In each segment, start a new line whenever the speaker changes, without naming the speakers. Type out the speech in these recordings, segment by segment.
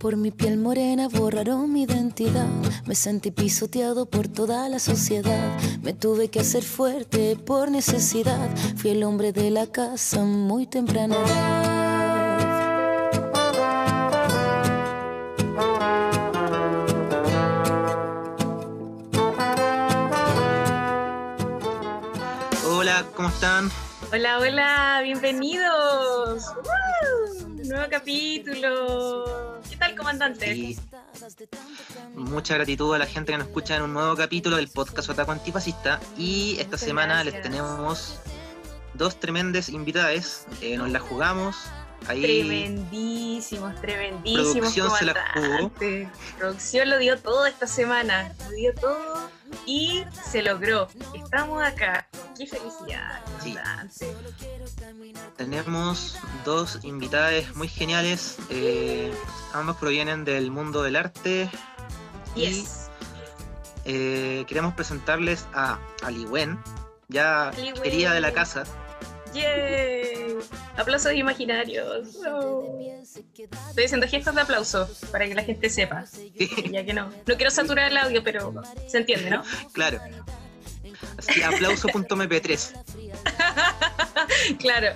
Por mi piel morena borraron mi identidad. Me sentí pisoteado por toda la sociedad. Me tuve que hacer fuerte por necesidad. Fui el hombre de la casa muy temprana
Hola, ¿cómo están?
Hola, hola, bienvenidos. Nuevo capítulo. ¿Qué tal, comandante?
Sí. Mucha gratitud a la gente que nos escucha en un nuevo capítulo del podcast Otaku Antifascista. Y esta
Muchas
semana les tenemos dos tremendas invitadas. Eh, nos las jugamos. Ahí
Tremendísimos, tremendísimos.
Producción se la
comandantes. Producción lo dio todo esta semana. Lo dio todo y se logró. Estamos acá. Qué felicidad,
Sí. tenemos dos invitadas muy geniales. Eh, ambas provienen del mundo del arte. Y
Yes.
eh, queremos presentarles a Aliwen, ya
Aliwen.
querida de la casa.
¡Yay! Aplausos imaginarios. No. Estoy haciendo gestos de aplauso para que la gente sepa. Ya que no. No quiero saturar el audio, pero se entiende, ¿no?
claro. Así, aplauso.mp3.
claro.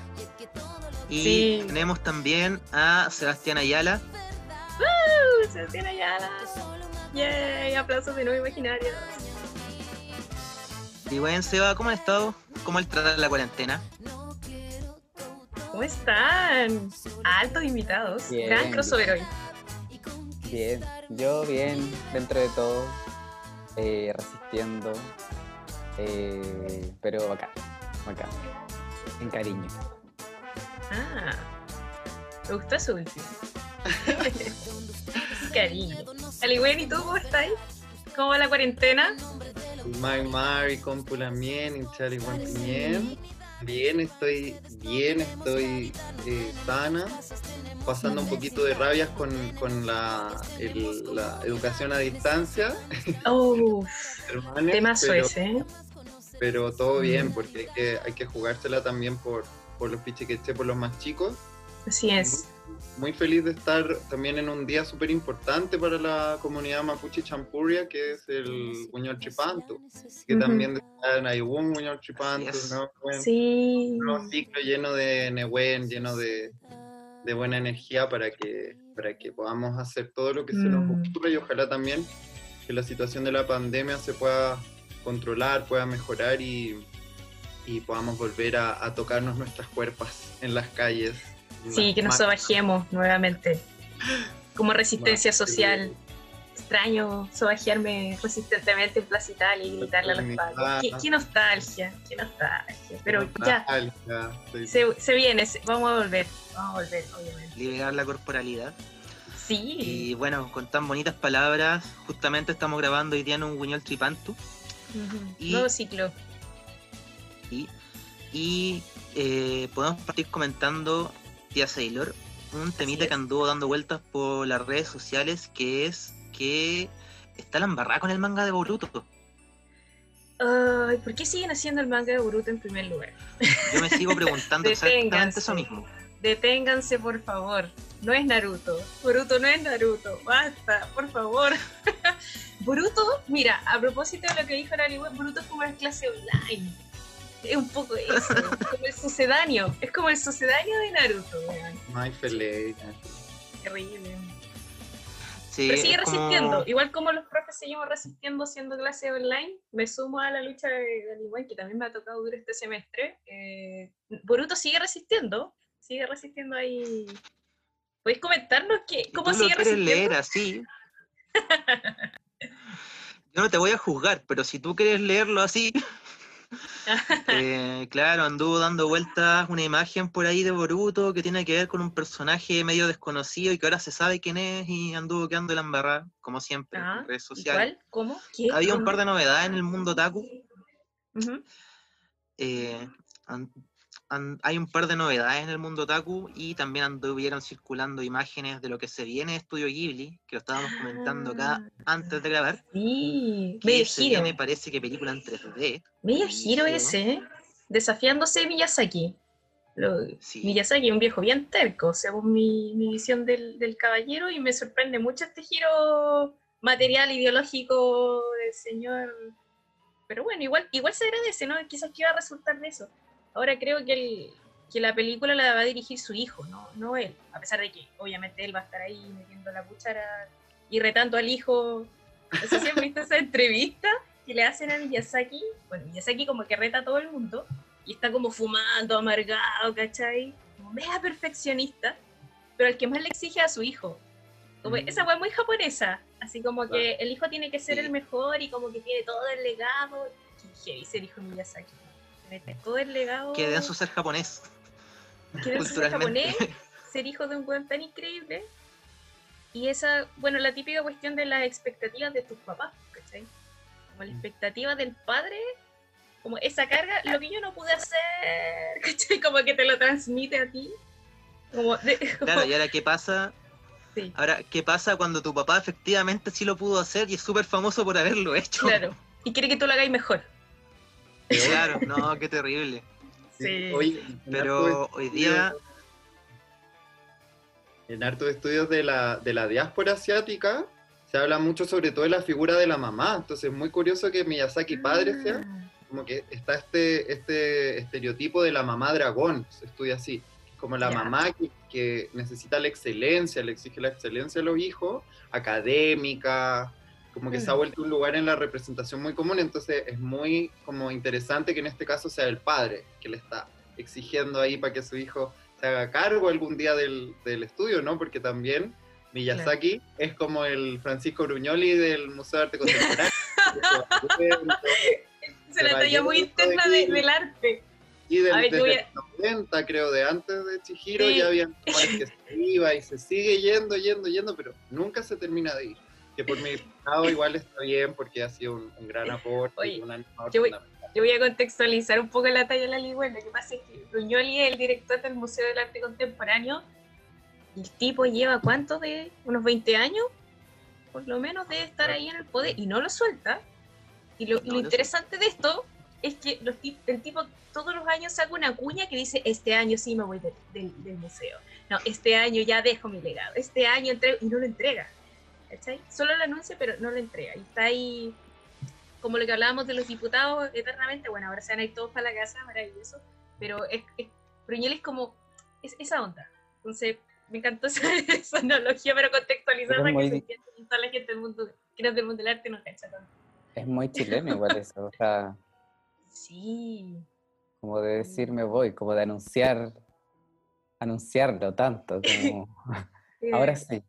Y
Sí.
tenemos también a Sebastián Ayala.
Uh, se tiene ya la... Yay, aplausos de nuevo imaginarios.
Y bueno, Seba, ¿cómo han estado? ¿Cómo el tratar la cuarentena?
¿Cómo están? Altos invitados.
Bien.
Gran crossover hoy.
Bien, yo bien, dentro de todo, eh, resistiendo, eh, pero acá, acá, en cariño.
Ah, me gustó eso último. Cariño. Aligüen, ¿y tú cómo estás? ¿Cómo va la cuarentena?
Mai Mari, Cómpula Mien, Inchari Guantimien. Bien, estoy bien, estoy eh, sana, pasando un poquito de rabias con, con la, el- la educación a distancia,
Oh,
hermanes,
temazo
pero,
ese, ¿eh?
pero todo bien,
Mm.
porque hay que, hay que jugársela también por, por los pichiqueche, por los más chicos.
Así es.
Muy feliz de estar también en un día súper importante para la comunidad mapuche champuria, que es el Guñol Chipanto, que también en Ayubun Guñol Chipanto. ¿no? Bueno,
Sí.
un nuevo ciclo lleno de Nehuen, lleno de, de buena energía para que, para que podamos hacer todo lo que se nos
Mm.
ocurra y ojalá también que la situación de la pandemia se pueda controlar, pueda mejorar y, y podamos volver a, a tocarnos nuestras cuerpas en las calles.
Sí, que nos sobajemos nuevamente. Como resistencia
Más,
social. Extraño sobajearme resistentemente en Plaza Italia y gritarle a los padres. Qué, qué nostalgia, qué nostalgia. Pero ya, se, se viene, se- vamos a volver. Vamos a volver, obviamente.
Liberar la corporalidad.
Sí.
Y bueno, con tan bonitas palabras, justamente estamos grabando hoy día en un Guiñol Tripantu. Y-
Nuevo ciclo.
Y, y eh, podemos partir comentando, tía Sailor, un temita que anduvo dando vueltas por las redes sociales, que es que está la embarrada con el manga de Boruto.
Ay, ¿por qué siguen haciendo el manga de Boruto en primer lugar?
Yo me sigo preguntando exactamente eso mismo.
Deténganse, por favor. No es Naruto. Boruto no es Naruto. Basta, por favor. Boruto, mira, a propósito de lo que dijo Nari, Boruto es como una clase online. Es un poco eso, como el sucedáneo. Es como el sucedáneo de Naruto, weón.
Muy feliz.
Terrible.
Sí,
Pero sigue
es como-
resistiendo. Igual como los profes seguimos resistiendo haciendo clases online, me sumo a la lucha de, Aliwen, que también me ha tocado duro este semestre. Eh, Boruto sigue resistiendo. Sigue resistiendo ahí. ¿Podéis comentarnos qué,
Si
cómo
tú lo
sigue
quieres
resistiendo?
leer así. Yo no te voy a juzgar, pero si tú quieres leerlo así, eh, claro, anduvo dando vueltas una imagen por ahí de Boruto que tiene que ver con un personaje medio desconocido y que ahora se sabe quién es y anduvo quedando la embarrada, como siempre,
Ah,
en redes
¿Y
sociales.
cuál? ¿Cómo? ¿Qué?
Había un par de novedades en el mundo Taku.
Ujú.
eh, hay un par de novedades en el mundo Taku y también anduvieron circulando imágenes de lo que se viene de Estudio Ghibli, que lo estábamos comentando acá antes de grabar.
Ah, Sí, medio giro.
viene, parece que película en 3D.
Medio giro ese, ¿eh? Desafiándose Miyazaki. Miyazaki es un viejo bien terco, según mi, mi visión del, del, caballero, y me sorprende mucho este giro material ideológico del señor. Pero bueno, igual, igual se agradece, ¿no? Quizás que iba a resultar de eso. Ahora creo que, el, que la película la va a dirigir su hijo, no, no él. A pesar de que obviamente él va a estar ahí metiendo la cuchara y retando al hijo. No sé si han visto esa entrevista que le hacen a Miyazaki. Bueno, Miyazaki como que reta a todo el mundo y está como fumando, amargado, ¿cachai? Como mega perfeccionista, pero el que más le exige a su hijo. Como, mm. Esa weá muy japonesa, así como que el hijo tiene que ser el mejor y como que tiene todo el legado. Que dice el hijo Miyazaki. Todo el legado.
Que de su ser japonés.
Que su ser japonés, ser hijo de un weón tan increíble. Y esa, bueno, la típica cuestión de las expectativas de tus papás, ¿cachai? Como la mm. expectativa del padre como esa carga, lo que yo no pude hacer, ¿cachai? Como que te lo transmite a ti.
Claro, y ahora qué pasa. Ahora, ¿qué pasa cuando tu papá efectivamente sí lo pudo hacer y es súper famoso por haberlo hecho?
Claro, y quiere que tú lo hagáis mejor.
Claro, no, qué terrible.
Sí.
pero hoy día.
En hartos estudios de la, de la diáspora asiática se habla mucho sobre todo de la figura de la mamá. Entonces es muy curioso que Miyazaki padre sea ah como que está este, este estereotipo de la mamá dragón, se estudia así, como la mamá que, necesita la excelencia, le exige la excelencia a los hijos, académica, como que se ha vuelto un lugar en la representación muy común, entonces es muy como interesante que en este caso sea el padre que le está exigiendo ahí para que su hijo se haga cargo algún día del, del estudio, ¿no? Porque también Miyazaki es como el Francisco Bruñoli del Museo de Arte Contemporáneo.
se la talla muy interna del arte.
Y del, desde 90, creo, de antes de Chihiro, ya había que se iba y se sigue yendo, yendo, yendo, pero nunca se termina de ir. Que por mi lado igual está bien porque ha sido un, gran aporte.
Oye, yo, voy, yo, voy, a contextualizar un poco la talla de la ligüena. Lo que pasa es que Ruñoli es el director del Museo del Arte Contemporáneo. El tipo lleva cuánto de unos 20 años, por lo menos debe estar ahí en el poder y no lo suelta. Y lo, interesante de esto es que los, el tipo todos los años saca una cuña que dice, este año sí me voy del, museo. No, este año ya dejo mi legado. Este año entrego, y no lo entrega. ¿Cachai? Solo lo anuncia, pero no lo entrega. Y está ahí, como lo que hablábamos de los diputados eternamente, bueno, ahora se van a ir todos para la casa, maravilloso. Pero es, es es como es, esa onda. Entonces, me encantó esa, analogía, pero contextualizada que se entiende toda la gente del mundo, que no es del mundo del arte, no cacha tanto.
Es muy chileno igual eso, o sea.
Sí.
Como de decir me voy, como de anunciar, anunciarlo tanto, como ahora sí.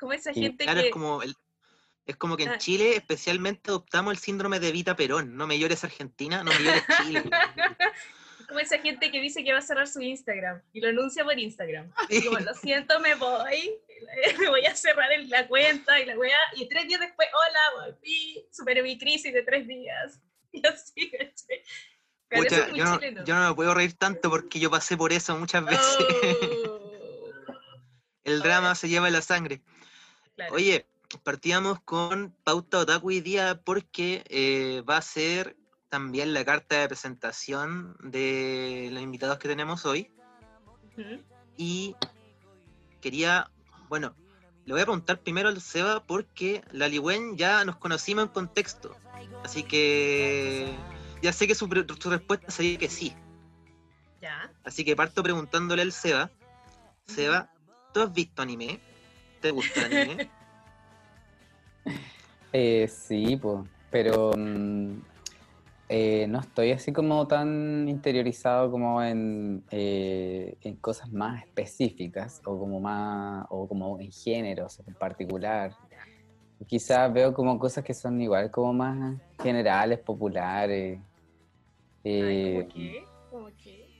Como esa gente
claro,
que...
es como es como que en ah. Chile especialmente adoptamos el síndrome de Vita Perón. No me llores Argentina, no me llores Chile.
como esa gente que dice que va a cerrar su Instagram y lo anuncia por Instagram. Y como, lo siento, me voy, me voy a cerrar la cuenta y la a... Y tres días después, hola, volví, superé mi crisis de tres días. Y así,
yo, no, yo, no, me puedo reír tanto porque yo pasé por eso muchas veces. Oh. El drama se lleva en la sangre. Oye, partíamos con Pauta Otaku hoy día porque eh, va a ser también la carta de presentación de los invitados que tenemos hoy. Y quería, bueno, le voy a preguntar primero al Seba porque la Liwen ya nos conocimos en contexto. Así que ya sé que su, respuesta sería que sí.
Ya.
Así que parto preguntándole al Seba. Seba, ¿tú has visto anime? ¿Te gusta el anime?
eh, sí, pues, pero mm, eh, no estoy así como tan interiorizado como en, eh, en, cosas más específicas o como más o como en géneros en particular. Quizás veo como cosas que son igual como más generales, populares.
Eh,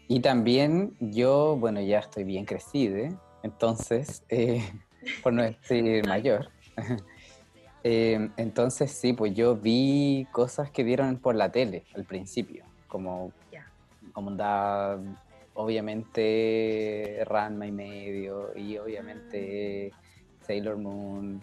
y también yo, bueno, ya estoy bien crecido, entonces, por no decir mayor. Em, entonces sí, pues yo vi cosas que dieron por la tele al principio, como, como da, obviamente Ranma y medio, y obviamente mm. Sailor Moon,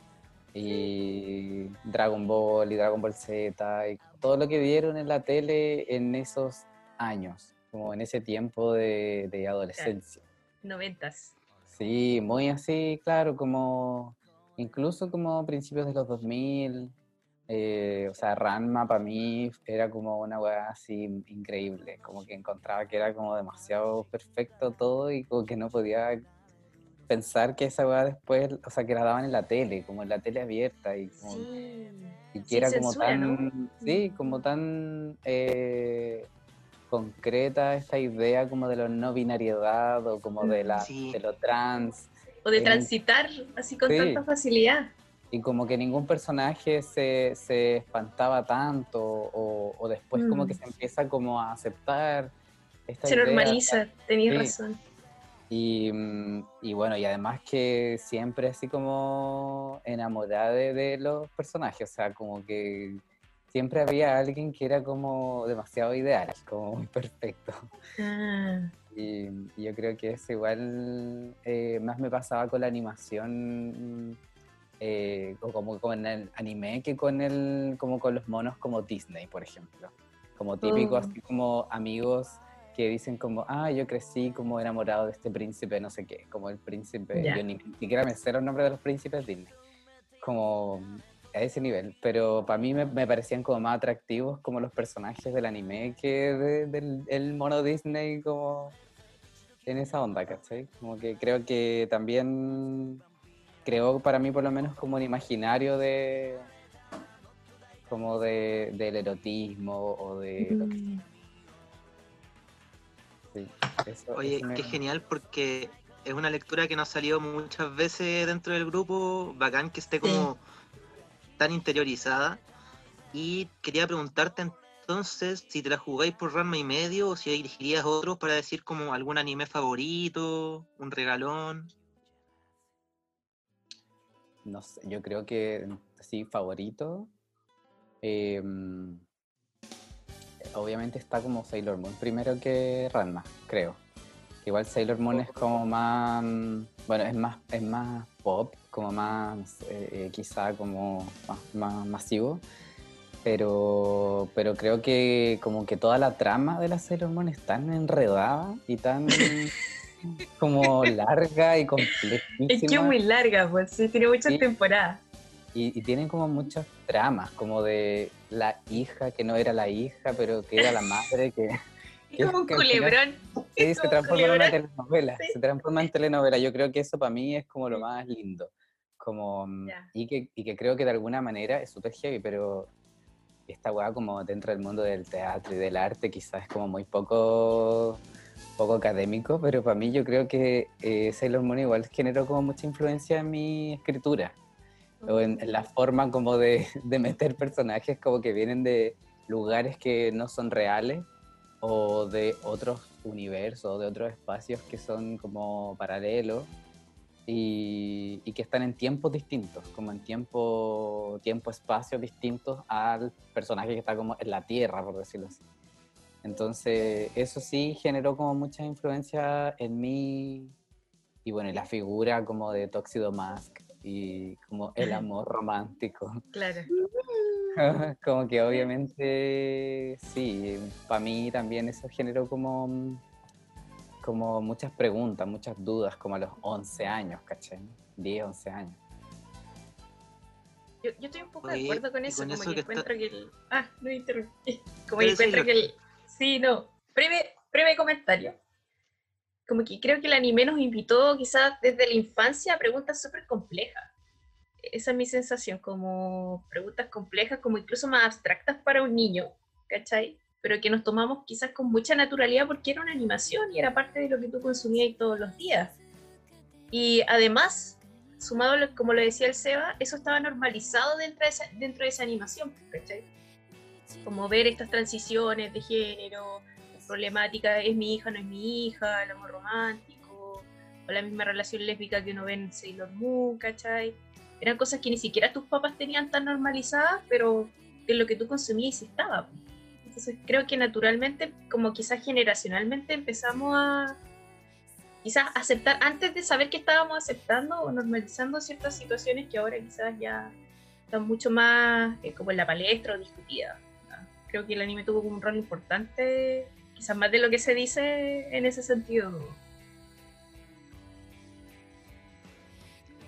y Dragon Ball y Dragon Ball Z, y todo lo que dieron en la tele en esos años. como en ese tiempo de, de adolescencia.
Noventas.
Sí, muy así, claro, como incluso como principios de los 2000, eh, o sea, Ranma para mí era como una weá así increíble, como que encontraba que era como demasiado perfecto todo y como que no podía pensar que esa weá después, o sea, que la daban en la tele, como en la tele abierta y, como,
Sí.
y que era como
censura, ¿no?
tan, sí, como tan eh, concreta esta idea como de la no binariedad o como de, la,
Sí.
de lo trans.
O de transitar así con
Sí.
tanta facilidad.
Y como que ningún personaje se, se espantaba tanto o, o después como
Mm.
que se empieza como a aceptar esta
Se
idea.
normaliza, tenías
Sí.
razón.
Y, mm, y bueno, y además que siempre así como enamorada de, de los personajes, o sea, como que siempre había alguien que era como demasiado ideal, como muy perfecto.
Ah,
Y, y yo creo que eso igual eh, más me pasaba con la animación eh, como con el anime que con el como con los monos como Disney, por ejemplo. Como típico,
Oh.
así como amigos que dicen como, ah, yo crecí como enamorado de este príncipe, no sé qué, como el príncipe,
Ya.
yo ni, ni siquiera me sé los nombres de los príncipes Disney, como a ese nivel, pero para mí me, me parecían como más atractivos como los personajes del anime que de- del el mono Disney como en esa onda, ¿cachai? Como que creo que también creó para mí por lo menos como un imaginario de como de, del erotismo o de lo que
mm,
sí, eso-
Oye,
eso me-
qué genial porque es una lectura que no ha salido muchas veces dentro del grupo, bacán que esté como tan interiorizada. Y quería preguntarte entonces si te la jugáis por Ranma y medio o si elegirías otros para decir como algún anime favorito, un regalón.
no sé, yo creo que sí, favorito. em, obviamente está como Sailor Moon primero que Ranma, creo. Igual Sailor Moon es como más, bueno, es más, es más pop, como más, eh, eh, quizá como más, más masivo. Pero, pero creo que como que toda la trama de la Sailor Moon es tan enredada y tan como larga y complejísima.
Es que es muy larga, pues sí, tiene muchas
Sí.
temporadas.
Y, y tienen como muchas tramas, como de la hija que no era la hija, pero que era la madre, que,
Es como un culebrón. Es
se transforma en una telenovela.
Sí.
Se transforma en telenovela. Yo creo que eso para mí es como lo
Sí.
más lindo. Como, mm, y, que, y que creo que de alguna manera es súper heavy, pero esta weá como dentro del mundo del teatro y del arte quizás es como muy poco poco académico, pero para mí yo creo que eh, Sailor Moon igual generó como mucha influencia en mi escritura o en, en la forma como de, de meter personajes como que vienen de lugares que no son reales o de otros universos, de otros espacios que son como paralelos y, y que están en tiempos distintos, como en tiempo, tiempo, espacio distintos al personaje que está como en la Tierra, por decirlo así. Entonces, eso sí generó como mucha influencia en mí y bueno, y la figura como de Tuxedo Mask y como el amor romántico.
Claro.
como que obviamente sí, para mí también eso generó como, como muchas preguntas, muchas dudas, como a los 11 años, ¿cachai? 10, 11 años.
Yo, yo estoy un poco de
Oye,
acuerdo con eso,
con
como
eso
que,
que está-
encuentro que el... Ah, no interrumpí. Como que encuentro que el... Sí, no. Breve, breve comentario. Como que creo que el anime nos invitó quizás desde la infancia a preguntas súper complejas. Esa es mi sensación, como preguntas complejas, como incluso más abstractas para un niño, ¿cachai? Pero que nos tomamos quizás con mucha naturalidad porque era una animación y era parte de lo que tú consumías todos los días. Y además, sumado, a como lo decía el Seba, eso estaba normalizado dentro de esa, dentro de esa animación, ¿cachai? Como ver estas transiciones de género, problemática, es mi hija, no es mi hija, el amor romántico, o la misma relación lésbica que uno ve en Sailor Moon, ¿cachai? Eran cosas que ni siquiera tus papás tenían tan normalizadas, pero en lo que tú consumías sí estaba. Entonces creo que naturalmente, como quizás generacionalmente, empezamos a quizás aceptar, antes de saber que estábamos aceptando o normalizando ciertas situaciones que ahora quizás ya están mucho más eh, como en la palestra o discutidas. ¿no? Creo que el anime tuvo como un rol importante quizás más de lo que se dice en ese sentido.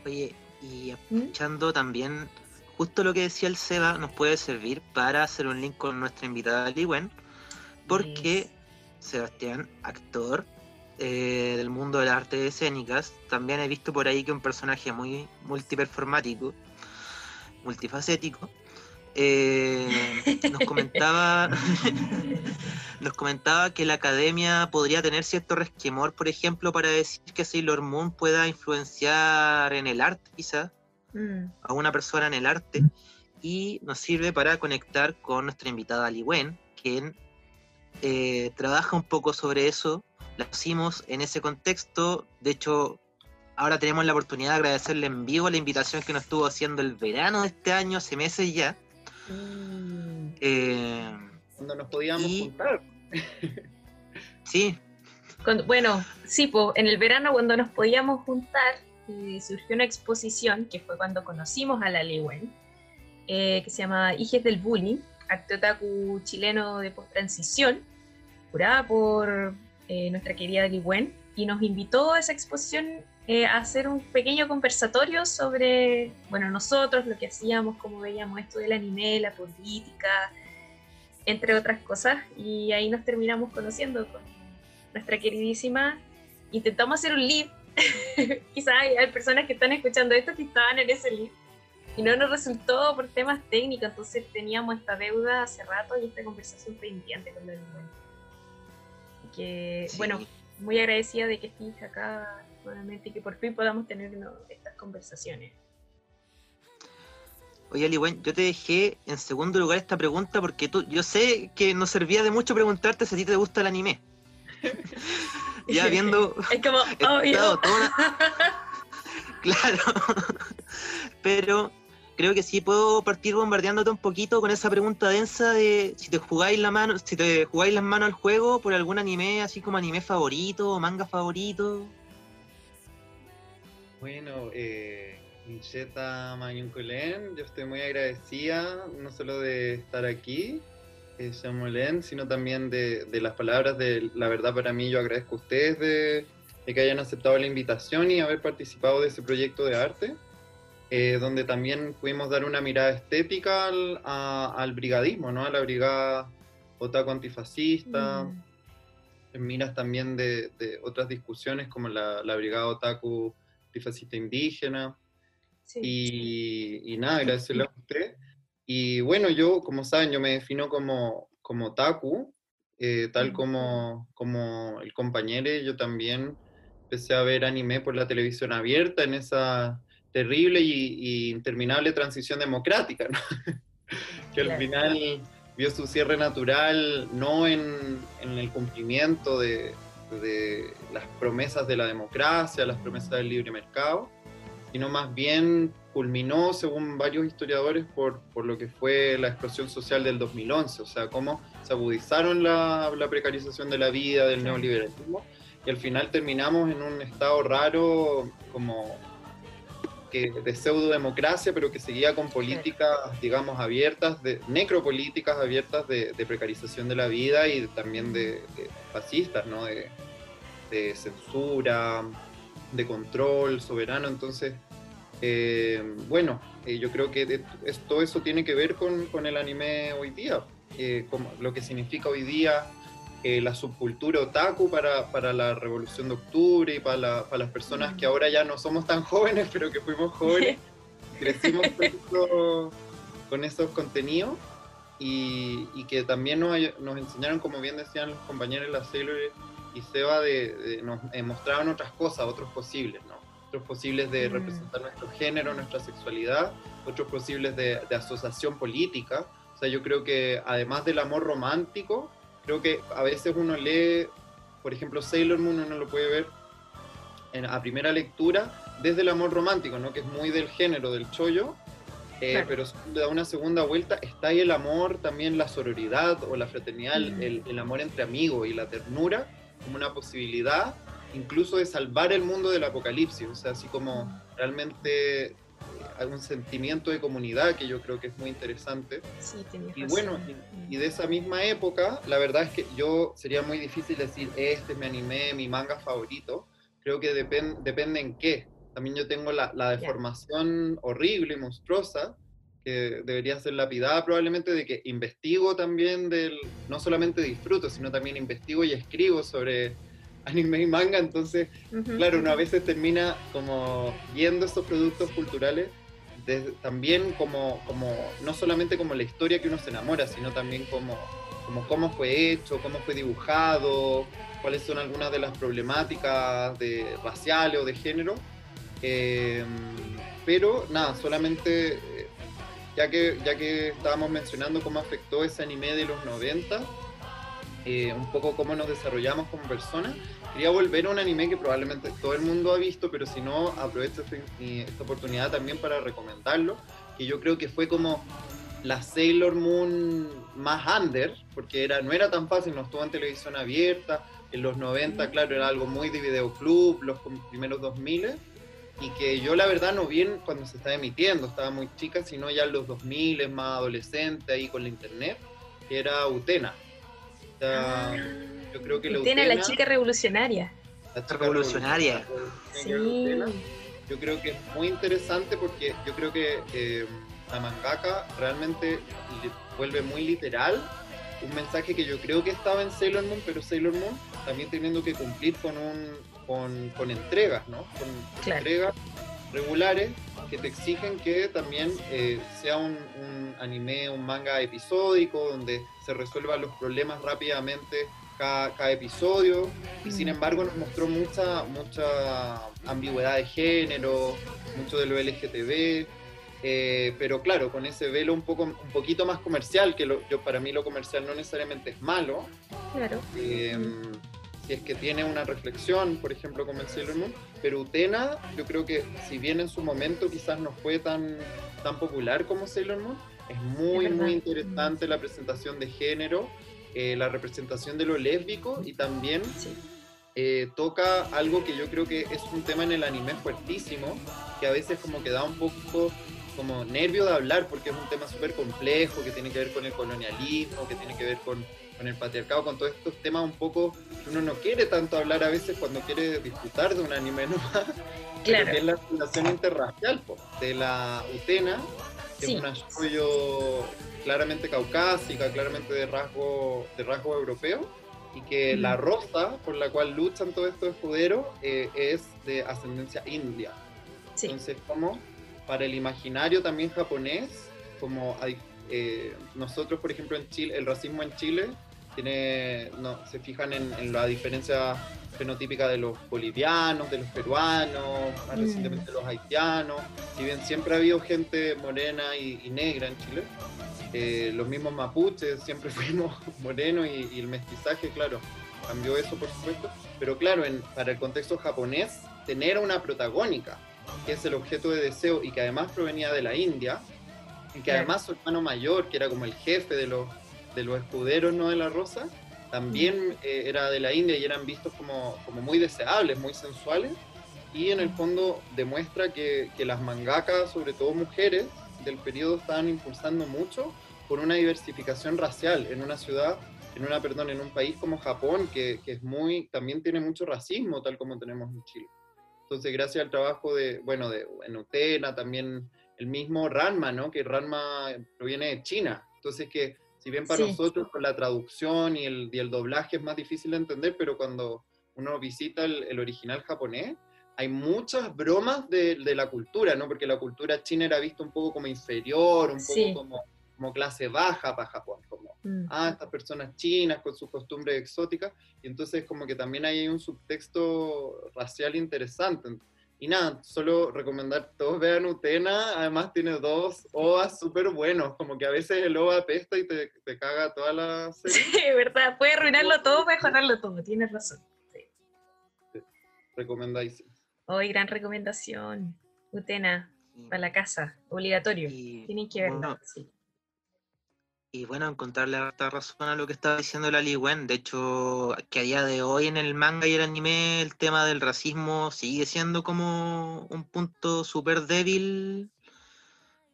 Oye, y
¿Mm?
escuchando también justo lo que decía el Seba, nos puede servir para hacer un link con nuestra invitada Liwen, porque
Yes.
Sebastián, actor eh, del mundo de las artes escénicas, también he visto por ahí que un personaje muy multiperformático, multifacético, eh, nos comentaba nos comentaba que la academia podría tener cierto resquemor, por ejemplo, para decir que Sailor Moon pueda influenciar en el arte, quizás,
Mm,
a una persona en el arte, y nos sirve para conectar con nuestra invitada Li Wen, quien eh, trabaja un poco sobre eso. La pusimos en ese contexto, de hecho, ahora tenemos la oportunidad de agradecerle en vivo la invitación que nos estuvo haciendo el verano de este año, hace meses ya.
mm.
Eh,
Cuando nos podíamos
Y-
juntar.
sí,
Cuando- bueno, sí, po, en el verano cuando nos podíamos juntar, eh, surgió una exposición, que fue cuando conocimos a la Liwen, eh, que se llama Hijes del Bullying, arte otaku chileno de post-transición, curada por eh, nuestra querida Liwen, y nos invitó a esa exposición eh, a hacer un pequeño conversatorio sobre, bueno, nosotros, lo que hacíamos, cómo veíamos esto del anime, la política, entre otras cosas, y ahí nos terminamos conociendo con nuestra queridísima. Intentamos hacer un live, quizás hay, hay personas que están escuchando esto que estaban en ese live, y no nos resultó por temas técnicos, entonces teníamos esta deuda hace rato y esta conversación pendiente con la Liwen. Que,
sí.
bueno, muy agradecida de que estés acá nuevamente y que por fin podamos tener ¿no? estas conversaciones.
Oye, Ali, bueno, yo te dejé en segundo lugar esta pregunta porque tú, yo sé que nos servía de mucho preguntarte si a ti te gusta el anime. ya viendo
Es como, obvio.
una- Claro. Pero creo que sí puedo partir bombardeándote un poquito con esa pregunta densa de si te jugáis la mano, si te jugáis las manos al juego por algún anime, así como anime favorito o manga favorito.
Bueno, eh, Mayunculen, yo estoy muy agradecida no solo de estar aquí, eh, Shamolen, sino también de, de las palabras de la verdad para mí. Yo agradezco a ustedes de, de que hayan aceptado la invitación y haber participado de ese proyecto de arte, eh, donde también pudimos dar una mirada estética al, a- al brigadismo, ¿no? a la brigada otaku antifascista
Mm,
en miras también de, de otras discusiones como la, la Brigada Otaku Antifascista Indígena.
sí.
Y, y nada, agradecerle a usted. Y bueno, yo, como saben, yo me defino como, como otaku, eh, tal como, como el compañero, yo también empecé a ver anime por la televisión abierta en esa terrible y, y interminable transición democrática, ¿no? que al final vio su cierre natural no en, en el cumplimiento de, de las promesas de la democracia, las promesas del libre mercado, sino más bien culminó, según varios historiadores, por, por lo que fue la explosión social del 2011, o sea, cómo se agudizaron la, la precarización de la vida, del neoliberalismo, y al final terminamos en un estado raro como que de pseudo democracia, pero que seguía con políticas, digamos, abiertas, de, necropolíticas abiertas de, de precarización de la vida y también de, de fascistas, ¿no? De, de censura, de control soberano. Entonces, eh, bueno, eh, yo creo que de- es- todo eso tiene que ver con, con el anime hoy día, eh, como lo que significa hoy día la subcultura otaku para, para la revolución de octubre y para, la- para las personas que ahora ya no somos tan jóvenes, pero que fuimos jóvenes, crecimos con, eso- con esos contenidos y, y que también nos, nos enseñaron, como bien decían los compañeros, la Sailor y Seba, de, de- nos eh, mostraban otras cosas, otros posibles, ¿no? Otros posibles de
Mm.
representar nuestro género, nuestra sexualidad, otros posibles de, de asociación política. O sea, yo creo que además del amor romántico, creo que a veces uno lee, por ejemplo, Sailor Moon, uno lo puede ver en, a primera lectura desde el amor romántico, ¿no? que es muy del género del chollo, eh,
Claro.
pero le da una segunda vuelta, está ahí el amor, también la sororidad o la fraternidad,
Mm.
el, el amor entre amigos y la ternura como una posibilidad incluso de salvar el mundo del apocalipsis, o sea, así como realmente eh, un sentimiento de comunidad que yo creo que es muy interesante.
Sí,
Y bueno, y de esa misma época, la verdad es que yo sería muy difícil decir, este es mi anime, mi manga favorito. Creo que depen- depende en qué. También yo tengo la, la deformación horrible y monstruosa, que debería ser lapidada probablemente, de que investigo también del, no solamente disfruto, sino también investigo y escribo sobre anime y manga, entonces
Ujú.
claro, uno a veces termina como viendo estos productos culturales desde- también como, como, no solamente como la historia que uno se enamora, sino también como, como cómo fue hecho, cómo fue dibujado, cuáles son algunas de las problemáticas de, raciales o de género. Eh, pero nada, solamente ya que, ya que estábamos mencionando cómo afectó ese anime de los 90, eh, un poco cómo nos desarrollamos como personas, quería volver a un anime que probablemente todo el mundo ha visto, pero si no, aprovecho esta, esta oportunidad también para recomendarlo, que yo creo que fue como la Sailor Moon más under, porque era, no era tan fácil, no estuvo en televisión abierta, en los 90, claro, era algo muy de videoclub, los primeros 2000, y que yo la verdad no vi en- cuando se estaba emitiendo, estaba muy chica, sino ya en los 2000, más adolescente, ahí con la internet, que era Utena. O sea, yo creo que la
Tiene la
Utena-
chica revolucionaria.
la chica
Revolucionaria.
Sí.
Utena, yo creo que es muy interesante porque yo creo que eh, la mangaka realmente vuelve muy literal un mensaje que yo creo que estaba en Sailor Moon, pero Sailor Moon también teniendo que cumplir con un con, con entregas, ¿no? Con
Claro.
entregas regulares que te exigen que también eh, sea un, un anime, un manga episódico, donde se resuelvan los problemas rápidamente cada, cada episodio. Y sin
Mm.
embargo nos mostró mucha, mucha ambigüedad de género, mucho de lo LGTB. eh, pero claro, con ese velo un, poco, un poquito más comercial, que lo- yo, para mí lo comercial no necesariamente es malo,
Claro.
eh, si es que tiene una reflexión, por ejemplo, como el Sailor Moon, pero Utena, yo creo que si bien en su momento quizás no fue tan, tan popular como Sailor Moon, es muy,
Es
muy interesante la presentación de género, eh, la representación de lo lésbico y también
Sí.
eh, toca algo que yo creo que es un tema en el anime fuertísimo, que a veces como que da un poco como nervio de hablar porque es un tema súper complejo, que tiene que ver con el colonialismo, que tiene que ver con, con el patriarcado, con todos estos temas un poco que uno no quiere tanto hablar a veces cuando quiere disfrutar de un anime nomás,
Claro.
que es la relación interracial po, de la Utena, que
Sí.
es una shoujo claramente caucásica, claramente de rasgo, de rasgo europeo, y que
Ujú.
la rosa por la cual luchan todos estos escuderos eh, es de ascendencia india.
Sí.
Entonces, como para el imaginario también japonés, como hay, eh, nosotros, por ejemplo, en Chile, el racismo en Chile tiene, no, se fijan en, en la diferencia fenotípica de los bolivianos, de los peruanos, más
Mm.
recientemente los haitianos. Si bien siempre ha habido gente morena y, y negra en Chile, eh, los mismos mapuches siempre fuimos morenos y, y el mestizaje, claro, cambió eso por supuesto. Pero claro, en, para el contexto japonés, tener a una protagónica, que es el objeto de deseo y que además provenía de la India, y que además su hermano mayor, que era como el jefe de los, de los escuderos ¿no? de la Rosa, también eh, era de la India y eran vistos como, como muy deseables, muy sensuales. Y en el fondo demuestra que, que las mangakas, sobre todo mujeres del periodo, estaban impulsando mucho por una diversificación racial en una ciudad, en una, perdón, en un país como Japón, que, que es muy, también tiene mucho racismo, tal como tenemos en Chile. Entonces, gracias al trabajo de, bueno, de en Utena, también el mismo Ranma, ¿no? Que Ranma proviene de China. Entonces, que si bien para
Sí.
nosotros con la traducción y el, y el doblaje es más difícil de entender, pero cuando uno visita el, el original japonés, hay muchas bromas de, de la cultura, ¿no? Porque la cultura china era vista un poco como inferior, un poco
Sí.
como, como clase baja para Japón, como,
Mm.
ah, estas personas chinas con sus costumbres exóticas, y entonces como que también hay un subtexto racial interesante. Y nada, solo recomendar, todos vean Utena, además tiene dos OVAs súper buenos, como que a veces el OVA apesta y te, te caga toda la serie.
Sí, verdad. Puede arruinarlo todo, mejorarlo todo. Tienes razón.
Recomendadísimo.
Hoy, gran recomendación. Utena, para la casa. Obligatorio.
Y,
Tienen que verlo.
bueno,
Sí.
Y bueno, encontrarle harta razón a lo que estaba diciendo la Li Wen. De hecho, que a día de hoy en el manga y el anime el tema del racismo sigue siendo como un punto súper débil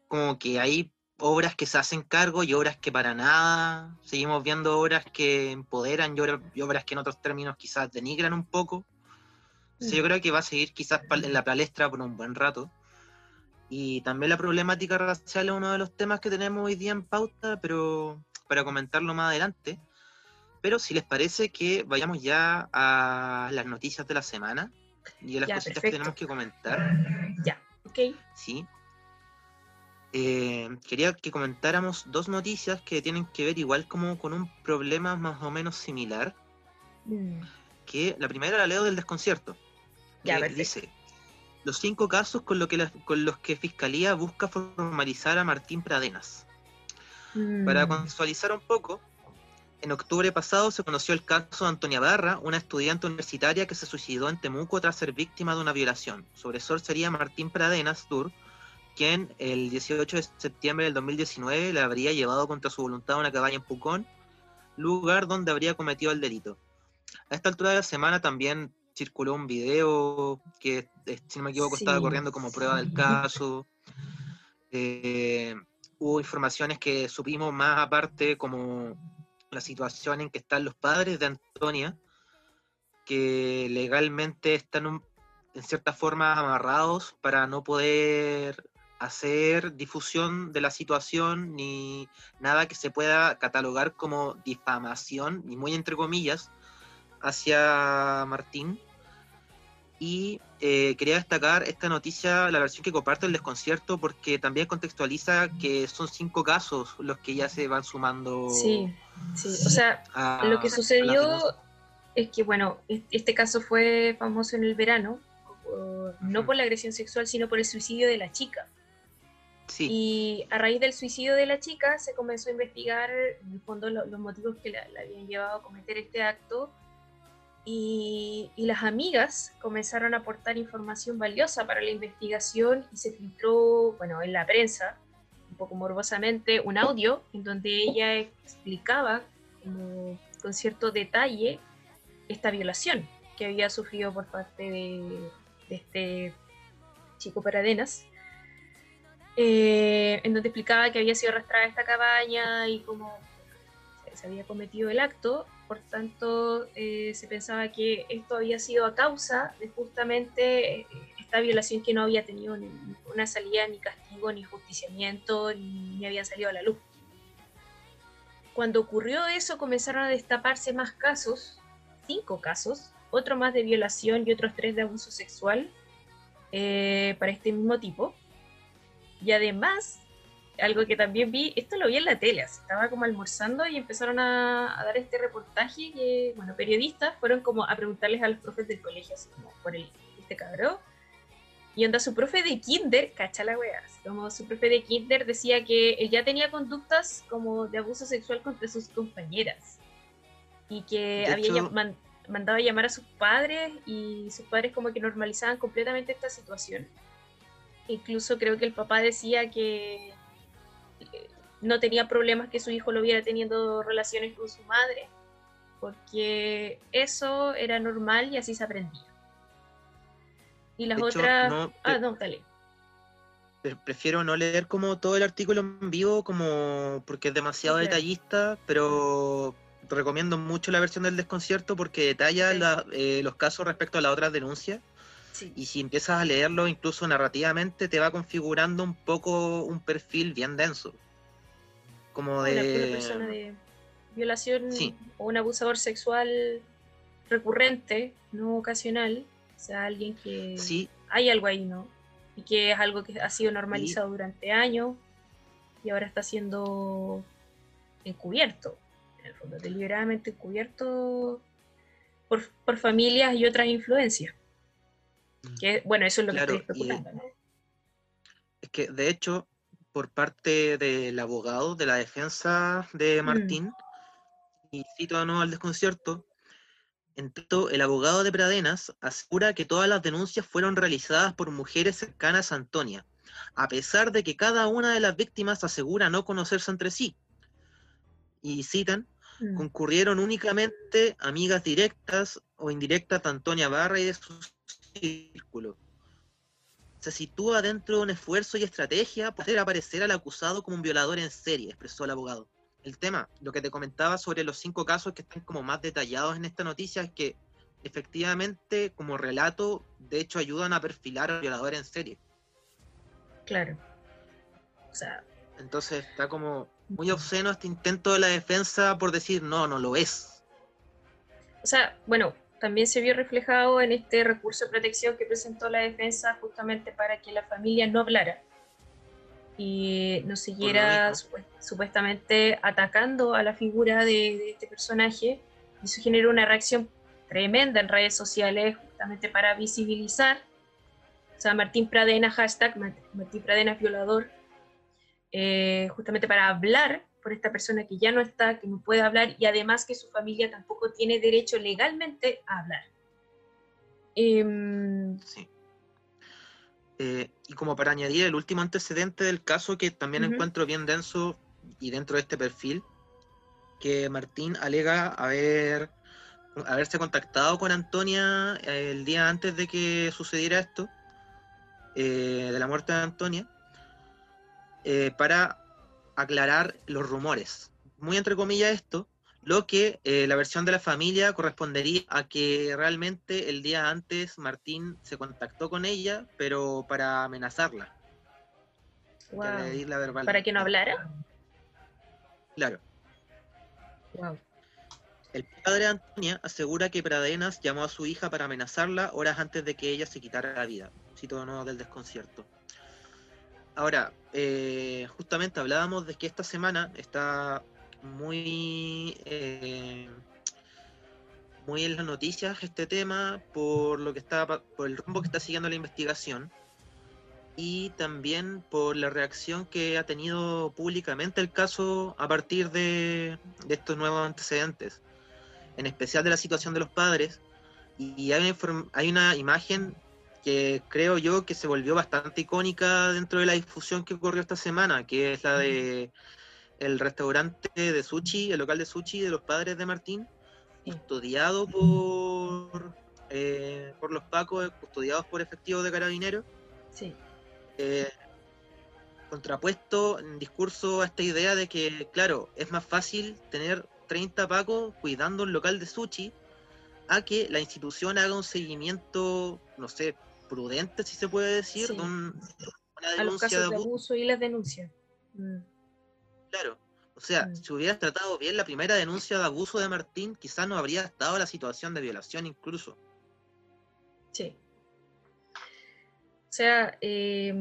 como que hay obras que se hacen cargo y obras que para nada. Seguimos viendo obras que empoderan y obras, que en otros términos quizás denigran un poco. Sí, yo
Mm.
creo que va a seguir quizás en la palestra por un buen rato. Y también la problemática racial es uno de los temas que tenemos hoy día en pauta, pero para comentarlo más adelante. Pero si les parece que vayamos ya a las noticias de la semana y a las
Ya,
cositas que tenemos que comentar.
Ya, ok.
Sí. Eh, quería que comentáramos dos noticias que tienen que ver igual como con un problema más o menos similar,
Mm,
que la primera la leo del desconcierto,
Ya,
que dice, los cinco casos con, lo que la- con los que Fiscalía busca formalizar a Martín Pradenas. Para
Mm,
contextualizar un poco, en octubre pasado se conoció el caso de Antonia Barra, una estudiante universitaria que se suicidó en Temuco tras ser víctima de una violación. Su agresor sería Martín Pradenas Dur, quien el 18 de septiembre del 2019 la habría llevado contra su voluntad a una cabaña en Pucón, lugar donde habría cometido el delito. A esta altura de la semana también circuló un video que, eh, si no me equivoco, estaba corriendo como prueba del caso. Eh, hubo informaciones que supimos más aparte, como la situación en que están los padres de Antonia, que legalmente están un- en cierta forma amarrados para no poder hacer difusión de la situación ni nada que se pueda catalogar como difamación, ni muy entre comillas, hacia Martín. Y eh, quería destacar esta noticia, la versión que comparte el desconcierto, porque también contextualiza que son cinco casos los que ya se van sumando
Sí, sí. O sea,
a-
lo que sucedió es que, bueno, es- este caso fue famoso en el verano, no por la agresión sexual, sino por el suicidio de la chica.
Sí,
Y a raíz del suicidio de la chica se comenzó a investigar, en el fondo, lo- los motivos que la, la habían llevado a cometer este acto. Y, las amigas comenzaron a aportar información valiosa para la investigación y se filtró, bueno, en la prensa, un poco morbosamente, un audio en donde ella explicaba con cierto detalle esta violación que había sufrido por parte de, este chico Paradenas eh, en donde explicaba que había sido arrastrada esta cabaña y cómo se había cometido el acto. Por tanto, eh, se pensaba que esto había sido a causa de justamente eh, esta violación que no había tenido ni una salida, ni castigo, ni justiciamiento, ni, ni había salido a la luz. Cuando ocurrió eso, comenzaron a destaparse más casos, cinco casos, otro más de violación y otros tres de abuso sexual eh, para este mismo tipo. Y además, algo que también vi, esto lo vi en la tele, así, estaba como almorzando y empezaron a, a dar este reportaje que, bueno, periodistas fueron como a preguntarles a los profes del colegio, así como por el, este cabrón. Y onda, su profe de kinder, cacha la como su profe de kinder decía que él ya tenía conductas como de abuso sexual contra sus compañeras. Y que
De
había
hecho-
llam- man- mandado a llamar a sus padres y sus padres como que normalizaban completamente esta situación. Incluso creo que el papá decía que no tenía problemas que su hijo lo viera teniendo relaciones con su madre, porque eso era normal y así se aprendía. Y las
De hecho,
otras...
no,
ah,
pre-
no, dale.
pre- prefiero no leer como todo el artículo en vivo, como porque es demasiado detallista, pero recomiendo mucho la versión del desconcierto porque detalla
Sí.
la- eh, los casos respecto a las otras denuncias.
Sí.
Y si empiezas a leerlo, incluso narrativamente, te va configurando un poco un perfil bien denso. Como
Una, una
de.
persona de violación
Sí.
o un abusador sexual recurrente, no ocasional, o sea, alguien que
Sí,
hay algo ahí, ¿no? Y que es algo que ha sido normalizado durante años y ahora está siendo encubierto, en el fondo, deliberadamente encubierto por, por familias y otras influencias. Que, bueno, eso es lo
Claro,
que estoy
y-
especulando, ¿no?
es que de hecho, por parte del abogado de la defensa de
Mm.
Martín, y cito de nuevo al desconcierto, en tanto, el abogado de Pradenas asegura que todas las denuncias fueron realizadas por mujeres cercanas a Antonia, a pesar de que cada una de las víctimas asegura no conocerse entre sí. Y citan,
Mm.
concurrieron únicamente amigas directas o indirectas de Antonia Barra y de su círculo. se sitúa dentro de un esfuerzo y estrategia para hacer aparecer al acusado como un violador en serie, expresó el abogado. El tema, lo que te comentaba sobre los cinco casos que están como más detallados en esta noticia es que efectivamente como relato, de hecho ayudan a perfilar al violador en serie.
Claro. O sea,
Entonces está como muy obsceno este intento de la defensa por decir, no, no lo es.
o sea, bueno, también se vio reflejado en este recurso de protección que presentó la defensa justamente para que la familia no hablara y no siguiera supuestamente atacando a la figura de, de este personaje. Y eso generó una reacción tremenda en redes sociales justamente para visibilizar. O sea, Martín Pradena, hashtag Mart- Martín Pradena violador, eh, justamente para hablar por esta persona que ya no está, que no puede hablar y además que su familia tampoco tiene derecho legalmente a hablar. Em,
Sí. Eh, y como para añadir el último antecedente del caso que también encuentro bien denso y dentro de este perfil, que Martín alega haber haberse contactado con Antonia eh, el día antes de que sucediera esto, eh, de la muerte de Antonia, eh, para aclarar los rumores. Muy entre comillas esto, lo que eh, la versión de la familia correspondería a que realmente el día antes Martín se contactó con ella, pero para amenazarla,
wow.
verbalmente.
Para que no hablara.
Claro.
Wow.
El padre de Antonia asegura que Pradenas llamó a su hija para amenazarla horas antes de que ella se quitara la vida. Cito de nuevo del desconcierto. Ahora, eh, justamente hablábamos de que esta semana está muy, eh, muy en las noticias este tema por lo que está por el rumbo que está siguiendo la investigación y también por la reacción que ha tenido públicamente el caso a partir de, de estos nuevos antecedentes, en especial de la situación de los padres. Y hay una, hay una imagen que creo yo que se volvió bastante icónica dentro de la difusión que ocurrió esta semana, que es la de el restaurante de sushi, el local de sushi de los padres de Martín, custodiado por, eh, por los pacos, custodiados por efectivos de carabineros.
Sí.
eh, contrapuesto en discurso a esta idea de que, claro, es más fácil tener 30 pacos cuidando un local de sushi a que la institución haga un seguimiento, no sé, prudente, si se puede decir,
Sí.
un- una
A los
denuncia
casos
de
de
abuso.
abuso y las denuncias. Mm,
Claro. O sea,
Mm.
si hubieras tratado bien la primera denuncia de abuso de Martín, quizás no habría estado la situación de violación incluso.
Sí. O sea, eh,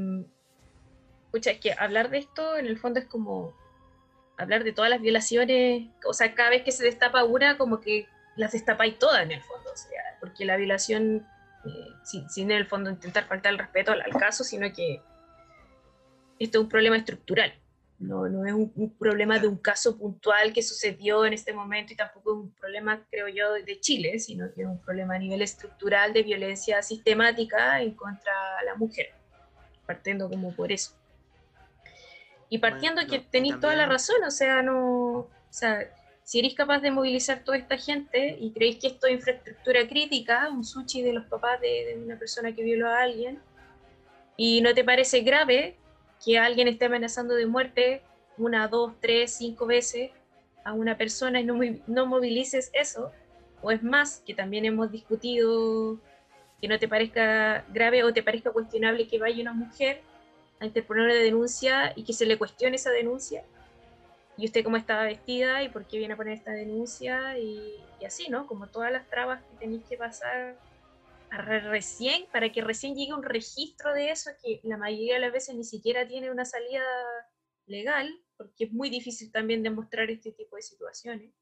pucha, es que hablar de esto en el fondo es como hablar de todas las violaciones, o sea, cada vez que se destapa una, como que las destapáis todas en el fondo, o sea, porque la violación, eh, sin, sin en el fondo intentar faltar el respeto al, al caso, sino que esto es un problema estructural, no, no es un, un problema de un caso puntual que sucedió en este momento y tampoco es un problema, creo yo, de- Chile, sino que es un problema a nivel estructural de violencia sistemática en contra de la mujer, partiendo como por eso. Y partiendo
Bueno,
que tenéis toda la razón, o sea, no, o sea, si eres capaz de movilizar toda esta gente y creéis que esto es infraestructura crítica, un sushi de los papás de, una persona que violó a alguien, y no te parece grave que alguien esté amenazando de muerte una, dos, tres, cinco veces a una persona y no, no movilices eso, o es más, que también hemos discutido que no te parezca grave o te parezca cuestionable que vaya una mujer a interponer una denuncia y que se le cuestione esa denuncia. Y usted cómo estaba vestida y por qué viene a poner esta denuncia y, y así, ¿no? Como todas las trabas que tenéis que pasar a re- recién, para que recién llegue un registro de eso que la mayoría de las veces ni siquiera tiene una salida legal, porque es muy difícil también demostrar este tipo de situaciones.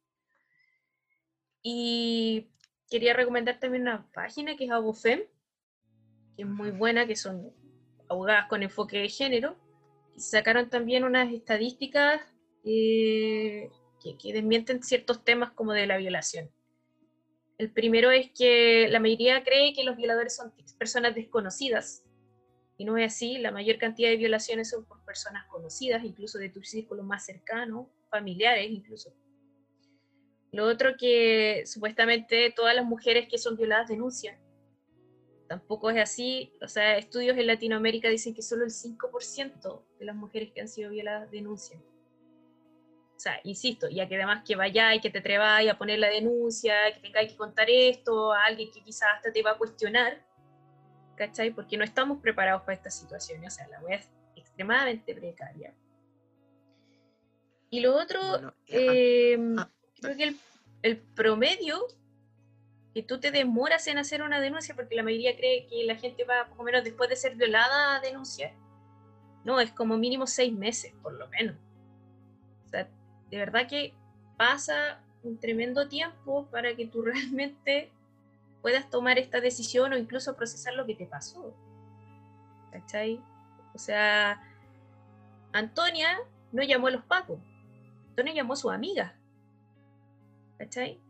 Y quería recomendar también una página que es Abofem, que es muy buena, que son abogadas con enfoque de género, y sacaron también unas estadísticas eh, que, desmienten ciertos temas como de la violación. El primero es que la mayoría cree que los violadores son personas desconocidas, y no es así, la mayor cantidad de violaciones son por personas conocidas, incluso de tu círculo más cercano, familiares incluso. Lo otro que supuestamente todas las mujeres que son violadas denuncian. tampoco es así. O sea, estudios en Latinoamérica dicen que solo el 5% de las mujeres que han sido violadas denuncian. O sea, insisto, ya que además que vayáis, que te atreváis a poner la denuncia, que tengáis que contar esto a alguien que quizás hasta te va a cuestionar, ¿cachai? Porque no estamos preparados para esta situación. O sea, la web es extremadamente precaria. Y lo otro,
Bueno, eh,
eh,
ah,
creo que el, el promedio que tú te demoras en hacer una denuncia, porque la mayoría cree que la gente va, poco menos después de ser violada, a denunciar. No, es como mínimo seis meses, por lo menos. De verdad que pasa un tremendo tiempo para que tú realmente puedas tomar esta decisión o incluso procesar lo que te pasó. ¿Cachai? O sea, Antonia no llamó a los pacos. Antonia llamó a su amiga. ¿Cachai?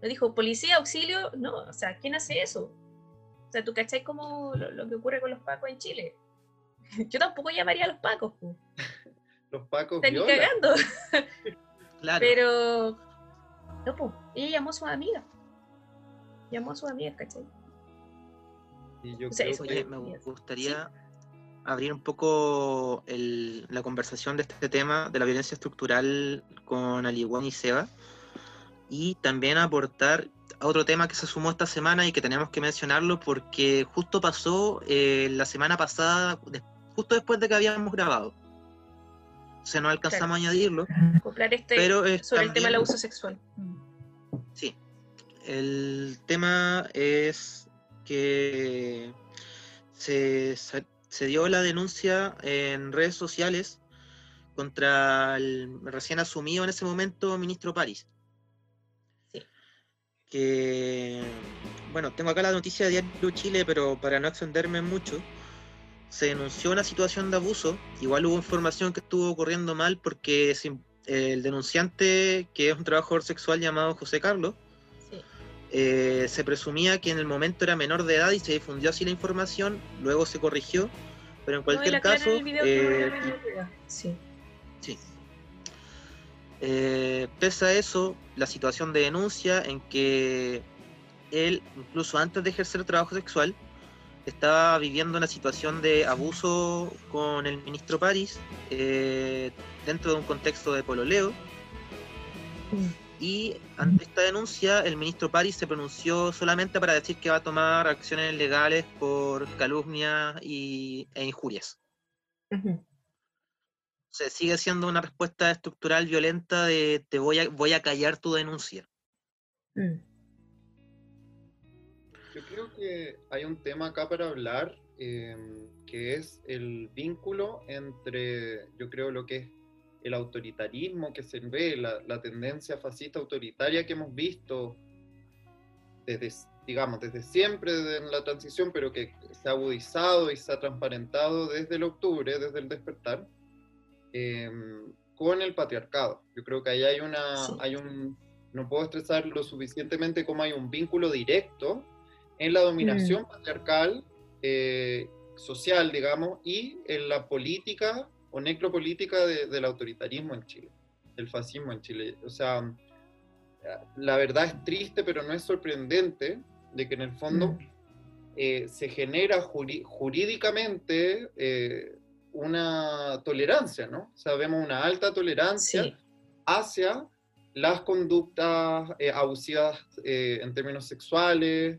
No dijo, policía, auxilio. No, o sea, ¿quién hace eso? O sea, ¿tú cachai como lo, lo que ocurre con los pacos en Chile? Yo tampoco llamaría a los pacos. po.
Los pacos
Están cagando.
Claro.
Pero. No, pues. Ella llamó a su amiga. Llamó a su amiga, ¿cachai?
Y yo
O sea,
creo
eso
que-
Oye, me gustaría abrir un poco el- la conversación de este tema de la violencia estructural con Aliwan y Seba y también aportar a otro tema que se sumó esta semana y que tenemos que mencionarlo porque justo pasó eh, la semana pasada, justo después de que habíamos grabado. O sea, no alcanzamos a añadirlo,
Acoplar este
pero es
sobre el tema del abuso sexual.
Sí. El tema es que se, se dio la denuncia en redes sociales contra el recién asumido en ese momento ministro París.
Sí.
Que, bueno, tengo acá la noticia de Diario Chile, pero para no extenderme mucho, se denunció una situación de abuso. Igual hubo información que estuvo ocurriendo mal porque el denunciante, que es un trabajador sexual llamado José Carlos,
Sí.
eh, se presumía que en el momento era menor de edad y se difundió así la información, luego se corrigió, pero en cualquier caso, eh.
Sí.
sí. Eh, pese a eso, la situación de denuncia en que él, incluso antes de ejercer trabajo sexual, estaba viviendo una situación de abuso con el ministro París eh, dentro de un contexto de pololeo. Y ante esta denuncia, el ministro París se pronunció solamente para decir que va a tomar acciones legales por calumnia y, e injurias. Sea, sigue siendo una respuesta estructural violenta de te voy a, voy a callar tu denuncia.
Mm.
Yo creo que hay un tema acá para hablar, eh, que es el vínculo entre, yo creo, lo que es el autoritarismo que se ve, la, la tendencia fascista autoritaria que hemos visto desde, digamos, desde siempre, desde la transición, pero que se ha agudizado y se ha transparentado desde el octubre, desde el despertar, eh, con el patriarcado. Yo creo que ahí hay una,
Sí.
hay un, no puedo estresar lo suficientemente como hay un vínculo directo en la dominación patriarcal eh, social, digamos, y en la política o necropolítica de- del autoritarismo en Chile, del fascismo en Chile. O sea, la verdad es triste, pero no es sorprendente de que en el fondo
Mm.
eh, se genera jurídicamente eh, una tolerancia, ¿no? O sea, vemos una alta tolerancia
Sí.
hacia las conductas eh, abusivas eh, en términos sexuales.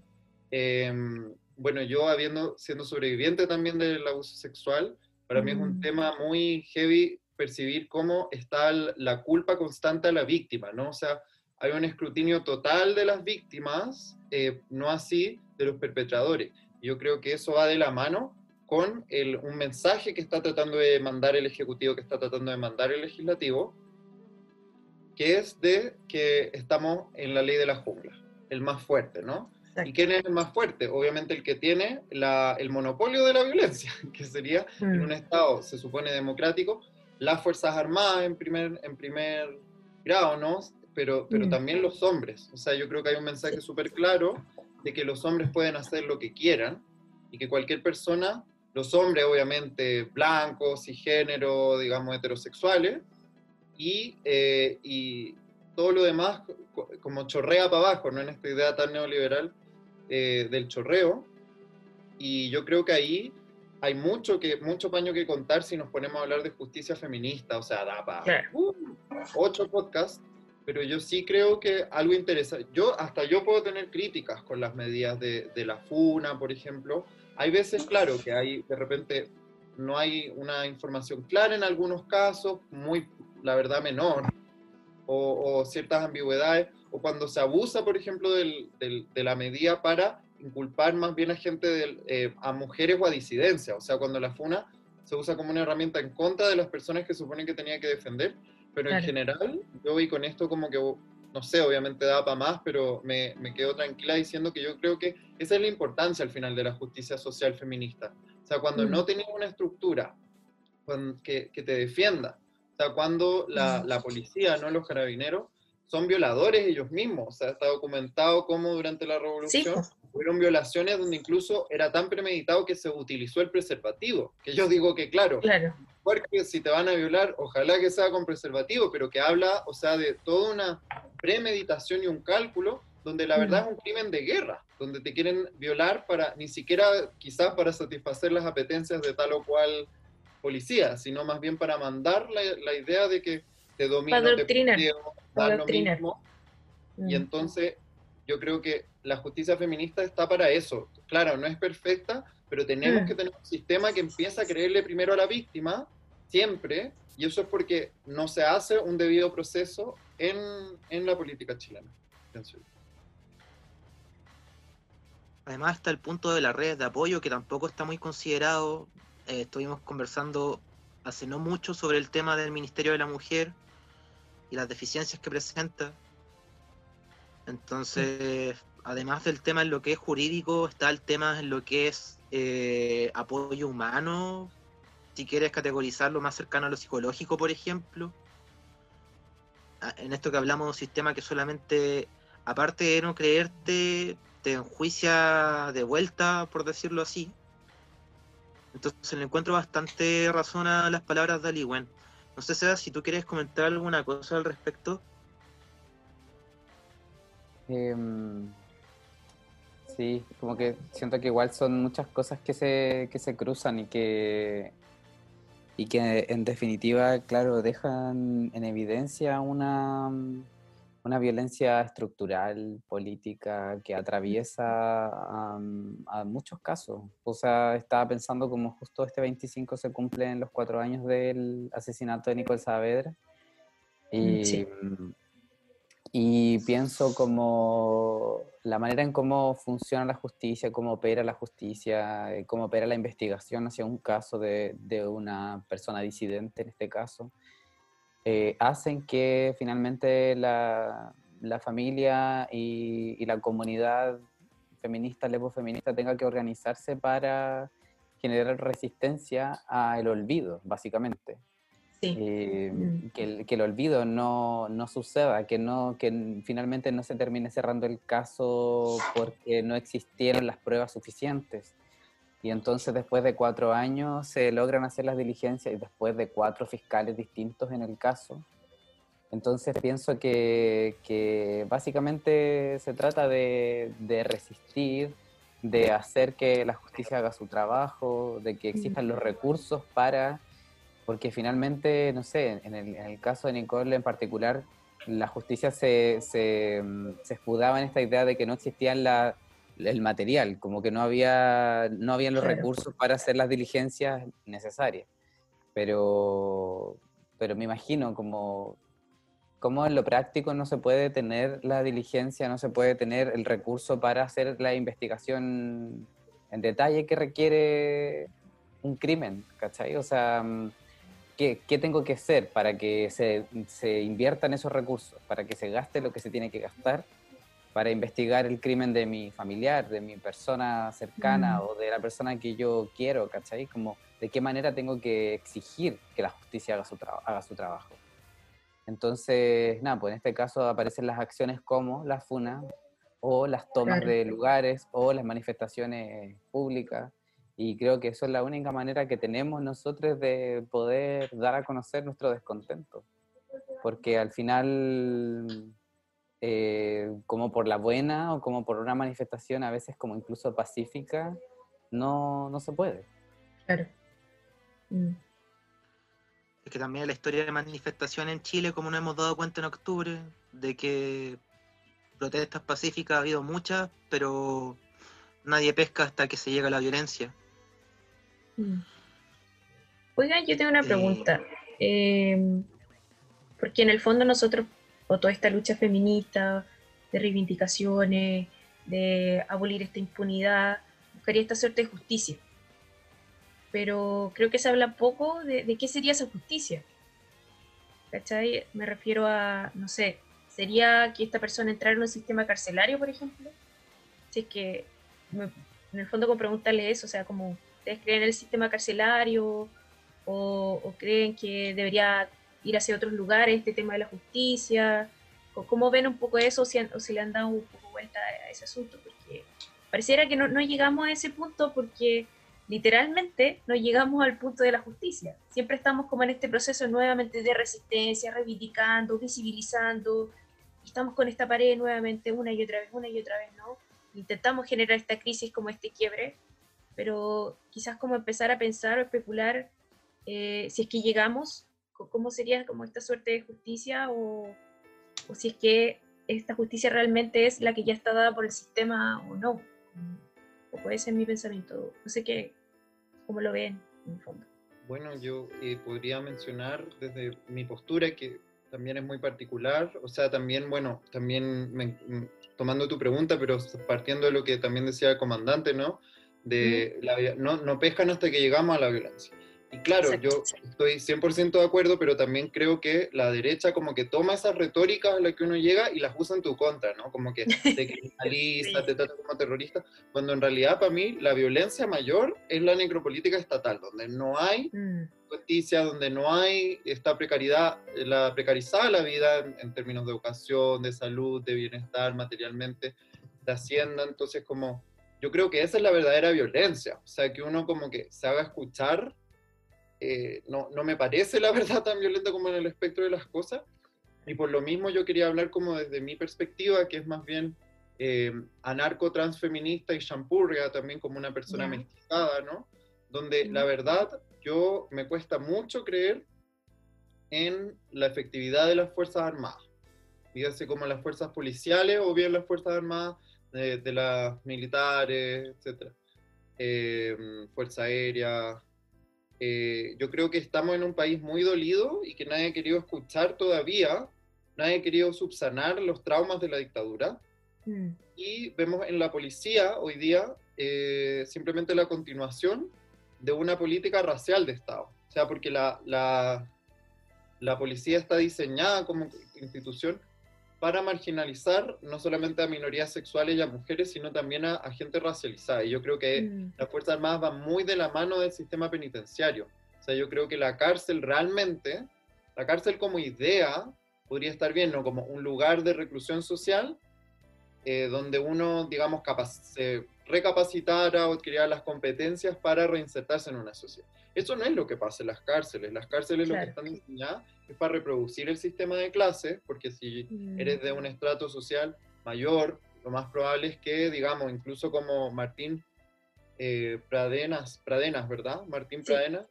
Em, bueno, yo habiendo siendo sobreviviente también del abuso sexual, para mí es un
Mm.
tema muy heavy percibir cómo está la culpa constante a la víctima, ¿no? O sea, hay un escrutinio total de las víctimas, eh, no así de los perpetradores. Yo creo que eso va de la mano con el, un mensaje que está tratando de mandar el Ejecutivo, que está tratando de mandar el Legislativo, que es de que estamos en la ley de la jungla, el más fuerte, ¿no? ¿Y
Exacto.
quién es el más fuerte? Obviamente el que tiene la- el monopolio de la violencia, que sería en un
Mm.
Estado, se supone democrático, las Fuerzas Armadas en primer, en primer grado, ¿no? Pero, pero
Mm.
también los hombres. O sea, yo creo que hay un mensaje súper claro de que los hombres pueden hacer lo que quieran y que cualquier persona, los hombres obviamente blancos, y género, digamos, heterosexuales, y, eh, y todo lo demás co- como chorrea para abajo, ¿no? En esta idea tan neoliberal eh, del chorreo, y yo creo que ahí hay mucho, que, mucho paño que contar si nos ponemos a hablar de justicia feminista, o sea, da para uh, ocho podcasts, pero yo sí creo que algo interesante, yo hasta yo puedo tener críticas con las medidas de, de la FUNA, por ejemplo. Hay veces, claro, que hay de repente no hay una información clara en algunos casos, muy, la verdad, menor, o, ciertas ambigüedades, o cuando se abusa, por ejemplo, del, del, de la medida para inculpar más bien a gente, eh, a mujeres o a disidencia. O sea, cuando la FUNA se usa como una herramienta en contra de las personas que suponen que tenía que defender, pero en general yo vi con esto como que, no sé, obviamente da para más, pero me, me quedo tranquila diciendo que yo creo que esa es la importancia al final de la justicia social feminista. O sea, cuando no tenía una estructura que, que, te defienda, o sea, cuando la, la policía, no los carabineros, son violadores ellos mismos. O sea, está documentado cómo durante la revolución Fueron violaciones donde incluso era tan premeditado que se utilizó el preservativo. Que yo digo que, claro,
claro.
porque si te van a violar, ojalá que sea con preservativo, pero que habla, o sea, de toda una premeditación y un cálculo donde la verdad es un crimen de guerra, donde te quieren violar para, ni siquiera quizás para satisfacer las apetencias de tal o cual policía, sino más bien para mandar la, la idea de que te domina, te da lo mismo. Y mm. entonces yo creo que la justicia feminista está para eso. Claro, no es perfecta, pero tenemos mm. que tener un sistema que empieza a creerle primero a la víctima, siempre, y eso es porque no se hace un debido proceso en, en la política chilena.
Además está el punto de las redes de apoyo que tampoco está muy considerado. Eh, estuvimos conversando hace no mucho sobre el tema del Ministerio de la Mujer y las deficiencias que presenta. Entonces, además del tema en lo que es jurídico, está el tema en lo que es eh, apoyo humano, si quieres categorizarlo más cercano a lo psicológico, por ejemplo. Ah, en esto que hablamos de un sistema que solamente, aparte de no creerte, te enjuicia de vuelta, por decirlo así. Entonces le encuentro bastante razón a las palabras de Aliwen. No sé, Seba, si tú quieres comentar alguna cosa al respecto.
Em, sí, como que siento que igual son muchas cosas que se, que se cruzan y que, y que en definitiva, claro, dejan en evidencia una, una violencia estructural, política, que atraviesa a, muchos casos. O sea, estaba pensando como justo este 25 se cumplen los cuatro años del asesinato de Nicole Saavedra. Y, mm, y pienso como la manera en cómo funciona la justicia, cómo opera la justicia, eh, cómo opera la investigación hacia un caso de, de una persona disidente en este caso eh, hacen que finalmente la, la familia y, y, la comunidad feminista, feminista tenga que organizarse para generar resistencia al olvido, básicamente.
Sí.
Eh, mm. que, el, que, el, olvido no, no, suceda, que, no, que finalmente no se termine cerrando el caso porque no existieron las pruebas suficientes. Y entonces después de cuatro años se logran hacer las diligencias y después de cuatro fiscales distintos en el caso. Entonces pienso que, que básicamente se trata de, de, resistir, de hacer que la justicia haga su trabajo, de que existan los recursos para, porque finalmente, no sé, en el, caso de Nicole en particular, la justicia se, se, se escudaba en esta idea de que no existían la, el material, como que no había no habían los recursos para hacer las diligencias necesarias. Pero, pero me imagino como, como en lo práctico no se puede tener la diligencia, no se puede tener el recurso para hacer la investigación en detalle que requiere un crimen, ¿cachai? O sea, mm, ¿qué, qué tengo que hacer para que se, se inviertan esos recursos, para que se gaste lo que se tiene que gastar? Para investigar el crimen de mi familiar, de mi persona cercana o de la persona que yo quiero, ¿cachai? Como de qué manera tengo que exigir que la justicia haga su, haga su trabajo. Entonces, nada, pues en este caso aparecen las acciones como la FUNA o las tomas de lugares o las manifestaciones públicas. Y creo que eso es la única manera que tenemos nosotros de poder dar a conocer nuestro descontento. Porque al final eh, como por la buena o como por una manifestación a veces como incluso pacífica, no, no se puede.
Claro. Mm.
Es que también la historia de manifestación en Chile, como nos hemos dado cuenta en octubre, de que protestas pacíficas ha habido muchas, pero nadie pesca hasta que se llega a la violencia.
Mm. Oigan, yo tengo una
Eh.
pregunta. Eh, porque en el fondo nosotros, o toda esta lucha feminista, de reivindicaciones, de abolir esta impunidad, buscaría esta suerte de justicia. Pero creo que se habla poco de, de qué sería esa justicia. ¿Cachai? Me refiero a, no sé, ¿sería que esta persona entrara en un sistema carcelario, por ejemplo? Si es que, me- en el fondo, con preguntarle eso, o sea, como, ¿ustedes creen en el sistema carcelario? ¿O, o creen que debería ir hacia otros lugares este tema de la justicia? ¿O ¿Cómo ven un poco eso? Si han- ¿O si le han dado un poco vuelta a ese asunto? Porque pareciera que no, no llegamos a ese punto porque literalmente no llegamos al punto de la justicia. Siempre estamos como en este proceso nuevamente de resistencia, reivindicando, visibilizando, y estamos con esta pared nuevamente una y otra vez, una y otra vez, ¿no? Intentamos generar esta crisis como este quiebre, pero quizás como empezar a pensar o especular eh, si es que llegamos, cómo sería como esta suerte de justicia o, o si es que esta justicia realmente es la que ya está dada por el sistema o no. O puede ser mi pensamiento. No sé qué, cómo lo ven en el fondo.
Bueno, yo eh, podría mencionar desde mi postura que también es muy particular, o sea, también, bueno, también me- mm, tomando tu pregunta, pero partiendo de lo que también decía el comandante, ¿no? De la no, no pescan hasta que llegamos a la violencia. Y claro,
Exacto,
yo estoy 100% de acuerdo, pero también creo que la derecha como que toma esas retóricas a las que uno llega y las usa en tu contra, ¿no? Como que te criminaliza,
Sí.
te trata como terrorista, cuando en realidad para mí la violencia mayor es la necropolítica estatal, donde no hay
Mm,
justicia, donde no hay esta precariedad, la precarizada la vida en, en términos de educación, de salud, de bienestar materialmente, de hacienda, entonces como yo creo que esa es la verdadera violencia, o sea, que uno como que se haga escuchar, eh, no, no me parece la verdad tan violenta como en el espectro de las cosas, y por lo mismo yo quería hablar como desde mi perspectiva, que es más bien eh, anarco transfeminista y champurria, también como una persona
Ya.
mestizada, ¿no? Donde la verdad yo me cuesta mucho creer en la efectividad de las Fuerzas Armadas. Dígase como las fuerzas policiales o bien las Fuerzas Armadas de, de las militares, etc. Fuerza Aérea. Eh, yo creo que estamos en un país muy dolido y que nadie ha querido escuchar todavía, nadie ha querido subsanar los traumas de la dictadura
mm,
y vemos en la policía hoy día eh, simplemente la continuación de una política racial de Estado. O sea, porque la, la, la policía está diseñada como institución para marginalizar no solamente a minorías sexuales y a mujeres, sino también a, a gente racializada. Y yo creo que
mm,
las Fuerzas Armadas van muy de la mano del sistema penitenciario. O sea, yo creo que la cárcel realmente, la cárcel como idea, podría estar bien, ¿no? Como un lugar de reclusión social eh, donde uno, digamos, capaz, se recapacitara o adquiriera las competencias para reinsertarse en una sociedad. Eso no es lo que pasa en las cárceles. Las cárceles lo
Claro.
que están diseñadas es para reproducir el sistema de clases, porque si
mm.
eres de un estrato social mayor, lo más probable es que, digamos, incluso como Martín eh, Pradenas, Pradenas, ¿verdad? Martín
Sí.
Pradenas,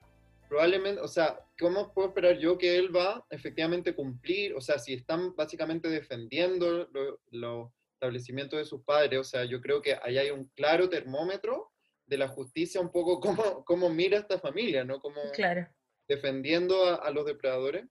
probablemente, o sea, ¿cómo puedo esperar yo que él va efectivamente cumplir? O sea, si están básicamente defendiendo lo- establecimientos de sus padres, o sea, yo creo que ahí hay un claro termómetro de la justicia, un poco cómo, cómo mira esta familia, ¿no? Como,
Claro.
defendiendo a, a los depredadores.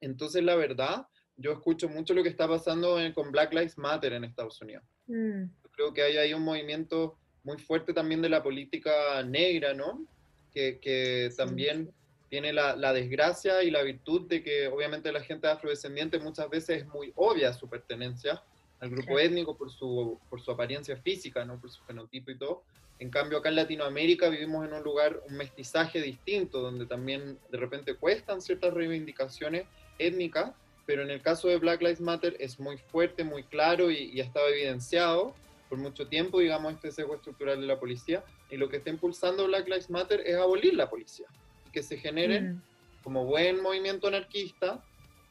Entonces, la verdad, yo escucho mucho lo que está pasando en- con Black Lives Matter en Estados Unidos.
Mm,
Yo creo que hay ahí un movimiento muy fuerte también de la política negra, ¿no? Que, que
Sí,
también tiene la, la desgracia y la virtud de que obviamente la gente afrodescendiente muchas veces es muy obvia su pertenencia al grupo étnico por su, por su apariencia física, ¿no? Por su fenotipo y todo. En cambio, acá en Latinoamérica vivimos en un lugar, un mestizaje distinto, donde también de repente cuestan ciertas reivindicaciones étnicas, pero en el caso de Black Lives Matter es muy fuerte, muy claro y, y ha estado evidenciado por mucho tiempo, digamos, este sesgo estructural de la policía. Y lo que está impulsando Black Lives Matter es abolir la policía, que se generen
mm,
como buen movimiento anarquista,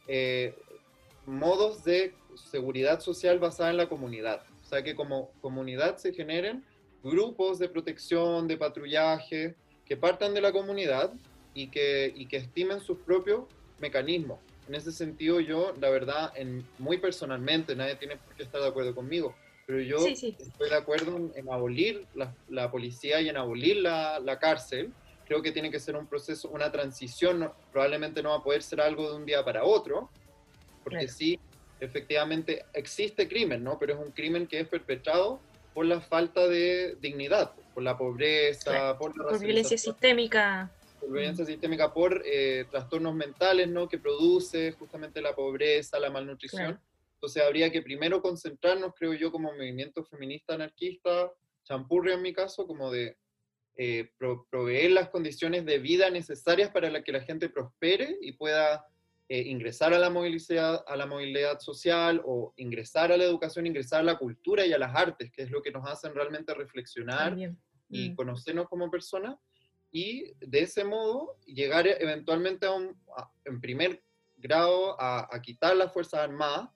eh, modos de seguridad social basada en la comunidad. O sea, que como comunidad se generen grupos de protección, de patrullaje, que partan de la comunidad y que, y que estimen sus propios mecanismos. En ese sentido, yo, la verdad, en, muy personalmente, nadie tiene por qué estar de acuerdo conmigo, pero yo estoy de acuerdo en, abolir la, la, policía y en abolir la, la, cárcel. Creo que tiene que ser un proceso, una transición, probablemente no va a poder ser algo de un día para otro, porque sí, efectivamente existe crimen, ¿no? Pero es un crimen que es perpetrado por la falta de dignidad, por la pobreza, por la
por violencia sistémica.
Por violencia sistémica, por eh, trastornos mentales, ¿no? Que produce justamente la pobreza, la malnutrición. Entonces habría que primero concentrarnos, creo yo, como movimiento feminista anarquista, champurria en mi caso, como de eh, proveer las condiciones de vida necesarias para la que la gente prospere y pueda eh, ingresar a la, movilidad, a la movilidad social o ingresar a la educación, ingresar a la cultura y a las artes, que es lo que nos hacen realmente reflexionar y mm. conocernos como personas. Y de ese modo llegar eventualmente a un, en primer grado a, a quitar las Fuerzas Armadas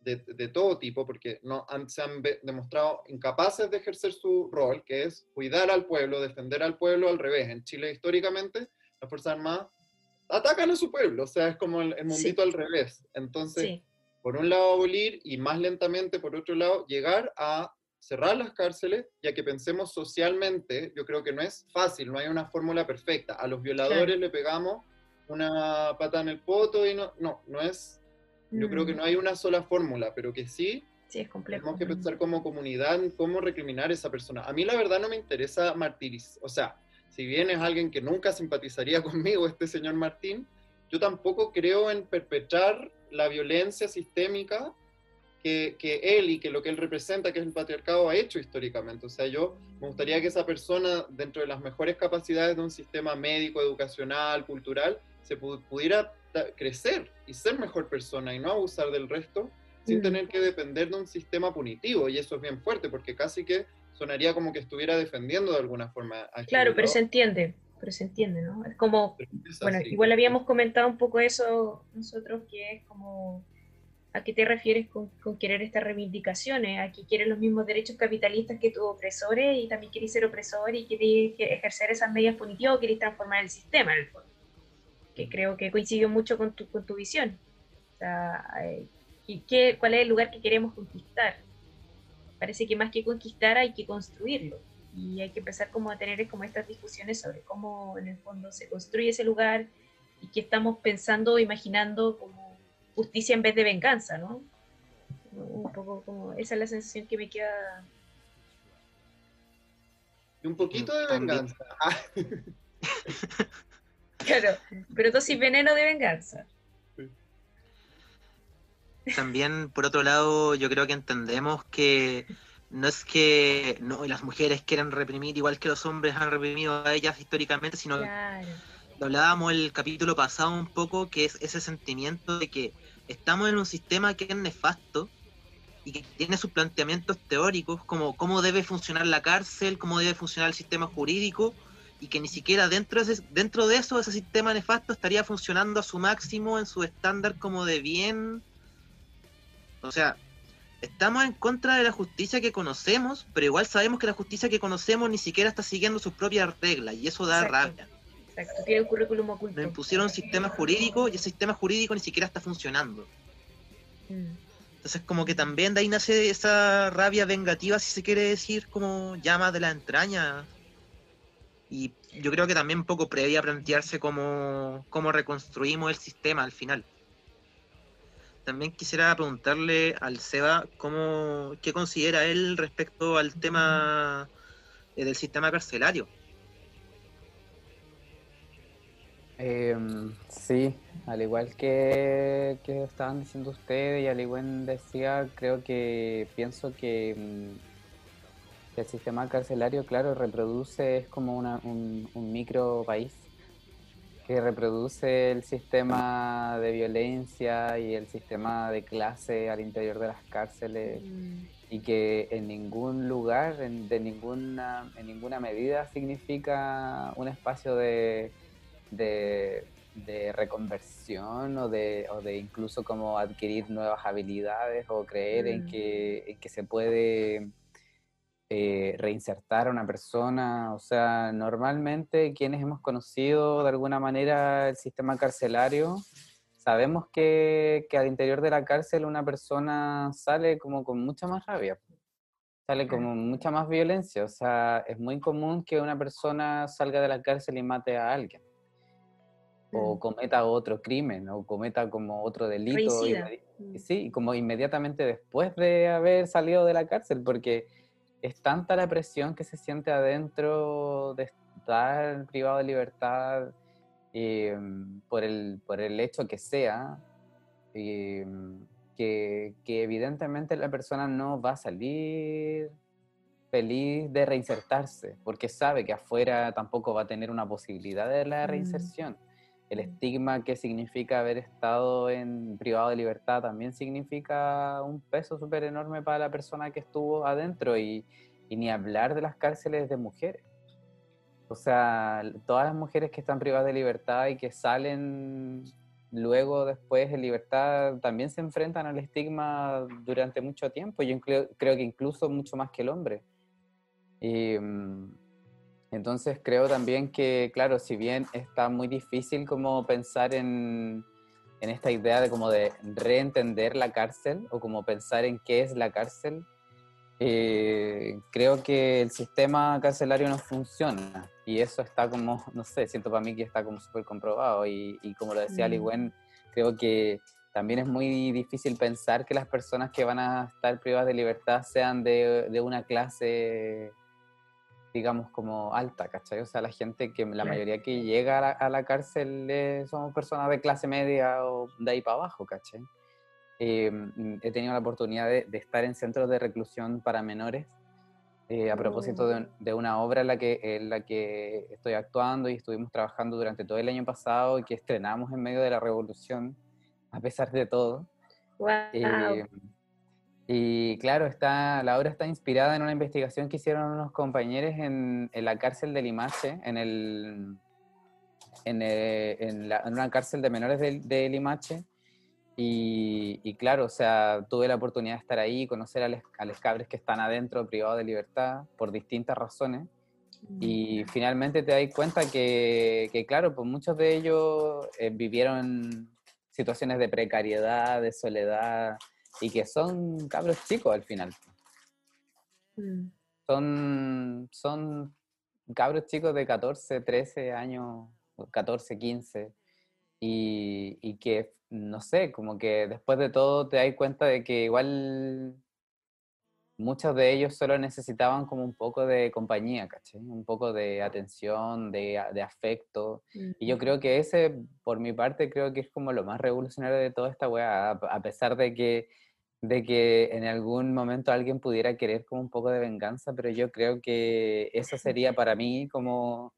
de, de, todo tipo, porque no se han demostrado incapaces de ejercer su rol, que es cuidar al pueblo, defender al pueblo al revés. En Chile históricamente las Fuerzas Armadas atacan a su pueblo, o sea, es como el, mundito al revés. Entonces, por un lado abolir y más lentamente, por otro lado, llegar a cerrar las cárceles, ya que pensemos socialmente, yo creo que no es fácil, no hay una fórmula perfecta. A los violadores le pegamos una pata en el poto y no, no, no es, yo creo que mm. no hay una sola fórmula, pero que sí,
sí es complejo.
tenemos que pensar como comunidad cómo recriminar a esa persona. A mí la verdad no me interesa martirizar, o sea, si bien es alguien que nunca simpatizaría conmigo, este señor Martín, yo tampoco creo en perpetrar la violencia sistémica que, que, él y que lo que él representa, que es el patriarcado, ha hecho históricamente. O sea, yo me gustaría que esa persona, dentro de las mejores capacidades de un sistema médico, educacional, cultural, se pudiera crecer y ser mejor persona y no abusar del resto sin tener que depender de un sistema punitivo. Y eso es bien fuerte, porque casi que sonaría como que estuviera defendiendo de alguna forma.
A claro, pero se entiende, pero se entiende, ¿no? Es como, bueno, igual habíamos comentado un poco eso nosotros, que es como, ¿a qué te refieres con, querer estas reivindicaciones? ¿A que quieres los mismos derechos capitalistas que tus opresores y también quieres ser opresor y quieres ejercer esas medidas punitivas o quieres transformar el sistema en el fondo? Que creo que coincidió mucho con tu, con tu visión. O sea, eh, ¿qué, ¿cuál es el lugar que queremos conquistar? Parece que más que conquistar hay que construirlo y hay que empezar como a tener como estas discusiones sobre cómo en el fondo se construye ese lugar y qué estamos pensando, imaginando como justicia en vez de venganza, ¿no? Un poco como, esa es la sensación que me queda.
Y un poquito de venganza.
claro, pero dosis veneno de venganza.
También, por otro lado, yo creo que entendemos que no es que no, las mujeres quieran reprimir igual que los hombres han reprimido a ellas históricamente, sino lo hablábamos el capítulo pasado un poco, que es ese sentimiento de que estamos en un sistema que es nefasto y que tiene sus planteamientos teóricos, como cómo debe funcionar la cárcel, cómo debe funcionar el sistema jurídico, y que ni siquiera dentro de, ese, dentro de eso, ese sistema nefasto estaría funcionando a su máximo en su estándar como de bien o sea, estamos en contra de la justicia que conocemos, pero igual sabemos que la justicia que conocemos ni siquiera está siguiendo sus propias reglas y eso da rabia.
Exacto, tiene un currículum oculto.
Nos impusieron un sistema jurídico y ese sistema jurídico ni siquiera está funcionando. Mm. Entonces como que también de ahí nace esa rabia vengativa, si se quiere decir, como llama de la entraña. Y yo creo que también un poco previa a plantearse cómo, cómo reconstruimos el sistema al final también quisiera preguntarle al Seba cómo, qué considera él respecto al tema eh, del sistema carcelario.
Em, sí, al igual que, que, estaban diciendo ustedes y al igual decía, creo que pienso que, mm, el sistema carcelario, claro, reproduce, es como un, un micro país que reproduce el sistema de violencia y el sistema de clase al interior de las cárceles mm. y que en ningún lugar, en, de ninguna, en ninguna medida significa un espacio de, de, reconversión o de, o de incluso como adquirir nuevas habilidades o creer en, mm. que, en que se puede eh, reinsertar a una persona. O sea, normalmente quienes hemos conocido de alguna manera el sistema carcelario, sabemos que, que al interior de la cárcel una persona sale como con mucha más rabia, sale como mucha más violencia. O sea, es muy común que una persona salga de la cárcel y mate a alguien o cometa otro crimen o cometa como otro delito.
Mm.
Sí, como inmediatamente después de haber salido de la cárcel, porque es tanta la presión que se siente adentro de estar privado de libertad em, por, el, por el hecho que sea, em, que, que evidentemente la persona no va a salir feliz de reinsertarse, porque sabe que afuera tampoco va a tener una posibilidad de la
Mm.
El estigma que significa haber estado en privado de libertad también significa un peso súper enorme para la persona que estuvo adentro y, y, ni hablar de las cárceles de mujeres. O sea, todas las mujeres que están privadas de libertad y que salen luego después en libertad también se enfrentan al estigma durante mucho tiempo. Yo creo, que incluso mucho más que el hombre. Y, entonces creo también que, claro, si bien está muy difícil como pensar en, en, esta idea de como de reentender la cárcel o como pensar en qué es la cárcel, eh, creo que el sistema carcelario no funciona y eso está como, no sé, siento para mí que está como súper comprobado y, y, como lo decía mm. Ali Wen, creo que también es muy difícil pensar que las personas que van a estar privadas de libertad sean de, de una clase digamos, como alta, ¿cachai? O sea, la gente que, la mayoría que llega a la, a la cárcel eh, son personas de clase media o de ahí para abajo, ¿cachai? Eh, he tenido la oportunidad de, de, estar en centros de reclusión para menores eh, a propósito de, de, una obra en la, que, en la que estoy actuando y estuvimos trabajando durante todo el año pasado y que estrenamos en medio de la revolución, a pesar de todo.
Wow.
Y claro, está, la obra está inspirada en una investigación que hicieron unos compañeros en, en la cárcel de Limache, en, el, en, el, en, la, en una cárcel de menores de, de Limache. Y, y, claro, o sea, tuve la oportunidad de estar ahí, conocer a los, a los cabres que están adentro, privados de libertad, por distintas razones. Y finalmente te das cuenta que, que claro, pues muchos de ellos eh, vivieron situaciones de precariedad, de soledad, y que son cabros chicos al final.
Mm.
Son, son cabros chicos de 14, 13 años, 14, 15, y, y, que, no sé, como que después de todo te das cuenta de que igual muchos de ellos solo necesitaban como un poco de compañía, ¿caché? Un poco de atención, de, de afecto. Mm. Y yo creo que ese, por mi parte, creo que es como lo más revolucionario de toda esta weá, a pesar de que, de que en algún momento alguien pudiera querer como un poco de venganza, pero yo creo que eso sería para mí como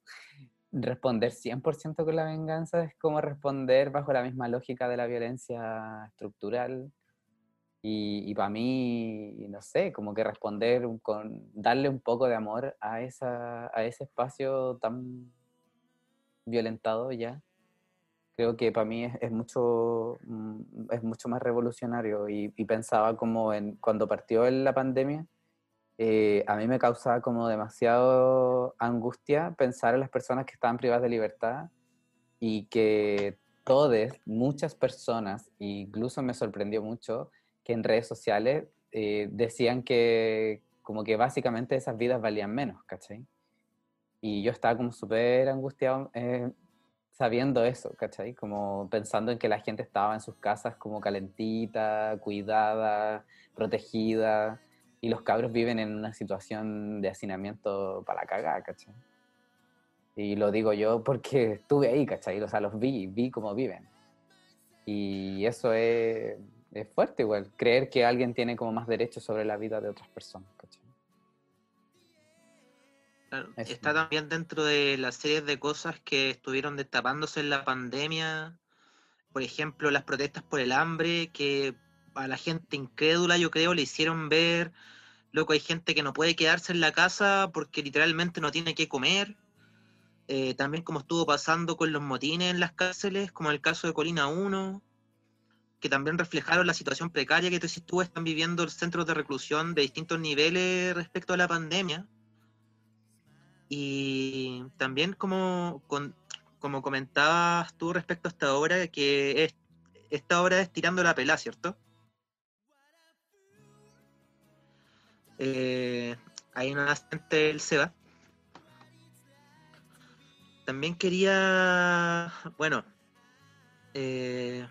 responder 100% con la venganza, es como responder bajo la misma lógica de la violencia estructural. Y, y, para mí, no sé, como que responder con darle un poco de amor a, esa, a ese espacio tan violentado ya, creo que para mí es, es mucho, es mucho más revolucionario. Y, y, pensaba como en cuando partió la pandemia, eh, a mí me causaba como demasiado angustia pensar en las personas que estaban privadas de libertad y que todas, muchas personas, incluso me sorprendió mucho, que en redes sociales eh, decían que como que básicamente esas vidas valían menos, ¿cachai? Y yo estaba como súper angustiado eh, sabiendo eso, ¿cachai? Como pensando en que la gente estaba en sus casas como calentita, cuidada, protegida, y los cabros viven en una situación de hacinamiento para cagar, ¿cachai? Y lo digo yo porque estuve ahí, ¿cachai? O sea, los vi, vi cómo viven. Y eso es es fuerte igual, creer que alguien tiene como más derechos sobre la vida de otras personas. ¿cachai?
Claro, está también dentro de las series de cosas que estuvieron destapándose en la pandemia, por ejemplo, las protestas por el hambre, que a la gente incrédula, yo creo, le hicieron ver, loco, hay gente que no puede quedarse en la casa porque literalmente no tiene que comer. Eh, también como estuvo pasando con los motines en las cárceles, como el caso de Colina 1 que también reflejaron la situación precaria que tú están viviendo los centros de reclusión de distintos niveles respecto a la pandemia. Y también como, como comentabas tú respecto a esta obra, que es, esta obra es tirando la pela, ¿cierto? Eh, hay una asistente el Seba. También quería, bueno, eh,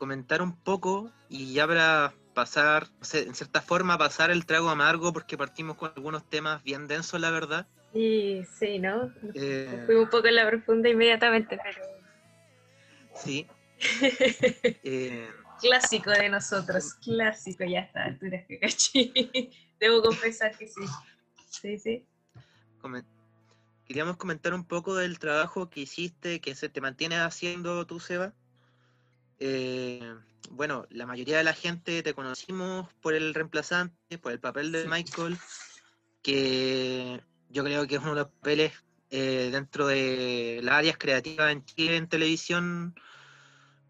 comentar un poco y ya para pasar, en cierta forma, pasar el trago amargo, porque partimos con algunos temas bien densos, la verdad.
Sí, sí, ¿no? Eh, Fui un poco en la profunda inmediatamente, pero...
Sí.
Eh, clásico de nosotros, clásico, ya está, alturas que caché. Debo confesar que sí. Sí, sí.
Queríamos comentar un poco del trabajo que hiciste, que se te mantiene haciendo tú, Seba. Eh, bueno, la mayoría de la gente te conocimos por el reemplazante, por el papel de Michael, que yo creo que es uno de los papeles eh, dentro de las áreas creativas en Chile en televisión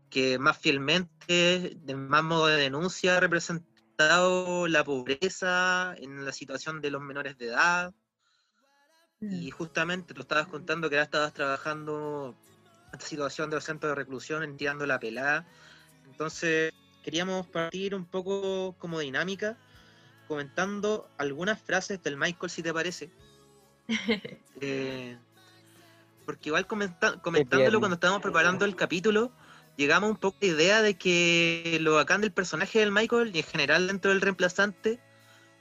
que más fielmente, de más modo de denuncia, ha representado la pobreza en la situación de los menores de edad. Y mm. justamente tú estabas contando que ya estabas trabajando esta situación de los centros de reclusión en tirando la pelada. Entonces, queríamos partir un poco como dinámica, comentando algunas frases del Michael, si te parece. Eh, porque igual comentándolo cuando estábamos preparando el capítulo, llegamos un poco a la idea de que lo bacán del personaje del Michael y en general dentro del reemplazante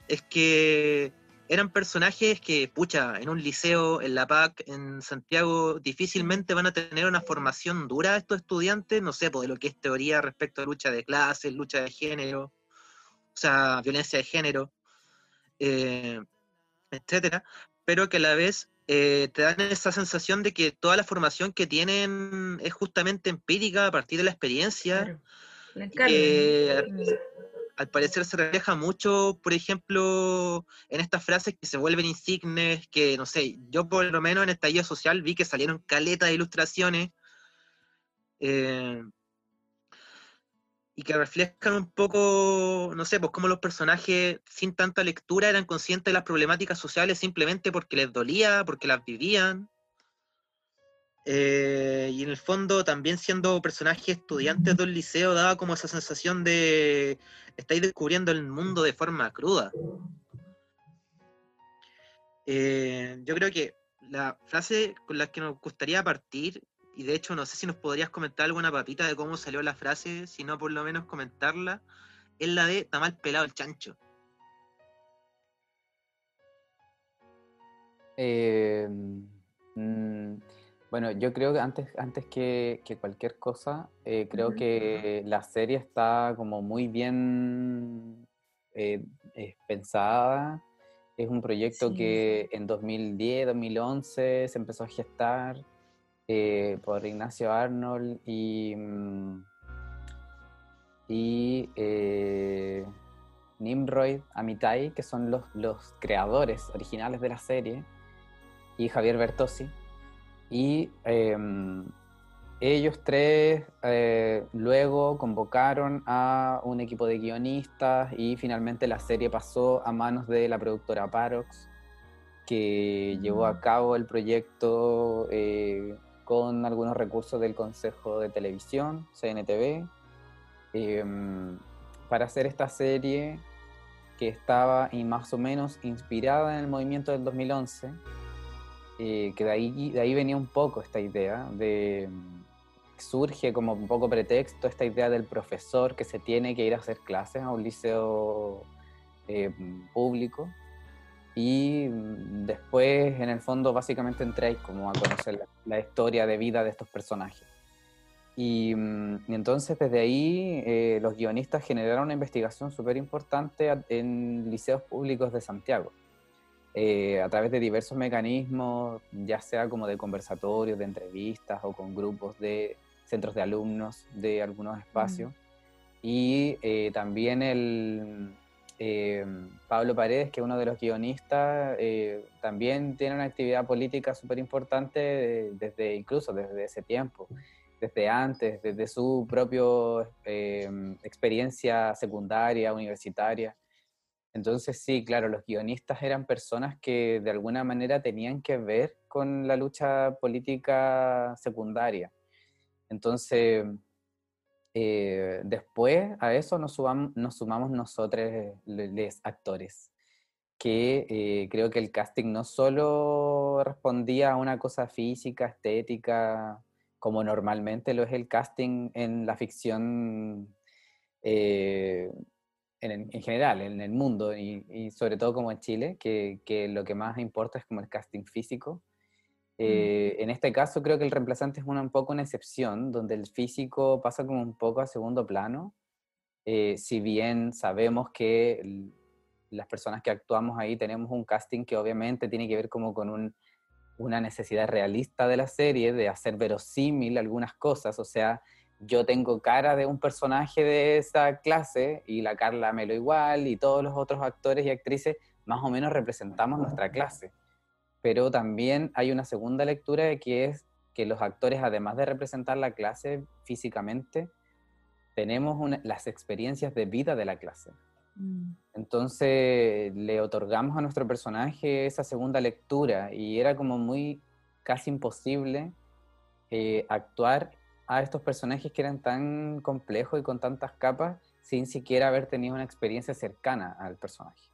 es que eran personajes que, pucha, en un liceo, en la PAC, en Santiago, difícilmente van a tener una formación dura estos estudiantes, no sé, por pues, lo que es teoría respecto a lucha de clases, lucha de género, o sea, violencia de género, eh, etcétera, pero que a la vez eh, te dan esa sensación de que toda la formación que tienen es justamente empírica a partir de la experiencia al parecer se refleja mucho, por ejemplo, en estas frases que se vuelven insignes, que no sé, yo por lo menos en estallido social vi que salieron caletas de ilustraciones eh, y que reflejan un poco, no sé, pues cómo los personajes sin tanta lectura eran conscientes de las problemáticas sociales simplemente porque les dolía, porque las vivían. Eh, y en el fondo, también siendo personajes estudiantes del liceo, daba como esa sensación de estáis descubriendo el mundo de forma cruda. Eh, yo creo que la frase con la que nos gustaría partir, y de hecho no sé si nos podrías comentar alguna papita de cómo salió la frase, sino por lo menos comentarla, es la de está mal pelado el chancho.
Eh, mm, bueno, yo creo que antes, antes que, cualquier cosa, eh, creo que la serie está como muy bien eh, pensada. Es un proyecto que en 2010, 2011 se empezó a gestar eh, por Ignacio Arnold y, mm, y Nimroid Amitai, que son los, los creadores originales de la serie, y Javier Bertossi y em, ellos tres eh, luego convocaron a un equipo de guionistas y finalmente la serie pasó a manos de la productora Parox, que llevó a mm. cabo el proyecto eh, con algunos recursos del Consejo de Televisión, CNTV, em, para hacer esta serie que estaba y más o menos inspirada en el movimiento del 2011 eh, que de ahí, de ahí venía un poco esta idea de surge como un poco pretexto esta idea del profesor que se tiene que ir a hacer clases a un liceo eh, público y después en el fondo básicamente entréis como a conocer la, historia de vida de estos personajes. Y, y entonces desde ahí eh, los guionistas generaron una investigación súper importante en liceos públicos de Santiago. Eh, a través de diversos mecanismos, ya sea como de conversatorios, de entrevistas o con grupos de centros de alumnos de algunos espacios. Y eh, también el eh, Pablo Paredes, que es uno de los guionistas, también tiene una actividad política súper importante desde incluso desde ese tiempo. desde antes, desde su propia experiencia secundaria, universitaria. Entonces sí, claro, los guionistas eran personas que de alguna manera tenían que ver con la lucha política secundaria. Entonces, eh, después a eso nos, sumamos nosotros, los actores, que eh, creo que el casting no solo respondía a una cosa física, estética, como normalmente lo es el casting en la ficción eh, en, general, en el mundo y, sobre todo como en Chile, que, que, lo que más importa es como el casting físico. Mm. Eh, en este caso creo que el reemplazante es una, un poco una excepción, donde el físico pasa como un poco a segundo plano, eh, si bien sabemos que las personas que actuamos ahí tenemos un casting que obviamente tiene que ver como con un, una necesidad realista de la serie, de hacer verosímil algunas cosas, o sea, yo tengo cara de un personaje de esa clase y la Carla me lo igual y todos los otros actores y actrices más o menos representamos nuestra clase. Pero también hay una segunda lectura que es que los actores, además de representar la clase físicamente, tenemos las experiencias de vida de la clase. Mm. Entonces le otorgamos a nuestro personaje esa segunda lectura y era como muy casi imposible eh, actuar a estos personajes que eran tan complejos y con tantas capas sin siquiera haber tenido una experiencia cercana al personaje.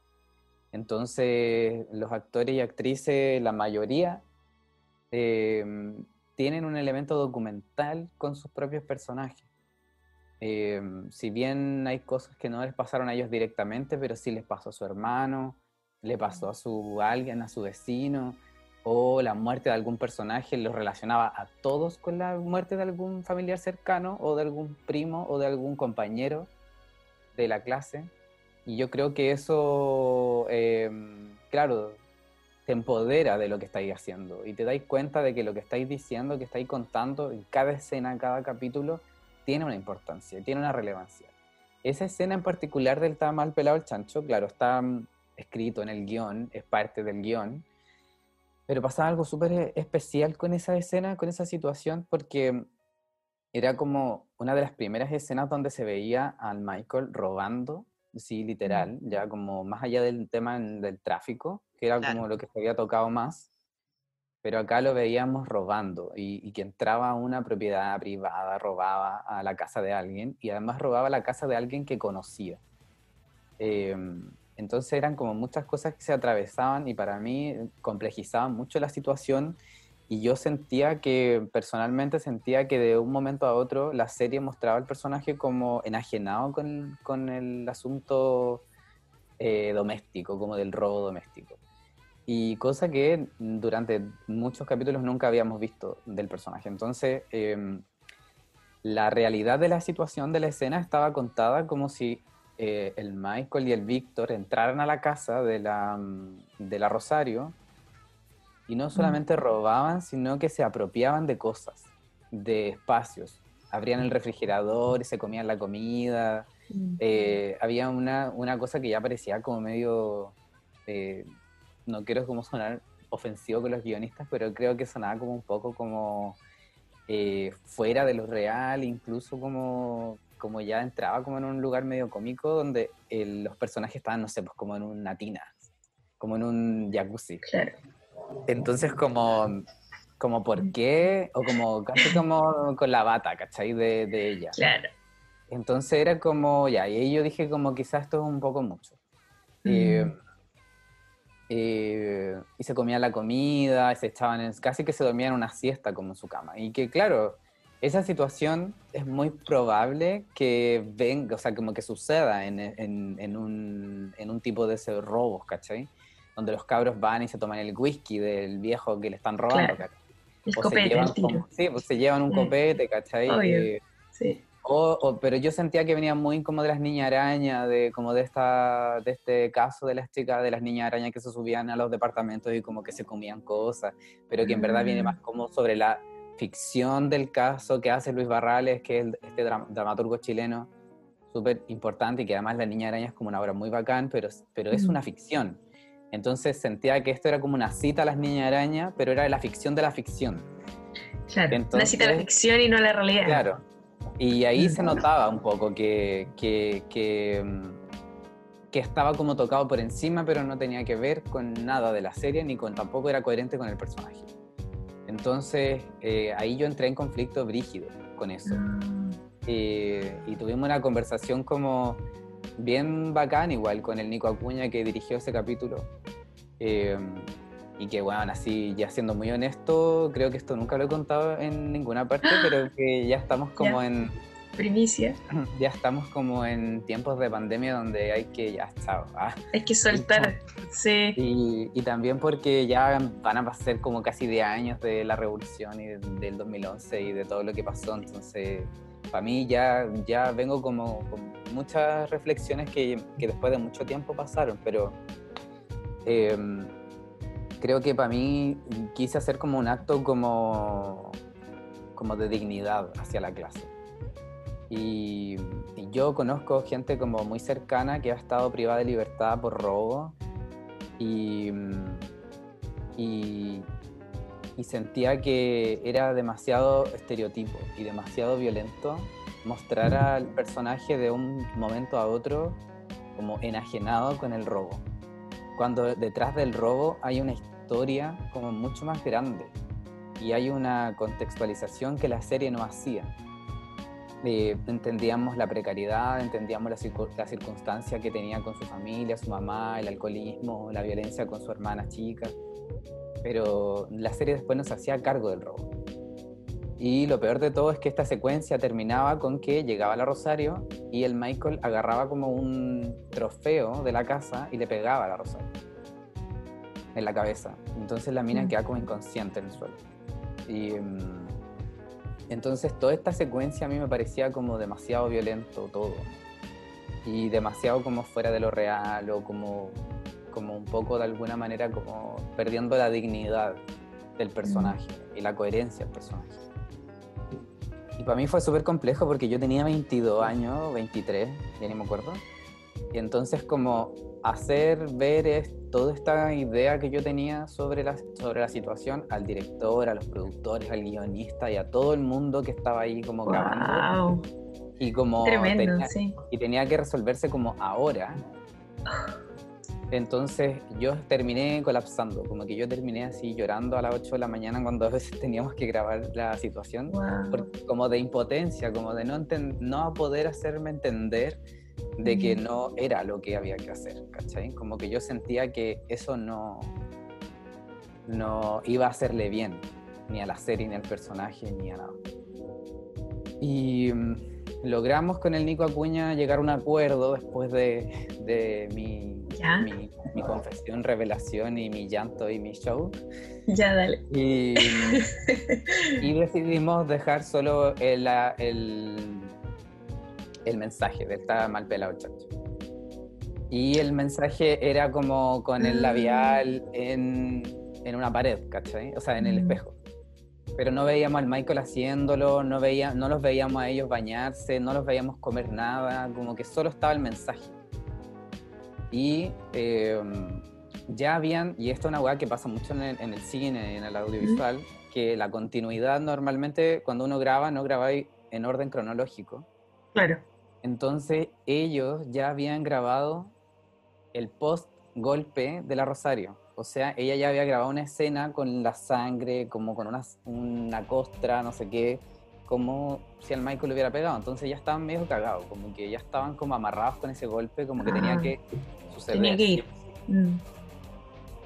Entonces, los actores y actrices, la mayoría, em, tienen un elemento documental con sus propios personajes. Em, si bien hay cosas que no les pasaron a ellos directamente, pero sí les pasó a su hermano, le pasó a su alguien, a su vecino, o la muerte de algún personaje lo relacionaba a todos con la muerte de algún familiar cercano o de algún primo o de algún compañero de la clase. Y yo creo que eso, em, claro, te empodera de lo que estáis haciendo y te dais cuenta de que lo que estáis diciendo, que estáis contando en cada escena, en cada capítulo, tiene una importancia, tiene una relevancia. Esa escena en particular del está mal pelado el chancho, claro, está mm, escrito en el guion, es parte del guion, pero pasaba algo súper eh, especial con esa escena, con esa situación, porque era como una de las primeras escenas donde se veía al Michael robando, sí, literal, ya como más allá del tema del tráfico, que era como lo que se había tocado más, pero acá lo veíamos robando y, que entraba a una propiedad privada, robaba a la casa de alguien y además robaba la casa de alguien que conocía. Eh, entonces eran como muchas cosas que se atravesaban y para mí complejizaban mucho la situación y yo sentía que, personalmente sentía que de un momento a otro la serie mostraba al personaje como enajenado con, con el asunto eh, doméstico, como del robo doméstico. Y cosa que durante muchos capítulos nunca habíamos visto del personaje. Entonces, em, la realidad de la situación de la escena estaba contada como si eh, el Michael y el Víctor entraran a la casa de la, mm, de la Rosario y no solamente robaban, sino que se apropiaban de cosas, de espacios. Abrían el refrigerador y se comían la comida. Eh, había una, una, cosa que ya parecía como medio, eh, no quiero como sonar ofensivo con los guionistas, pero creo que sonaba como un poco como fuera de lo real, incluso como como ya entraba como en un lugar medio cómico donde los personajes estaban, no sé, pues como en una tina, como en un jacuzzi. Claro. Entonces como, como por qué, o como casi como con la bata, ¿cachai? De, de ella.
Claro.
Entonces era como, ya, y ahí yo dije como quizás esto es un poco mucho. Mm. Eh, eh, y se comía la comida, se echaban, en, casi que se dormían una siesta como en su cama. Y que claro, esa situación es muy probable que venga, o sea, como que suceda en, en, en, un, en un, tipo de ese robos, ¿cachai? Donde los cabros van y se toman el whisky del viejo que le están robando,
claro. El o copete, se llevan,
sí, pues se llevan un copete, ¿cachai? Eh, sí. O, pero yo sentía que venía muy como de las niñas arañas, de como de esta, de este caso de las chicas de las niñas arañas que se subían a los departamentos y como que se comían cosas, pero que en verdad viene mm. más como sobre la ficción del caso que hace Luis Barrales, que es este dramaturgo chileno súper importante y que además La Niña Araña es como una obra muy bacán, pero, pero es una ficción. Entonces sentía que esto era como una cita a Las Niñas Araña, pero era la ficción de la ficción.
Claro, una cita a la
Entonces-
ficción y no a la realidad.
Claro. Y ahí se notaba un poco que, que, que, mm, que estaba como tocado por encima, pero no tenía que ver con nada de la serie, ni con tampoco era coherente con el personaje. Entonces, eh, ahí yo entré en conflicto brígido con eso.
Ah,
Eh, y tuvimos una conversación como bien bacán igual con el Nico Acuña que dirigió ese capítulo. Eh, y que bueno, así ya siendo muy honesto, creo que esto nunca lo he contado en ninguna parte, pero que ya estamos como en
primicia.
ya estamos como en tiempos de pandemia donde hay que ya chao. ah.
Hay que soltar. Sí.
Y, y también porque ya van a pasar como casi 10 años de la revolución y de- del 2011 y de todo lo que pasó. Entonces, para mí ya, ya vengo como con muchas reflexiones que, que después de mucho tiempo pasaron, pero eh, creo que para mí quise hacer como un acto como, como de dignidad hacia la clase. Y, y yo conozco gente como muy cercana que ha estado privada de libertad por robo y, y, y sentía que era demasiado estereotipo y demasiado violento mostrar al personaje de un momento a otro como enajenado con el robo. Cuando detrás del robo hay una historia como mucho más grande y hay una contextualización que la serie no hacía. Eh, entendíamos la precariedad, entendíamos la, la circunstancia que tenía con su familia, su mamá, el alcoholismo, la violencia con su hermana chica, pero la serie después nos hacía cargo del robo. Y lo peor de todo es que esta secuencia terminaba con que llegaba la Rosario y el Michael agarraba como un trofeo de la casa y le pegaba a la Rosario en la cabeza. Entonces la mina
Mm.
queda como inconsciente en el suelo. Y mm, entonces toda esta secuencia a mí me parecía como demasiado violento todo. Y demasiado como fuera de lo real o como, como un poco de alguna manera como perdiendo la dignidad del personaje y la coherencia del personaje. Y para mí fue súper complejo porque yo tenía 22 años, 23, ya ni me acuerdo. Y entonces como hacer ver es- toda esta idea que yo tenía sobre la, sobre la situación al director, a los productores, al guionista y a todo el mundo que estaba ahí como grabando.
Wow.
Y como
Tremendo,
tenía,
sí.
y tenía que resolverse como ahora. Entonces yo terminé colapsando, como que yo terminé así llorando a las 8 de la mañana cuando a veces teníamos que grabar la situación,
Wow.
por- como de impotencia, como de no, no poder hacerme entender de que no era lo que había que hacer, ¿cachai? Como que yo sentía que eso no, no iba a hacerle bien, ni a la serie, ni al personaje, ni a nada. Y mm, logramos con el Nico Acuña llegar a un acuerdo después de, de mi, mi, mi confesión, revelación y mi llanto y mi show.
Ya, dale.
Y, y decidimos dejar solo el, el, el mensaje de está mal pelado el chancho. Y el mensaje era como con el labial en, en una pared, ¿cachai? O sea, en el
Mm.
espejo. Pero no veíamos al Michael haciéndolo, no, veía, no los veíamos a ellos bañarse, no los veíamos comer nada, como que solo estaba el mensaje. Y eh, ya habían, y esto es una weá que pasa mucho en el, en el cine, en el audiovisual, que la continuidad normalmente cuando uno graba, no graba en orden cronológico.
Claro.
Entonces ellos ya habían grabado el post golpe de la Rosario. O sea, ella ya había grabado una escena con la sangre, como con una, una costra, no sé qué, como si al Michael le hubiera pegado. Entonces ya estaban medio cagados, como que ya estaban como amarrados con ese golpe, como que tenía
Ah,
que suceder.
Tenía que ir. Mm.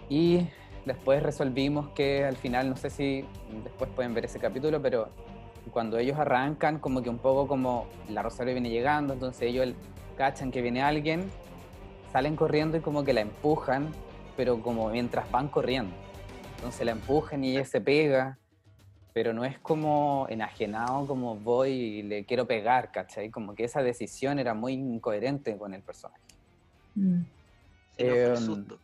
Y después resolvimos que al final, no sé si después pueden ver ese capítulo, pero cuando ellos arrancan, como que un poco como la Rosario viene llegando, entonces ellos cachan que viene alguien, salen corriendo y como que la empujan, pero como mientras van corriendo. Entonces la empujan y ella se pega, pero no es como enajenado como voy y le quiero pegar, ¿cachai? Como que esa decisión era muy incoherente con el personaje.
Mm.
Em,
susto.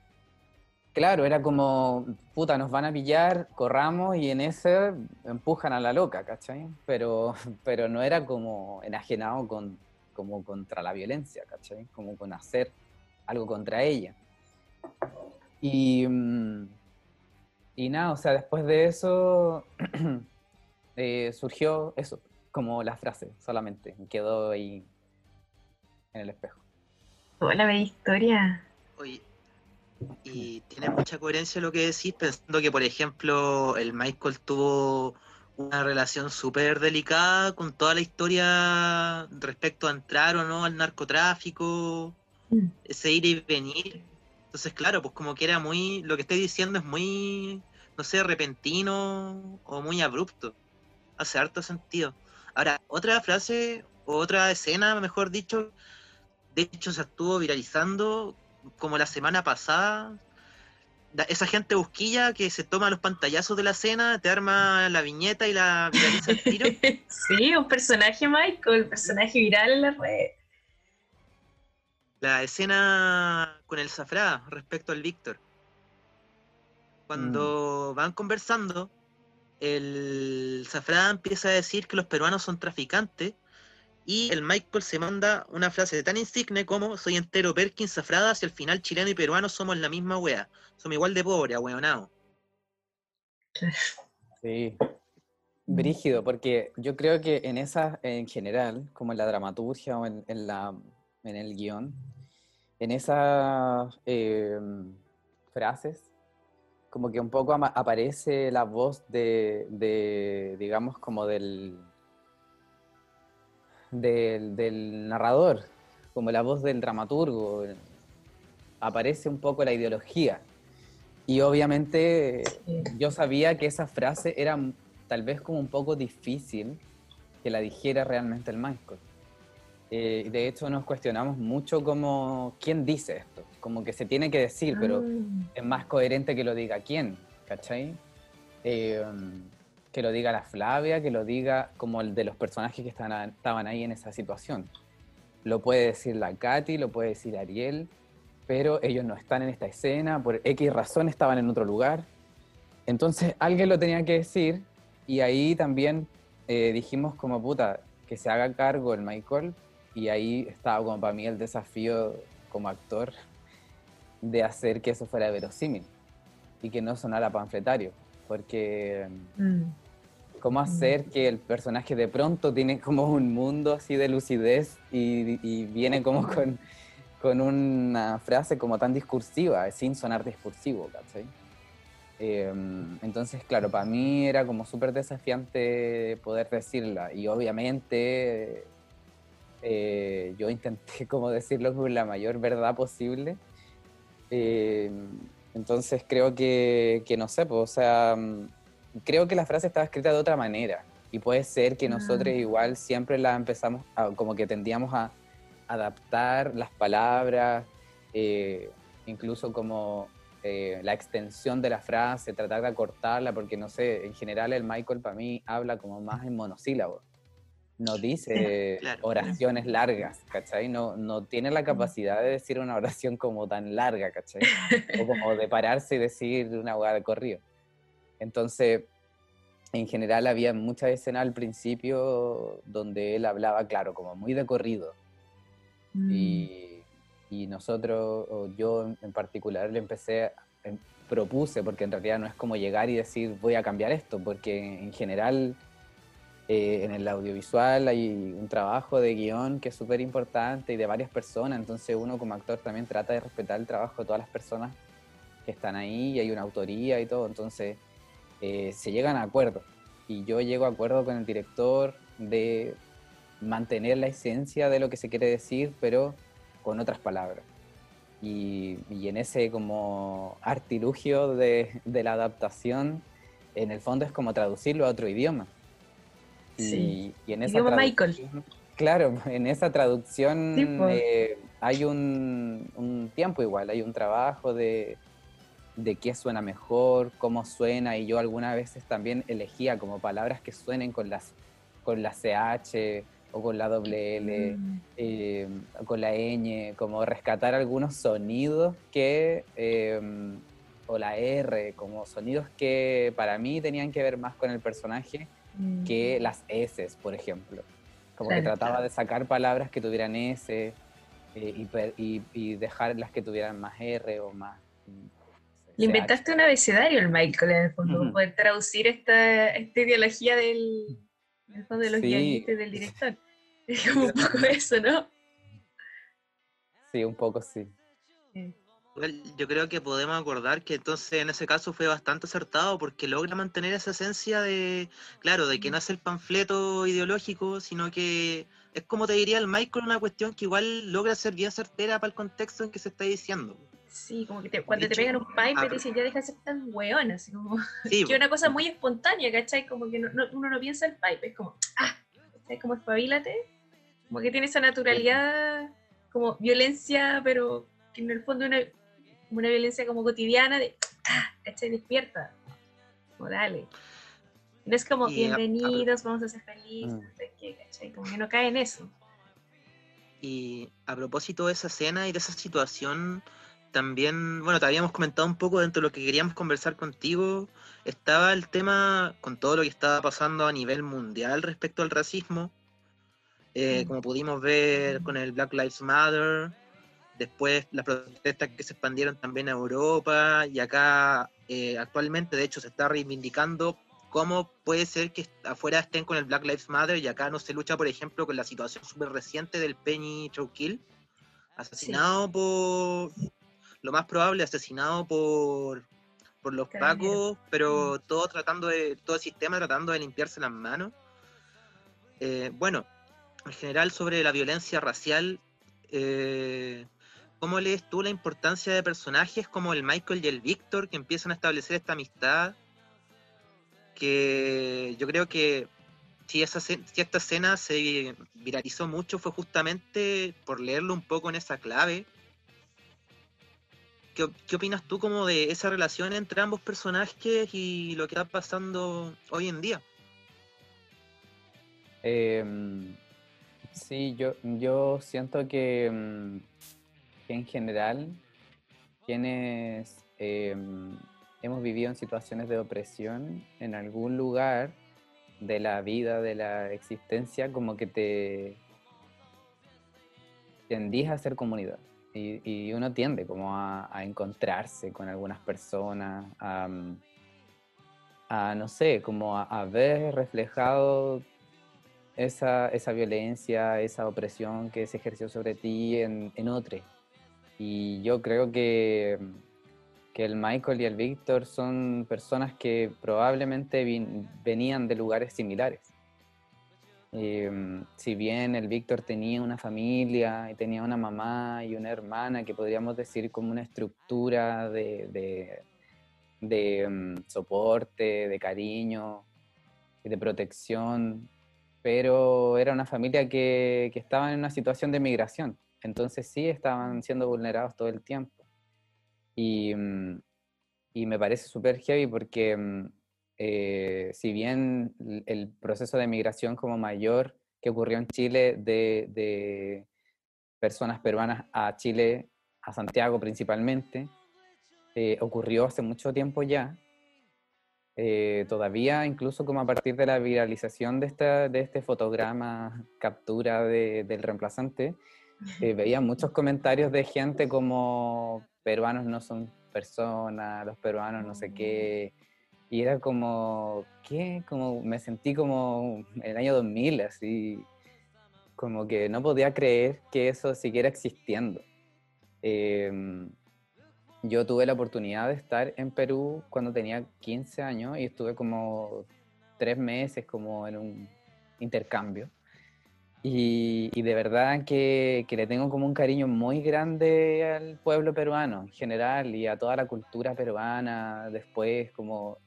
Claro, era como, puta, nos van a pillar, corramos y en ese empujan a la loca, ¿cachai? Pero, pero no era como enajenado con, como contra la violencia, ¿cachai? Como con hacer algo contra ella. Y, mm, y nada, o sea, después de eso, eh, surgió eso, como la frase solamente, quedó ahí en el espejo.
Hola, bella historia.
Oye, y tiene mucha coherencia lo que decís, pensando que, por ejemplo, el Michael tuvo una relación súper delicada con toda la historia respecto a entrar o no al narcotráfico,
Mm.
ese ir y venir. Entonces, claro, pues como que era muy, lo que estoy diciendo es muy, no sé, repentino o muy abrupto. Hace harto sentido. Ahora, otra frase o otra escena, mejor dicho, de hecho se estuvo viralizando como la semana pasada. Da- Esa gente busquilla que se toma los pantallazos de la escena, te arma la viñeta y la viraliza el tiro.
Sí, un personaje, Michael, personaje viral en la red.
La escena con el Zafrá respecto al Víctor. Cuando van conversando, el Zafrá empieza a decir que los peruanos son traficantes y el Michael se manda una frase tan insigne como soy entero Perkins Zafrada, si al final chileno y peruano somos la misma wea. Somos igual de pobres, ahueonao.
Sí. Brígido, porque yo creo que en esa, en general, como en la dramaturgia o en, en la, en el guion, en esas eh, frases, como que un poco aparece la voz de, de, digamos, como del, del, del narrador, como la voz del dramaturgo. Aparece un poco la ideología. Y obviamente yo sabía que esa frase era tal vez como un poco difícil que la dijera realmente el Michael. Eh, de hecho nos cuestionamos mucho como quién dice esto, como que se tiene que decir, pero
Ah,
es más coherente que lo diga quién, ¿cachai? Eh, que lo diga la Flavia, que lo diga como el de los personajes que estaban, estaban ahí en esa situación. Lo puede decir la Katy, lo puede decir Ariel, pero ellos no están en esta escena, por X razón estaban en otro lugar. Entonces alguien lo tenía que decir y ahí también eh, dijimos como puta, que se haga cargo el Michael y ahí estaba como para mí el desafío como actor de hacer que eso fuera verosímil y que no sonara panfletario, porque
mm.
Cómo hacer que el personaje de pronto tiene como un mundo así de lucidez y, y viene como con, con una frase como tan discursiva, sin sonar discursivo, ¿cachai? Eh, entonces, claro, para mí era como súper desafiante poder decirla y obviamente eh, yo intenté como decirlo con la mayor verdad posible. Eh, entonces creo que, que no sé, pues, o sea, mm, creo que la frase estaba escrita de otra manera y puede ser que nosotros
Ah.
igual siempre la empezamos, a- como que tendíamos a adaptar las palabras, eh, incluso como eh, la extensión de la frase, tratar de acortarla, porque no sé, en general el Michael para mí habla como más en monosílabos. No dice
Claro.
oraciones largas, ¿cachai? No, no tiene la capacidad de decir una oración como tan larga, ¿cachai? o como de pararse y decir una hueá de corrido. Entonces, en general había muchas escenas al principio donde él hablaba, claro, como muy de corrido.
Mm.
Y, y nosotros, o yo en- particular, le empecé, em, propuse, porque en realidad no es como llegar y decir voy a cambiar esto, porque en general eh, en el audiovisual hay un trabajo de guion que es súper importante y de varias personas, entonces uno como actor también trata de respetar el trabajo de todas las personas que están ahí y hay una autoría y todo, entonces eh, se llegan a acuerdos. Y yo llego a acuerdo con el director de mantener la esencia de lo que se quiere decir, pero con otras palabras. Y, y en ese como artilugio de, de la adaptación, en el fondo es como traducirlo a otro idioma.
Sí.
y en esa
Idioma Michael.
Claro, en esa traducción
Sí, po.
eh, hay un, un tiempo igual, hay un trabajo de, de qué suena mejor, cómo suena, y yo algunas veces también elegía como palabras que suenen con las con la CH o con la doble L,
Mm.
eh, con la ñ, como rescatar algunos sonidos que, eh, o la R, como sonidos que para mí tenían que ver más con el personaje
Mm.
que las S, por ejemplo. Como que
Claro.
trataba de sacar palabras que tuvieran S eh, y, per- y- y dejar las que tuvieran más R o más...
Le inventaste un abecedario el Michael en el fondo, poder traducir esta, esta ideología del, del fondo de los
Sí.
guionistas del director. Es como un poco eso, ¿no?
Sí, un poco sí.
Igual, Yo creo que podemos acordar que entonces en ese caso fue bastante acertado porque logra mantener esa esencia de, claro, de que no es el panfleto ideológico, sino que es como te diría el Michael, una cuestión que igual logra ser bien certera para el contexto en que se está diciendo.
Sí, como que te- cuando te pegan un pipe
a-
te dicen ya deja de ser tan weón, así como
Sí,
que es una cosa muy espontánea, ¿cachai? Como que no- no- uno no piensa el pipe, es como, ah, ¿cachai? Como espabilate, como que tiene esa naturalidad, como violencia, pero que en el fondo es una, una violencia como cotidiana de, ah, ¿cachai? Despierta, como dale. No es como,
Y a- a-
bienvenidos, vamos a ser felices,
Mm.
¿cachai? Como que no cae en eso.
Y a propósito de esa escena y de esa situación, también, bueno, te habíamos comentado un poco dentro de lo que queríamos conversar contigo, estaba el tema con todo lo que estaba pasando a nivel mundial respecto al racismo, eh,
Mm.
como pudimos ver con el Black Lives Matter, después las protestas que se expandieron también a Europa y acá eh, actualmente, de hecho, se está reivindicando cómo puede ser que afuera estén con el Black Lives Matter y acá no se lucha, por ejemplo, con la situación súper reciente del Penny Chowkill, asesinado por, lo más probable, asesinado por, por los pacos, pero todo tratando de, todo el sistema tratando de limpiarse las manos. Eh, bueno, en general sobre la violencia racial, eh, ¿cómo lees tú la importancia de personajes como el Michael y el Víctor que empiezan a establecer esta amistad? Que yo creo que si, esa, si esta escena se viralizó mucho fue justamente por leerlo un poco en esa clave. ¿Qué, op- qué opinas tú como de esa relación entre ambos personajes y lo que está pasando hoy en día?
Em, sí, yo, yo siento que, que en general quienes em, hemos vivido en situaciones de opresión en algún lugar de la vida, de la existencia, como que te tendís a hacer comunidad. Y, y uno tiende como a, a encontrarse con algunas personas, a, mm, a, no sé, como a, a ver reflejado esa, esa violencia, esa opresión que se ejerció sobre ti en, en otro. Y yo creo que, que el Michael y el Víctor son personas que probablemente vin- venían de lugares similares. Em, si bien el Víctor tenía una familia y tenía una mamá y una hermana que podríamos decir como una estructura de, de, em, soporte, de cariño y de protección, pero era una familia que, que estaba en una situación de migración, entonces sí estaban siendo vulnerados todo el tiempo. Y, mm, y me parece súper heavy porque eh, si bien el proceso de migración como mayor que ocurrió en Chile de, de personas peruanas a Chile, a Santiago principalmente, eh, ocurrió hace mucho tiempo ya, eh, todavía incluso como a partir de la viralización de, esta, de este fotograma, captura de- del reemplazante, eh, veía muchos comentarios de gente como peruanos no son personas, los peruanos no sé qué, y era como, ¿qué? Como me sentí como en el año 2000, así, como que no podía creer que eso siguiera existiendo. Em, yo tuve la oportunidad de estar en Perú cuando tenía 15 años y estuve como tres meses como en un intercambio. Y, y de verdad que, que le tengo como un cariño muy grande al pueblo peruano en general y a toda la cultura peruana. Después como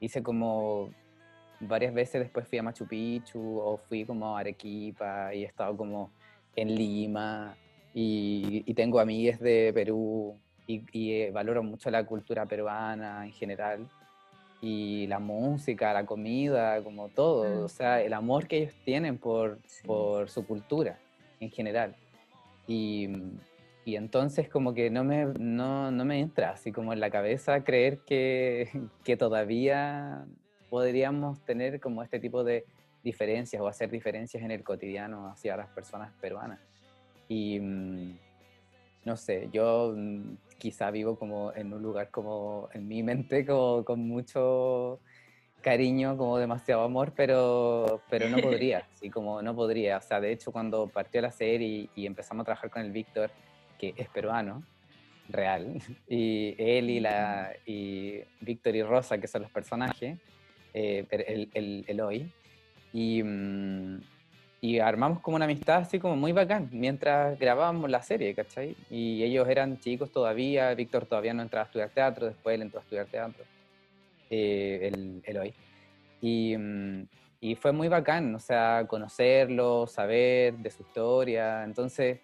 hice como varias veces después fui a Machu Picchu o fui como a Arequipa y he estado como en Lima y, y tengo amigas de Perú y, y, eh, valoro mucho la cultura peruana en general y la música, la comida, como todo,
Mm.
o sea, el amor que ellos tienen por,
Sí.
por su cultura en general. Y, y entonces como que no me, no, no me entra así como en la cabeza creer que, que todavía podríamos tener como este tipo de diferencias o hacer diferencias en el cotidiano hacia las personas peruanas. Y, mm, no sé, yo mm, quizá vivo como en un lugar como en mi mente, como con mucho cariño, como demasiado amor, pero, pero no podría, sí, como no podría. O sea, de hecho, cuando partió la serie y, empezamos a trabajar con el Víctor, que es peruano, real, y él y, la, y Víctor y Rosa, que son los personajes, eh, el, el, el, hoy, y, mm, y armamos como una amistad así como muy bacán mientras grabábamos la serie, ¿cachai? Y ellos eran chicos todavía, Víctor todavía no entraba a estudiar teatro, después él entró a estudiar teatro eh, el, hoy. Y, mm, y, fue muy bacán, o sea, conocerlo, saber de su historia. Entonces,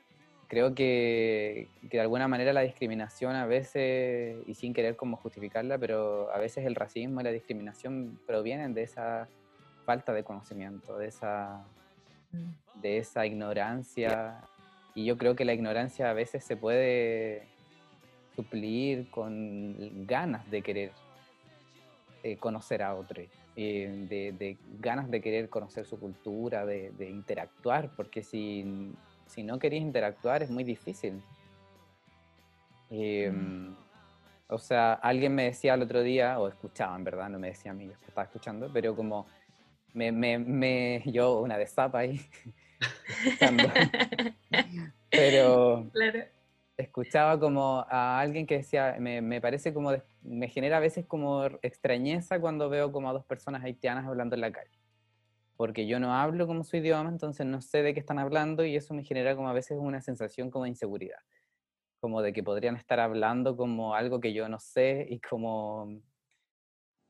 creo que, que, de alguna manera la discriminación a veces, y sin querer como justificarla, pero a veces el racismo y la discriminación provienen de esa falta de conocimiento, de esa, de esa ignorancia. Y yo creo que la ignorancia a veces se puede suplir con ganas de querer eh, conocer a otro, eh, de, ganas de querer conocer su cultura, de, interactuar, porque si, si, no queréis interactuar es muy difícil. Em, mm. O sea, alguien me decía el otro día, o escuchaba en verdad, no me decía a mí, yo estaba escuchando, pero como me, me, me yo una de zapa ahí, pero claro escuchaba como a alguien que decía, me, parece como, me genera a veces como extrañeza cuando veo como a dos personas haitianas hablando en la calle. Porque yo no hablo como su idioma, entonces no sé de qué están hablando y eso me genera como a veces una sensación como de inseguridad. Como de que podrían estar hablando como algo que yo no sé y como...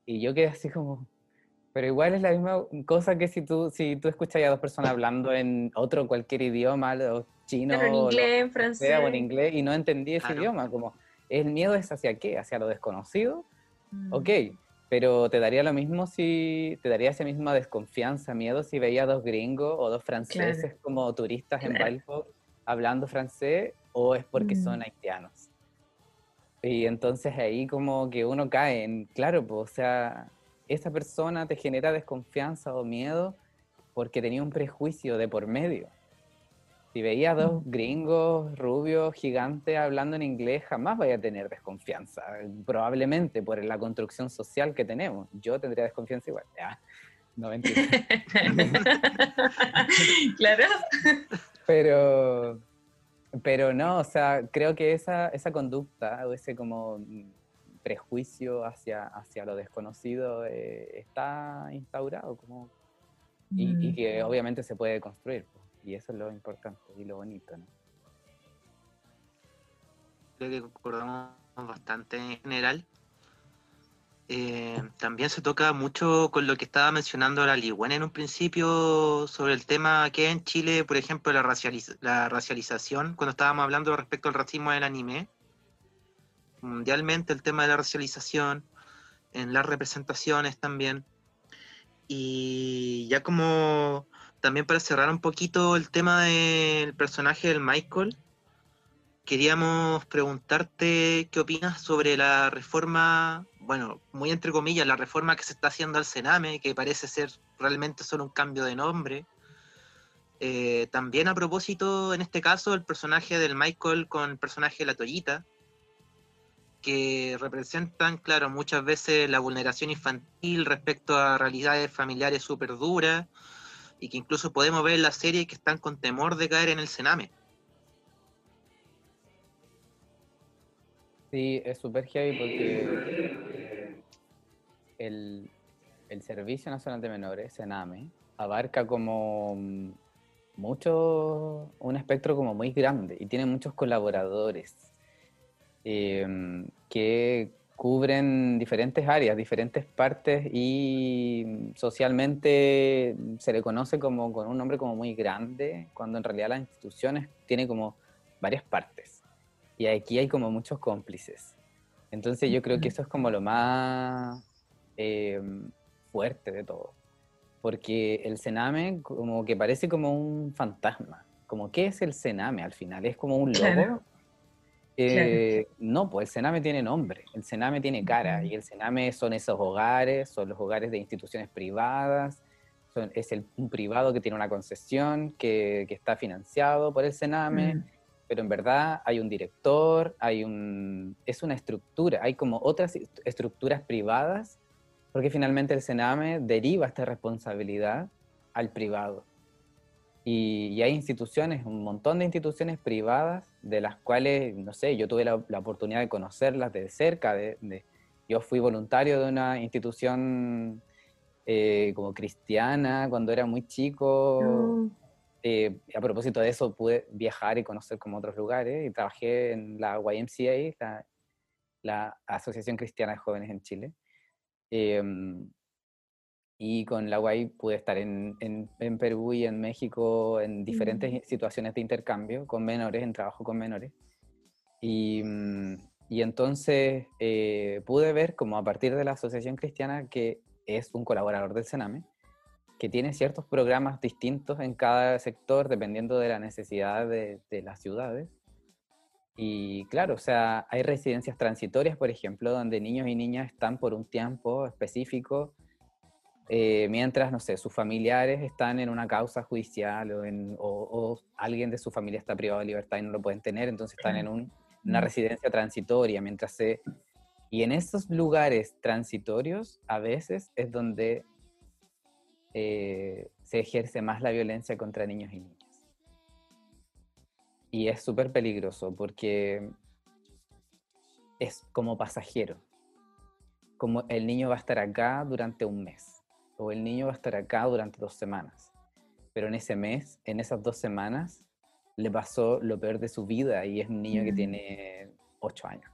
Y yo quedé así como, pero igual es la misma cosa que si tú, si tú escuchas a dos personas hablando en otro cualquier idioma, o chino,
en inglés, en francés.
o en inglés, y no entendí ese idioma, como, ¿el miedo es hacia qué? ¿Hacia lo desconocido? Mm. Ok, pero te daría lo mismo si, te daría esa misma desconfianza, miedo si veía dos gringos o dos franceses como turistas en Balfour hablando francés, o es porque son mm. haitianos. Y entonces ahí como que uno cae en, claro, pues, o sea, esa persona te genera desconfianza o miedo porque tenía un prejuicio de por medio. Si veía dos gringos rubios gigantes hablando en inglés, jamás vaya a tener desconfianza, probablemente por la construcción social que tenemos. Yo tendría desconfianza igual. Ya, no mentira.
claro.
Pero, pero no, o sea, creo que esa, esa conducta o ese como prejuicio hacia, hacia lo desconocido eh, está instaurado como, y, que mm. obviamente se puede construir. Y eso es lo importante y lo bonito. ¿no?
Creo que concordamos bastante en general. Eh, también se toca mucho con lo que estaba mencionando la Ligüena en un principio sobre el tema que en Chile, por ejemplo, la, la racialización, cuando estábamos hablando respecto al racismo del anime, mundialmente el tema de la racialización, en las representaciones también. Y ya como también para cerrar un poquito el tema del personaje del Michael, queríamos preguntarte qué opinas sobre la reforma, bueno, muy entre comillas, la reforma que se está haciendo al Sename, que parece ser realmente solo un cambio de nombre. Eh, también a propósito, en este caso, el personaje del Michael con el personaje de la Toyita, que representan, claro, muchas veces la vulneración infantil respecto a realidades familiares súper duras y que incluso podemos ver en la serie que están con temor de caer en el cename.
Sí, es súper heavy porque el, el, Servicio Nacional de Menores, Sename, abarca como mucho, un espectro como muy grande y tiene muchos colaboradores Em, que cubren diferentes áreas, diferentes partes y socialmente se le conoce como con un nombre como muy grande, cuando en realidad las instituciones tienen como varias partes. Y aquí hay como muchos cómplices. Entonces yo creo que eso es como lo más em, fuerte de todo. Porque el Sename como que parece como un fantasma. Como, ¿qué es el Sename al final? ¿Es como un lobo? Eh, no, pues el Sename tiene nombre, el Sename tiene cara, y el Sename son esos hogares, son los hogares de instituciones privadas, es el, un privado que tiene una concesión, que, está financiado por el Sename, mm. pero en verdad hay un director, hay un, es una estructura, hay como otras estructuras privadas, porque finalmente el Sename deriva esta responsabilidad al privado. Y, hay instituciones, un montón de instituciones privadas, de las cuales, no sé, yo tuve la, oportunidad de conocerlas de cerca. De, yo fui voluntario de una institución eh, como cristiana cuando era muy chico. Mm. Eh, a propósito de eso, pude viajar y conocer como otros lugares y trabajé en la YMCA, la, la Asociación Cristiana de Jóvenes en Chile. Em, y con la UAI pude estar en, en, Perú y en México en diferentes mm. situaciones de intercambio con menores, en trabajo con menores. Y, mm, y entonces eh, pude ver como a partir de la Asociación Cristiana, que es un colaborador del Sename, que tiene ciertos programas distintos en cada sector dependiendo de la necesidad de, de las ciudades. Y claro, o sea, hay residencias transitorias, por ejemplo, donde niños y niñas están por un tiempo específico eh, mientras, no sé, sus familiares están en una causa judicial o, en, o, alguien de su familia está privado de libertad y no lo pueden tener, entonces están en una residencia transitoria, mientras se... Y en esos lugares transitorios a veces es donde eh, se ejerce más la violencia contra niños y niñas. Y es súper peligroso porque es como pasajero, como el niño va a estar acá durante un mes o el niño va a estar acá durante dos semanas. Pero en ese mes, en esas dos semanas, le pasó lo peor de su vida y es un niño que mm. tiene ocho años.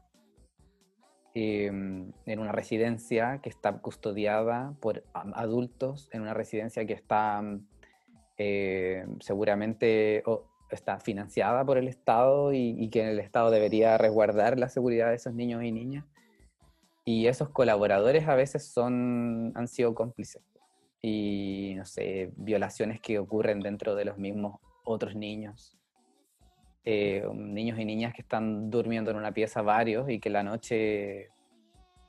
Em, en una residencia que está custodiada por adultos, en una residencia que está eh, seguramente está financiada por el Estado y, y, que el Estado debería resguardar la seguridad de esos niños y niñas. Y esos colaboradores a veces son, han sido cómplices y, no sé, violaciones que ocurren dentro de los mismos otros niños. Eh, niños y niñas que están durmiendo en una pieza varios y que la noche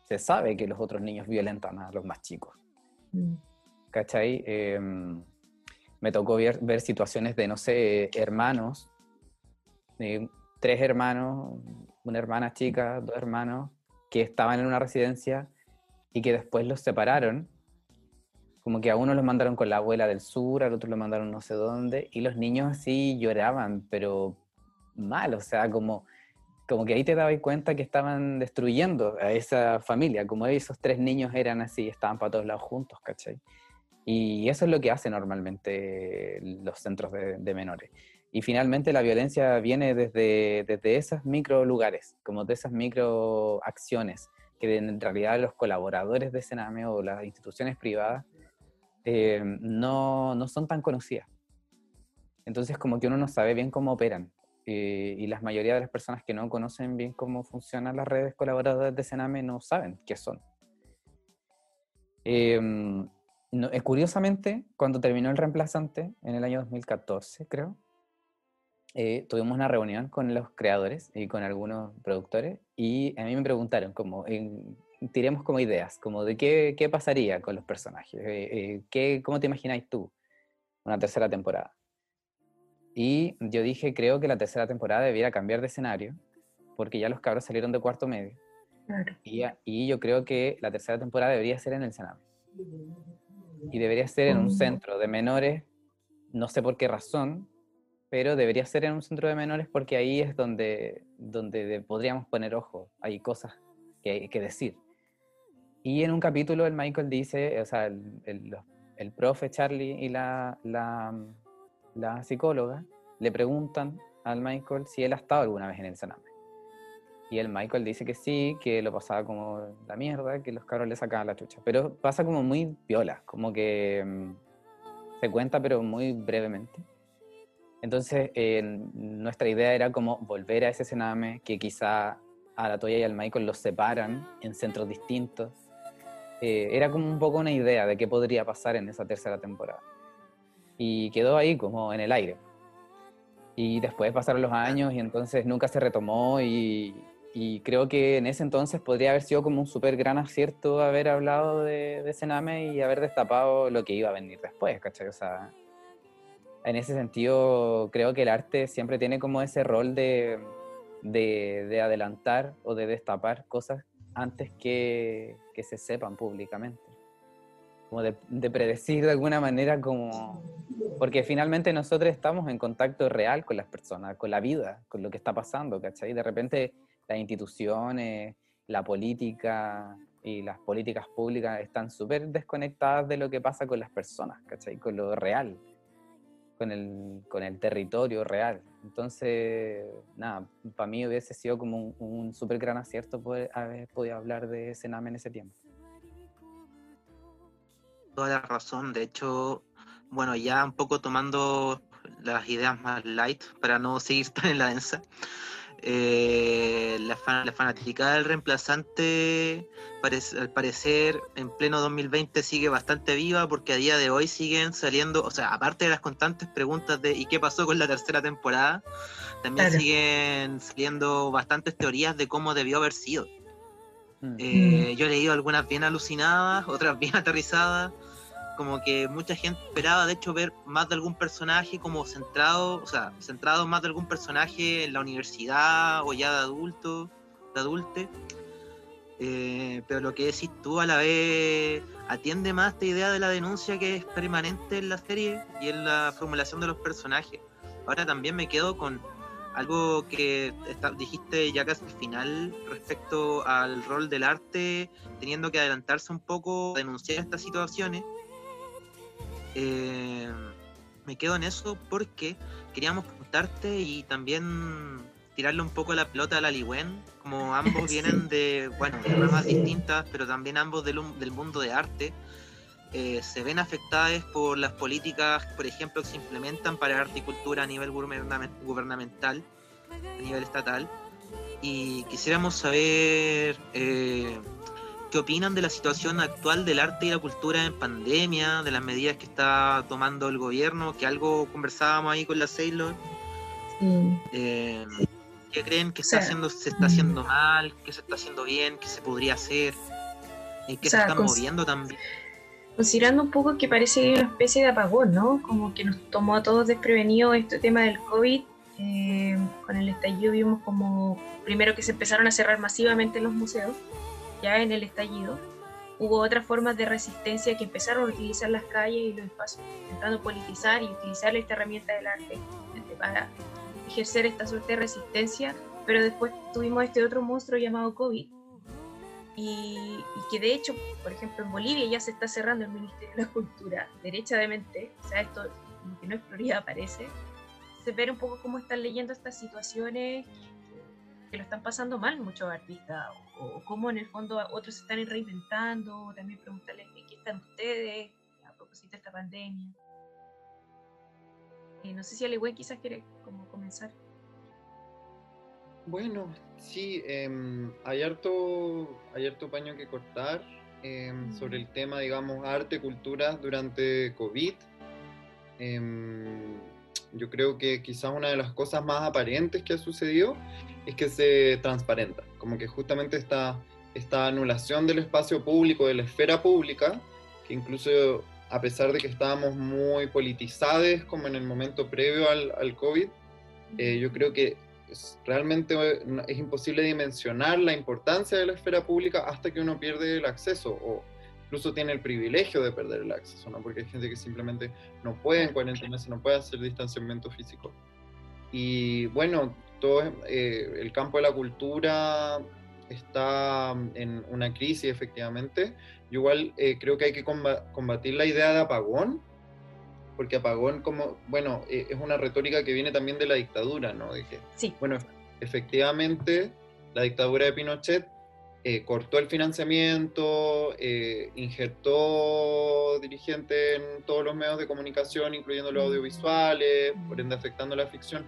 se sabe que los otros niños violentan a los más chicos. Mm. ¿Cachai? Em, me tocó ver, ver, situaciones de, no sé, hermanos, tres hermanos, una hermana chica, dos hermanos, que estaban en una residencia y que después los separaron como que a uno los mandaron con la abuela del sur, al otro lo mandaron no sé dónde, y los niños así lloraban, pero mal, o sea, como, como que ahí te dabas cuenta que estaban destruyendo a esa familia, como esos tres niños eran así, estaban para todos lados juntos, ¿cachai? Y eso es lo que hacen normalmente los centros de, menores. Y finalmente la violencia viene desde, desde esos micro lugares, como de esas micro acciones, que en realidad los colaboradores de Sename o las instituciones privadas eh, no, no, son tan conocidas. Entonces como que uno no sabe bien cómo operan. Eh, y la mayoría de las personas que no conocen bien cómo funcionan las redes colaboradoras de Sename no saben qué son. Em, eh, curiosamente, cuando terminó el reemplazante, en el año 2014 creo, tuvimos una reunión con los creadores y con algunos productores y a mí me preguntaron como, tiremos como ideas, como de qué, qué pasaría con los personajes, eh, eh, qué, cómo te imagináis tú una tercera temporada. Y yo dije, creo que la tercera temporada debiera cambiar de escenario, porque ya los cabros salieron de cuarto medio. Y, y, yo creo que la tercera temporada debería ser en el Sename. Y debería ser en un centro de menores, no sé por qué razón, pero debería ser en un centro de menores porque ahí es donde, donde podríamos poner ojo, hay cosas que, que decir. Y en un capítulo el Michael dice, o sea, el, el, profe Charlie y la, la, la, psicóloga le preguntan al Michael si él ha estado alguna vez en el Sename. Y el Michael dice que sí, que lo pasaba como la mierda, que los cabros le sacaban la chucha. Pero pasa como muy viola, como que mm, se cuenta pero muy brevemente. Entonces, nuestra idea era como volver a ese Sename, que quizá a la Toya y al Michael los separan en centros distintos eh, era como un poco una idea de qué podría pasar en esa tercera temporada. Y quedó ahí como en el aire. Y después pasaron los años y entonces nunca se retomó y, creo que en ese entonces podría haber sido como un súper gran acierto haber hablado de, de y haber destapado lo que iba a venir después, en ese sentido creo que el arte siempre tiene como ese rol de, adelantar o de destapar cosas antes que, que se sepan públicamente. Como de, de, predecir de alguna manera como... Porque finalmente nosotros estamos en contacto real con las personas, con la vida, con lo que está pasando, ¿cachai? De repente las instituciones, la política y las políticas públicas están súper desconectadas de lo que pasa con las personas, ¿cachai? Con lo real, con el, con el territorio real. Entonces, nada, para mí hubiese sido como un, un súper gran acierto poder haber podido hablar de Sename en ese tiempo.
Toda la razón, de hecho, bueno, ya un poco tomando las ideas más light para no seguir tan en la densa. Eh, la, la, fanaticada del reemplazante al parecer en pleno 2020 sigue bastante viva porque a día de hoy siguen saliendo, o sea, aparte de las constantes preguntas de ¿y qué pasó con la tercera temporada? También siguen saliendo bastantes teorías de cómo debió haber sido. Mm. Eh, yo he leído algunas bien alucinadas, otras bien aterrizadas como que mucha gente esperaba de hecho ver más de algún personaje como centrado, o sea, centrado más de algún personaje en la universidad o ya de adulto, de adulte. Eh, pero lo que decís tú a la vez atiende más esta idea de la denuncia que es permanente en la serie y en la formulación de los personajes. Ahora también me quedo con algo que dijiste ya casi al final respecto al rol del arte, teniendo que adelantarse un poco, denunciar estas situaciones eh, me quedo en eso porque queríamos preguntarte y también tirarle un poco la pelota a la Liwen, como ambos vienen de, bueno, ramas distintas, pero también ambos del, mundo de arte. Eh, se ven afectadas por las políticas, por ejemplo, que se implementan para arte y cultura a nivel gubernamental, a nivel estatal. Y quisiéramos saber eh, ¿Qué opinan de la situación actual del arte y la cultura en pandemia, de las medidas que está tomando el gobierno? Que algo conversábamos ahí con la Sailor. Eh, ¿Qué creen que está haciendo, se está haciendo mal? ¿Qué se está haciendo bien? ¿Qué se podría hacer? ¿En qué se está moviendo también?
Considerando un poco que parece que hay una especie de apagón, ¿no? Como que nos tomó a todos desprevenidos este tema del COVID. Eh, con el estallido vimos como primero que se empezaron a cerrar masivamente los museos ya en el estallido, hubo otras formas de resistencia que empezaron a utilizar las calles y los espacios, intentando politizar y utilizar esta herramienta del arte para ejercer esta suerte de resistencia, pero después tuvimos este otro monstruo llamado COVID, y, que de hecho, por ejemplo, en Bolivia ya se está cerrando el Ministerio de la Cultura, derechamente, o sea, esto que no es prioridad parece, se ve un poco cómo están leyendo estas situaciones que lo están pasando mal muchos artistas, o, cómo en el fondo otros se están reinventando, también preguntarles qué están ustedes a propósito de esta pandemia. Eh, no sé si Alewen quizás quiere como comenzar.
Bueno, sí, em, hay, harto, hay harto paño que cortar em, sobre el tema, digamos, arte, cultura durante COVID. Em, yo creo que quizás una de las cosas más aparentes que ha sucedido es que se transparenta, como que justamente esta, esta anulación del espacio público, de la esfera pública, que incluso a pesar de que estábamos muy politizados como en el momento previo al, al COVID, eh, yo creo que es, realmente es imposible dimensionar la importancia de la esfera pública hasta que uno pierde el acceso o incluso tiene el privilegio de perder el acceso, ¿no? porque hay gente que simplemente no puede en cuarentena, no puede hacer distanciamiento físico. Y bueno, todo eh, el campo de la cultura está en una crisis efectivamente. Yo igual eh, creo que hay que combatir la idea de apagón, porque apagón como, bueno, eh, es una retórica que viene también de la dictadura, ¿no? De que,
sí.
Bueno, efectivamente, la dictadura de Pinochet cortó el financiamiento, injertó dirigentes en todos los medios de comunicación, incluyendo los audiovisuales, por ende afectando la ficción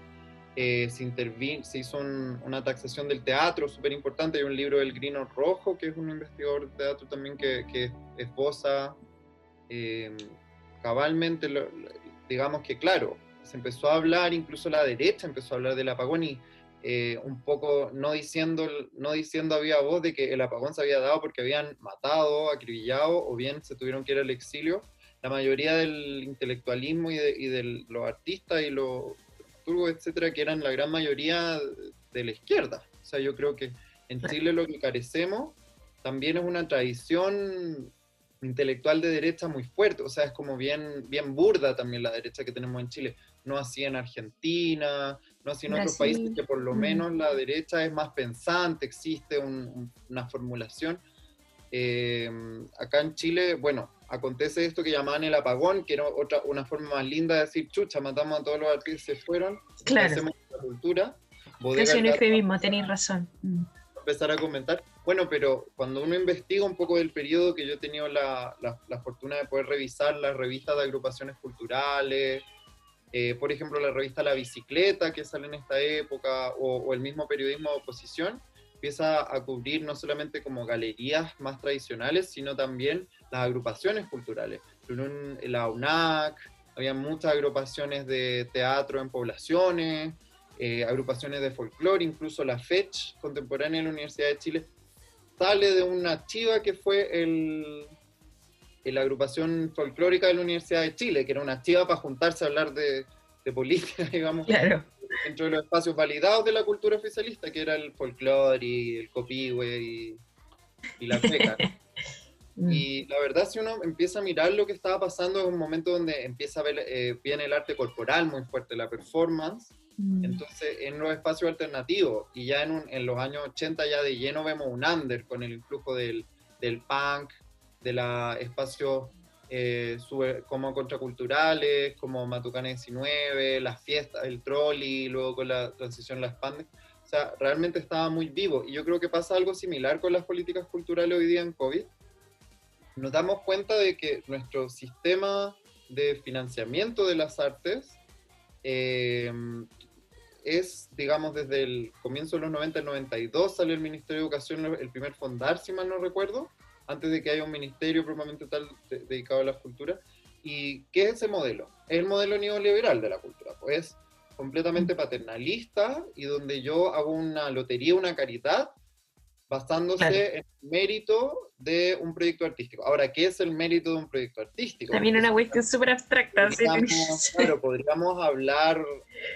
eh, se, hizo una taxación del teatro súper importante. Hay un libro del Grino Rojo, que es un investigador de teatro también que, que esposa eh, cabalmente, digamos que claro, se empezó a hablar, incluso la derecha empezó a hablar del apagón y eh, un poco no diciendo, no diciendo había voz de que el apagón se había dado porque habían matado, acribillado o bien se tuvieron que ir al exilio, la mayoría del intelectualismo y de, los artistas y los etcétera, que eran la gran mayoría de la izquierda. O sea, yo creo que en Chile lo que carecemos también es una tradición intelectual de derecha muy fuerte, o sea, es como bien, bien burda también la derecha que tenemos en Chile. No así en Argentina, no así en otros países que por lo mm. menos la derecha es más pensante, existe una formulación. Eh, acá en Chile, bueno, acontece esto que llamaban el apagón, que era otra, una forma más linda de decir, chucha, matamos a todos los artistas y se fueron,
claro.
hacemos la cultura.
Casi un eufemismo, tenéis razón. Mm.
Empezar a comentar. Bueno, pero cuando uno investiga un poco del periodo que yo he tenido la, la, fortuna de poder revisar las revistas de agrupaciones culturales, eh, por ejemplo, la revista La Bicicleta que sale en esta época, o, o el mismo periodismo de oposición, empieza a cubrir no solamente como galerías más tradicionales, sino también las agrupaciones culturales. La UNAC, había muchas agrupaciones de teatro en poblaciones, eh, agrupaciones de folclore, incluso la FECH contemporánea en la Universidad de Chile sale de una chiva que fue el, la agrupación folclórica de la Universidad de Chile, que era una chiva para juntarse a hablar de, de política, digamos.
Claro
dentro de los espacios validados de la cultura oficialista, que era el folclore y el copihue y, y la feca. Mm. y la verdad, si uno empieza a mirar lo que estaba pasando, es un momento donde empieza a ver, eh, viene el arte corporal muy fuerte, la performance, mm. entonces en los espacios alternativos, y ya en, en, los años 80 ya de lleno vemos un under con el influjo del, del punk, de los espacios eh, como contraculturales, como Matucana 19, las fiestas, el trolley, luego con la transición la expande. O sea, realmente estaba muy vivo. Y yo creo que pasa algo similar con las políticas culturales hoy día en COVID. Nos damos cuenta de que nuestro sistema de financiamiento de las artes eh, es, digamos, desde el comienzo de los 90, el 92, sale el Ministerio de Educación, el primer fondar, si mal no recuerdo, antes de que haya un ministerio propiamente tal dedicado a la cultura. ¿Y qué es ese modelo? Es el modelo neoliberal de la cultura, pues completamente paternalista y donde yo hago una lotería, una caridad, basándose en el mérito de un proyecto artístico. Ahora, ¿qué es el mérito de un proyecto artístico?
También una cuestión súper abstracta.
claro, podríamos hablar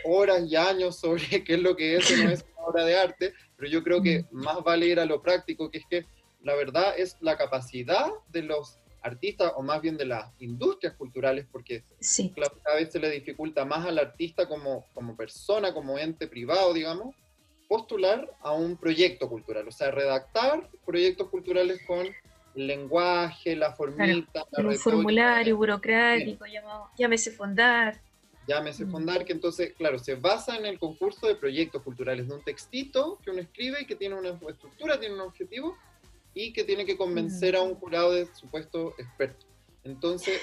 horas y años sobre qué es lo que es o no es una obra de arte, pero yo creo que más vale ir a lo práctico, que es que la verdad es la capacidad de los artistas, o más bien de las industrias culturales, porque cada vez se le dificulta más al artista como, como persona, como ente privado, digamos, postular a un proyecto cultural, o sea, redactar proyectos culturales con lenguaje, la formita,
un formulario burocrático llamado llámese fondar.
Llámese mm. fondar, que entonces, claro, se basa en el concurso de proyectos culturales, de un textito que uno escribe y que tiene una estructura, tiene un objetivo, y que tiene que convencer a un jurado de supuesto experto. Entonces,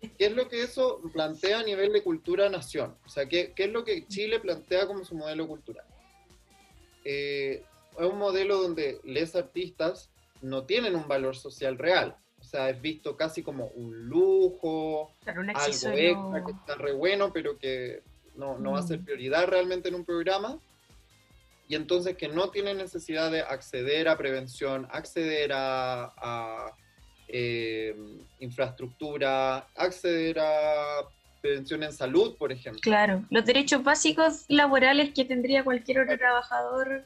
¿qué es lo que eso plantea a nivel de cultura-nación? O sea, ¿qué, ¿qué, es lo que Chile plantea como su modelo cultural? Eh, es un modelo donde les artistas no tienen un valor social real. O sea, es visto casi como un lujo, algo extra que está re bueno, pero que no, no va a ser mm. prioridad realmente en un programa y entonces que no tiene necesidad de acceder a prevención, acceder a, eh, infraestructura, acceder a prevención en salud, por ejemplo.
Claro, los derechos básicos laborales que tendría cualquier otro trabajador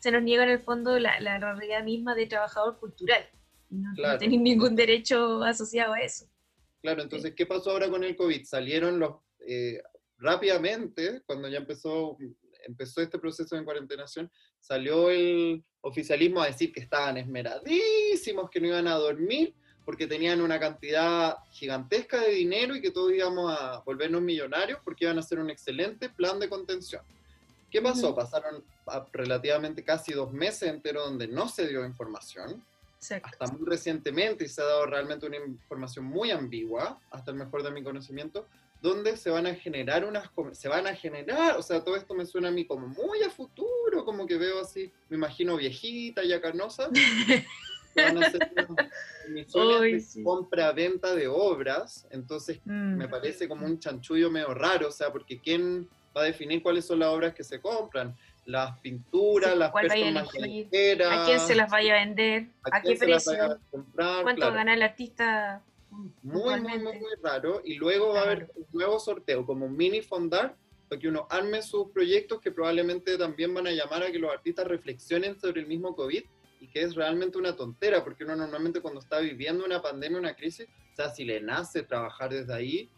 se nos niega en el fondo la, la realidad misma de trabajador cultural. No, claro. ningún derecho asociado a eso.
Claro, entonces, ¿qué pasó ahora con el COVID? Salieron los, eh, rápidamente, cuando ya empezó empezó este proceso de cuarentenación, salió el oficialismo a decir que estaban esmeradísimos, que no iban a dormir, porque tenían una cantidad gigantesca de dinero y que todos íbamos a volvernos millonarios porque iban a hacer un excelente plan de contención. ¿Qué pasó? Pasaron relativamente casi dos meses enteros donde no se dio información. Hasta muy recientemente y se ha dado realmente una información muy ambigua, hasta el mejor de mi conocimiento, donde se van a generar unas, se van a generar, o sea, todo esto me suena a mí como muy a futuro, como que veo así, me imagino viejita, ya carnosa, van a hacer emisiones de compra-venta de obras, entonces mm. me parece como un chanchullo medio raro, o sea, porque ¿quién va a definir cuáles son las obras que se compran? Las pinturas, las personas
¿A quién se las vaya a vender? ¿A, qué precio? ¿Cuánto gana el artista
muy, muy, muy, muy raro. Y luego va a haber un nuevo sorteo, como un mini fondar, para que uno arme sus proyectos que probablemente también van a llamar a que los artistas reflexionen sobre el mismo COVID y que es realmente una tontera, porque uno normalmente cuando está viviendo una pandemia, una crisis, o sea, si le nace trabajar desde ahí,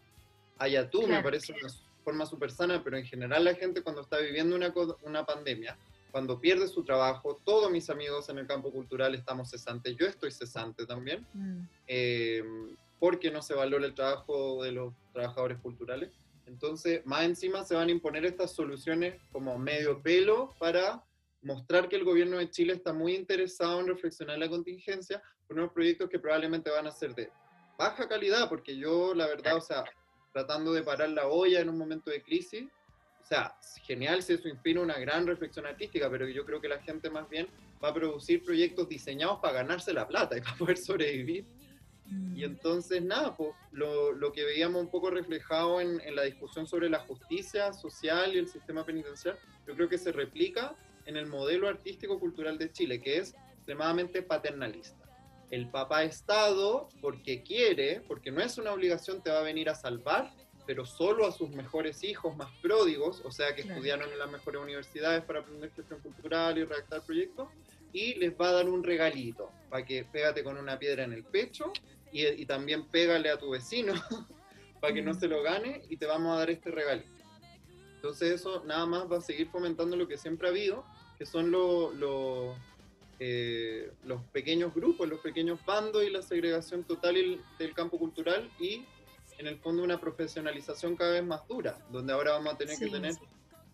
allá tú, me parece una forma súper sana, pero en general la gente cuando está viviendo una, una pandemia, cuando pierde su trabajo, todos mis amigos en el campo cultural estamos cesantes, yo estoy cesante también, mm. eh, porque no se valora el trabajo de los trabajadores culturales. Entonces, más encima se van a imponer estas soluciones como medio pelo para mostrar que el gobierno de Chile está muy interesado en reflexionar la contingencia con unos proyectos que probablemente van a ser de baja calidad, porque yo, la verdad, o sea, tratando de parar la olla en un momento de crisis, o sea, genial si eso inspira una gran reflexión artística, pero yo creo que la gente más bien va a producir proyectos diseñados para ganarse la plata y para poder sobrevivir. Y mm. entonces, nada, pues, lo, lo, que veíamos un poco reflejado en, en, la discusión sobre la justicia social y el sistema penitenciario, yo creo que se replica en el modelo artístico-cultural de Chile, que es extremadamente paternalista. El papá Estado, porque quiere, porque no es una obligación, te va a venir a salvar, pero solo a sus mejores hijos más pródigos, o sea, que estudiaron en las mejores universidades para aprender gestión cultural y redactar proyectos, y les va a dar un regalito, para que pégate con una piedra en el pecho y, y también pégale a tu vecino, para que no mm. se lo gane, y te vamos a dar este regalito. Entonces eso nada más va a seguir fomentando lo que siempre ha habido, que son eh, los pequeños grupos, los pequeños bandos y la segregación total del campo cultural y en el fondo una profesionalización cada vez más dura, donde ahora vamos a tener que tener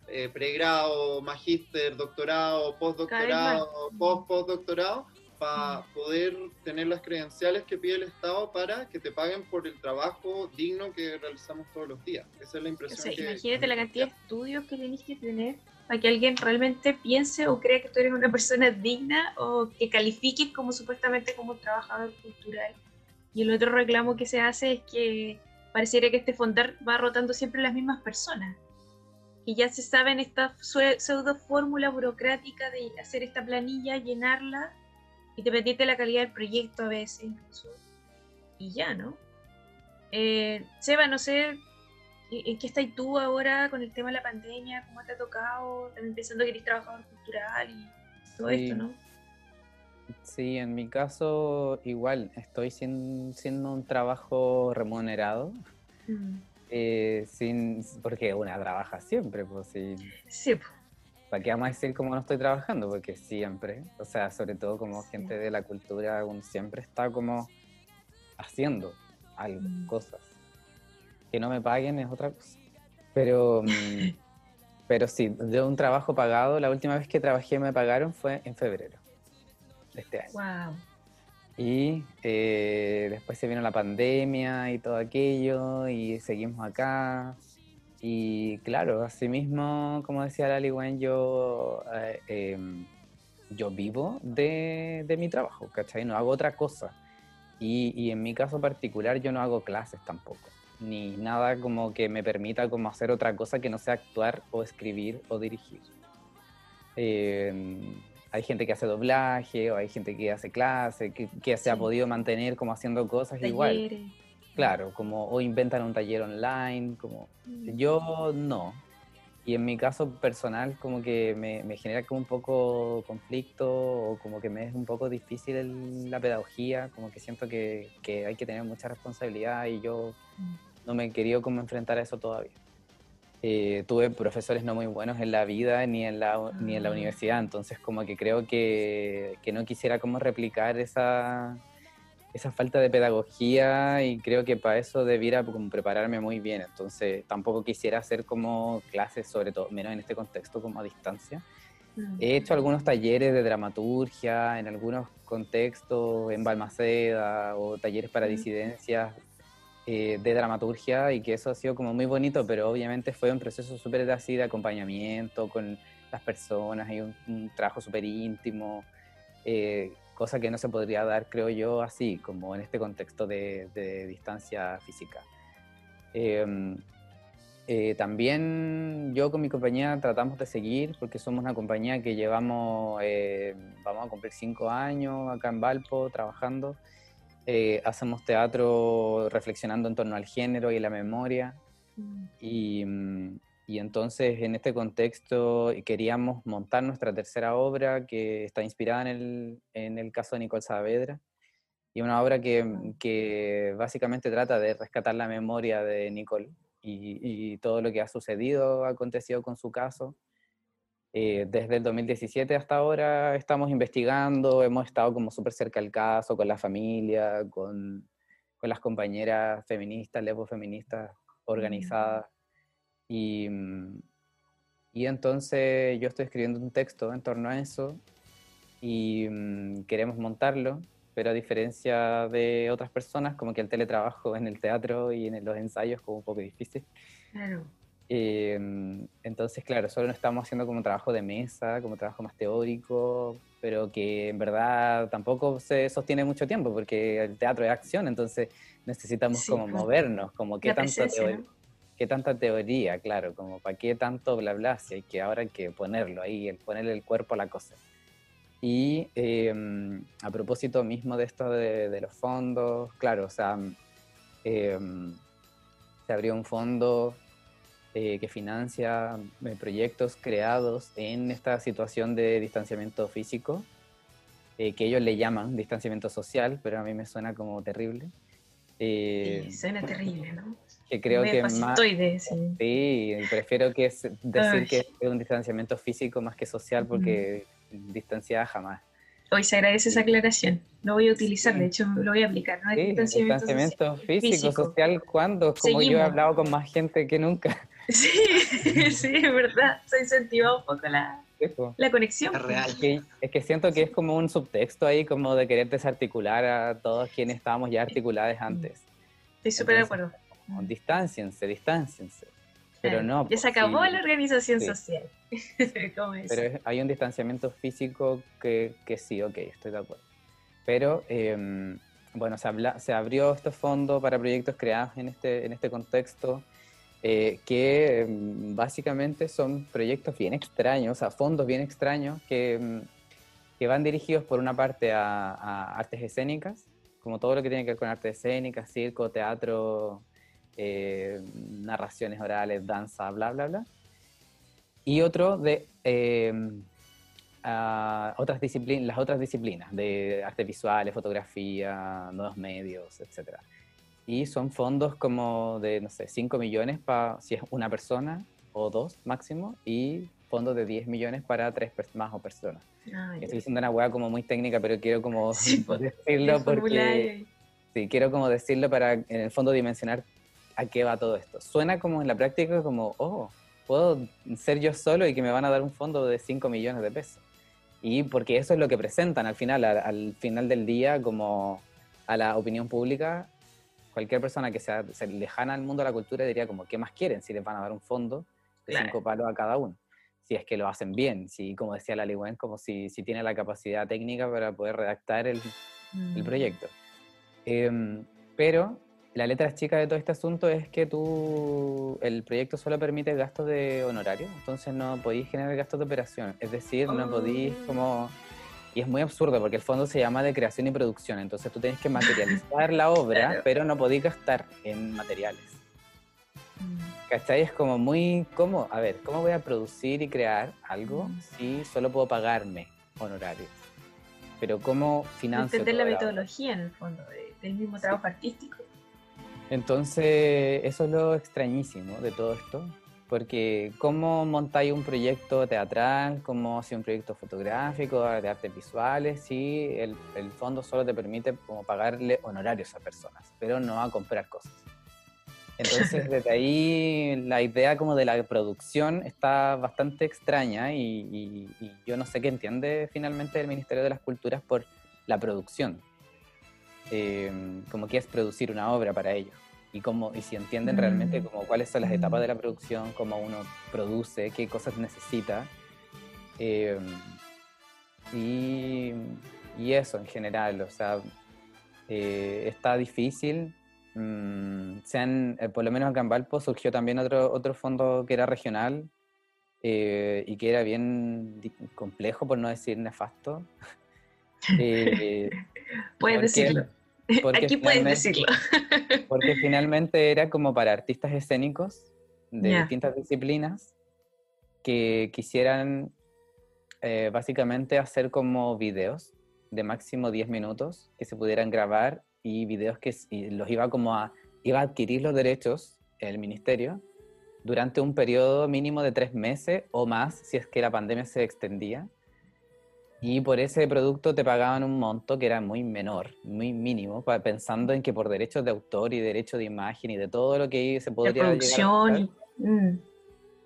eh, pregrado, magíster, doctorado, postdoctorado, post-postdoctorado, para poder tener las credenciales que pide el Estado para que te paguen por el trabajo digno que realizamos todos los días. Esa es la impresión. que,
imagínate la cantidad de estudios que tienes que tener para que alguien realmente piense o crea que tú eres una persona digna o que califiques como supuestamente como trabajador cultural. Y el otro reclamo que se hace es que pareciera que este fondar va rotando siempre las mismas personas. Y ya se saben esta pseudo fórmula burocrática de hacer esta planilla, llenarla independiente de la calidad del proyecto a veces incluso. Y ya, ¿no? Eh, Seba, no sé, ¿en qué estás tú ahora con el tema de la pandemia? ¿Cómo te ha tocado? También pensando que eres trabajador cultural y todo esto, ¿no?
Sí, en mi caso igual, estoy siendo un trabajo remunerado. Mm. Eh, sin, porque una trabaja siempre, pues sí.
Sí.
¿para qué vamos a decir cómo no estoy trabajando? Porque siempre, o sea, sobre todo como gente de la cultura, uno siempre está como haciendo algo, mm. cosas. Que no me paguen es otra cosa. Pero, mm, pero sí, de un trabajo pagado, la última vez que trabajé me pagaron fue en febrero de este año.
Wow.
Y eh, después se vino la pandemia y todo aquello, y seguimos acá. Y claro, así mismo, como decía Lali Wen, yo, eh, em, yo vivo de, de, mi trabajo, ¿cachai? No hago otra cosa. Y, y, en mi caso particular yo no hago clases tampoco, ni nada como que me permita como hacer otra cosa que no sea actuar o escribir o dirigir. Em, hay gente que hace doblaje o hay gente que hace clase, que, que se ha podido mantener como haciendo cosas igual. Claro, como o inventan un taller online, como mm. yo no. Y en mi caso personal como que me, genera como un poco conflicto o como que me es un poco difícil la pedagogía, como que siento que, hay que tener mucha responsabilidad y yo mm. No me he querido como enfrentar a eso todavía. Eh, tuve profesores no muy buenos en la vida ni en la, ni en la ah. universidad, entonces como que creo que, que no quisiera como replicar esa, esa falta de pedagogía y creo que para eso debiera como prepararme muy bien. Entonces tampoco quisiera hacer como clases, sobre todo, menos en este contexto, como a distancia. Mm. He hecho algunos talleres de dramaturgia en algunos contextos, en Balmaceda o talleres para disidencias eh, de dramaturgia y que eso ha sido como muy bonito, pero obviamente fue un proceso súper así de acompañamiento con las personas y un, trabajo súper íntimo. Eh, cosa que no se podría dar, creo yo, así, como en este contexto de, distancia física. Em, eh, también yo con mi compañía tratamos de seguir, porque somos una compañía que llevamos, eh, vamos a cumplir cinco años acá en Valpo trabajando. Eh, hacemos teatro reflexionando en torno al género y la memoria.
Mm.
Y, mm, y entonces en este contexto queríamos montar nuestra tercera obra que está inspirada en el, en el caso de Nicole Saavedra. Y una obra que, que básicamente trata de rescatar la memoria de Nicole y, y todo lo que ha sucedido, ha acontecido con su caso. Eh, desde el 2017 hasta ahora estamos investigando, hemos estado como súper cerca del caso, con la familia, con, con las compañeras feministas, lesbo-feministas organizadas. Y, mm, y entonces yo estoy escribiendo un texto en torno a eso y mm, queremos montarlo, pero a diferencia de otras personas, como que el teletrabajo en el teatro y en los ensayos es como un poco difícil.
Claro.
Eh, entonces, claro, solo no estamos haciendo como trabajo de mesa, como trabajo más teórico, pero que en verdad tampoco se sostiene mucho tiempo, porque el teatro es acción, entonces necesitamos
Sí,
como
claro.
movernos, como qué
presencia,
teoría,
¿no?
qué tanta teoría, claro, como para qué tanto bla bla, si hay que ahora hay que ponerlo ahí, el ponerle el cuerpo a la cosa. Y eh, a propósito mismo de esto de, de los fondos, claro, o sea, eh, se abrió un fondo eh, que financia eh, proyectos creados en esta situación de distanciamiento físico, eh, que ellos le llaman distanciamiento social, pero a mí me suena como terrible. Eh,
Sí, suena terrible, ¿no?
que creo
Medio
que más...
sí.
Sí, prefiero que es decir
Ay.
que es un distanciamiento físico más que social, porque distanciada jamás.
Hoy se agradece esa aclaración. Lo voy a utilizar, de hecho lo voy a aplicar, ¿no?
Sí,
distanciamiento
distanciamiento
social.
físico, social, ¿cuándo? Como yo he
Seguimos.
hablado con más gente que nunca.
Sí, sí, es verdad. Se incentiva un poco la, la conexión.
Es real.
Que- es que siento que es como un subtexto ahí, como de querer desarticular a todos quienes estábamos ya articulados antes.
Estoy súper de acuerdo.
Como, Distánciense, distánciense. Pero
Claro.
no.
Ya se acabó
sí.
la organización
Sí.
social. ¿Cómo es?
Pero es- hay un distanciamiento físico que, que sí, ok, estoy de acuerdo. Pero, eh, bueno, se, habla- se abrió este fondo para proyectos creados en este, en este contexto, eh, que mm, básicamente son proyectos bien extraños, o sea, fondos bien extraños, que, mm, que van dirigidos por una parte a, a artes escénicas, como todo lo que tiene que ver con artes escénicas, circo, teatro, eh, narraciones orales, danza, bla, bla, bla y otro de eh, otras disciplinas, las otras disciplinas de artes visuales, fotografía, nuevos medios, etc. Y son fondos como de, no sé, 5 millones para si es una persona o dos máximo, y fondos de 10 millones para tres más o personas.
Ya.
Estoy diciendo una hueá como muy técnica, pero quiero como
Sí,
decirlo porque... Sí, quiero como decirlo para en el fondo dimensionar a qué va todo esto. Suena como en la práctica como, oh, puedo ser yo solo y que me van a dar un fondo de 5 millones de pesos. Y porque eso es lo que presentan al final, al, al final del día, como a la opinión pública, cualquier persona que sea, sea lejana al mundo de la cultura diría como, ¿qué más quieren si les van a dar un fondo de
Claro.
5 palos a cada uno? Si es que lo hacen bien, si como decía la Ligüen, como si, si tiene la capacidad técnica para poder redactar el, el
Mm.
proyecto. Em, pero la letra chica de todo este asunto es que tú, el proyecto solo permite gastos de honorario, entonces no podéis generar gastos de operación. Es decir, no podéis
Oh.
como... Y es muy absurdo porque el fondo se llama de creación y producción, entonces tú tienes que materializar la obra,
Claro.
pero no podéis gastar en materiales.
Mm.
¿Cachai? Es como muy... ¿Cómo? A ver, ¿cómo voy a producir y crear algo
Mm.
si solo puedo pagarme honorarios? Pero ¿cómo financio
Entender la metodología en el fondo de- del mismo trabajo artístico.
Entonces, eso es lo extrañísimo de todo esto, porque cómo montáis un proyecto teatral, cómo hace un proyecto fotográfico, de artes visuales, si el, el fondo solo te permite como pagarle honorarios a personas, pero no a comprar cosas. Entonces, desde ahí la idea como de la producción está bastante extraña y, y- y yo no sé qué entiende finalmente el Ministerio de las Culturas por la producción. Eh, como que es producir una obra para ellos y cómo y si entienden realmente
Mm.
como cuáles son las etapas
Mm.
de la producción, cómo uno produce, qué cosas necesita. eh, y, y eso en general, o sea, eh, está difícil. Mm, se han, eh, por lo menos en Valpo surgió también otro, otro fondo que era regional eh, y que era bien complejo, por no decir nefasto. Eh,
Puedes decirlo.
Porque
Aquí puedes
finalmente-
decirlo.
Porque finalmente era como para artistas escénicos de distintas disciplinas que quisieran eh, básicamente hacer como videos de máximo 10 minutos que se pudieran grabar y videos que y los iba como a, iba a adquirir los derechos el ministerio durante un periodo mínimo de tres meses o más si es que la pandemia se extendía. Y por ese producto te pagaban un monto que era muy menor, muy mínimo, pensando en que por derechos de autor y derecho de imagen y de todo lo que se
La
podría llegar a
producción. mm,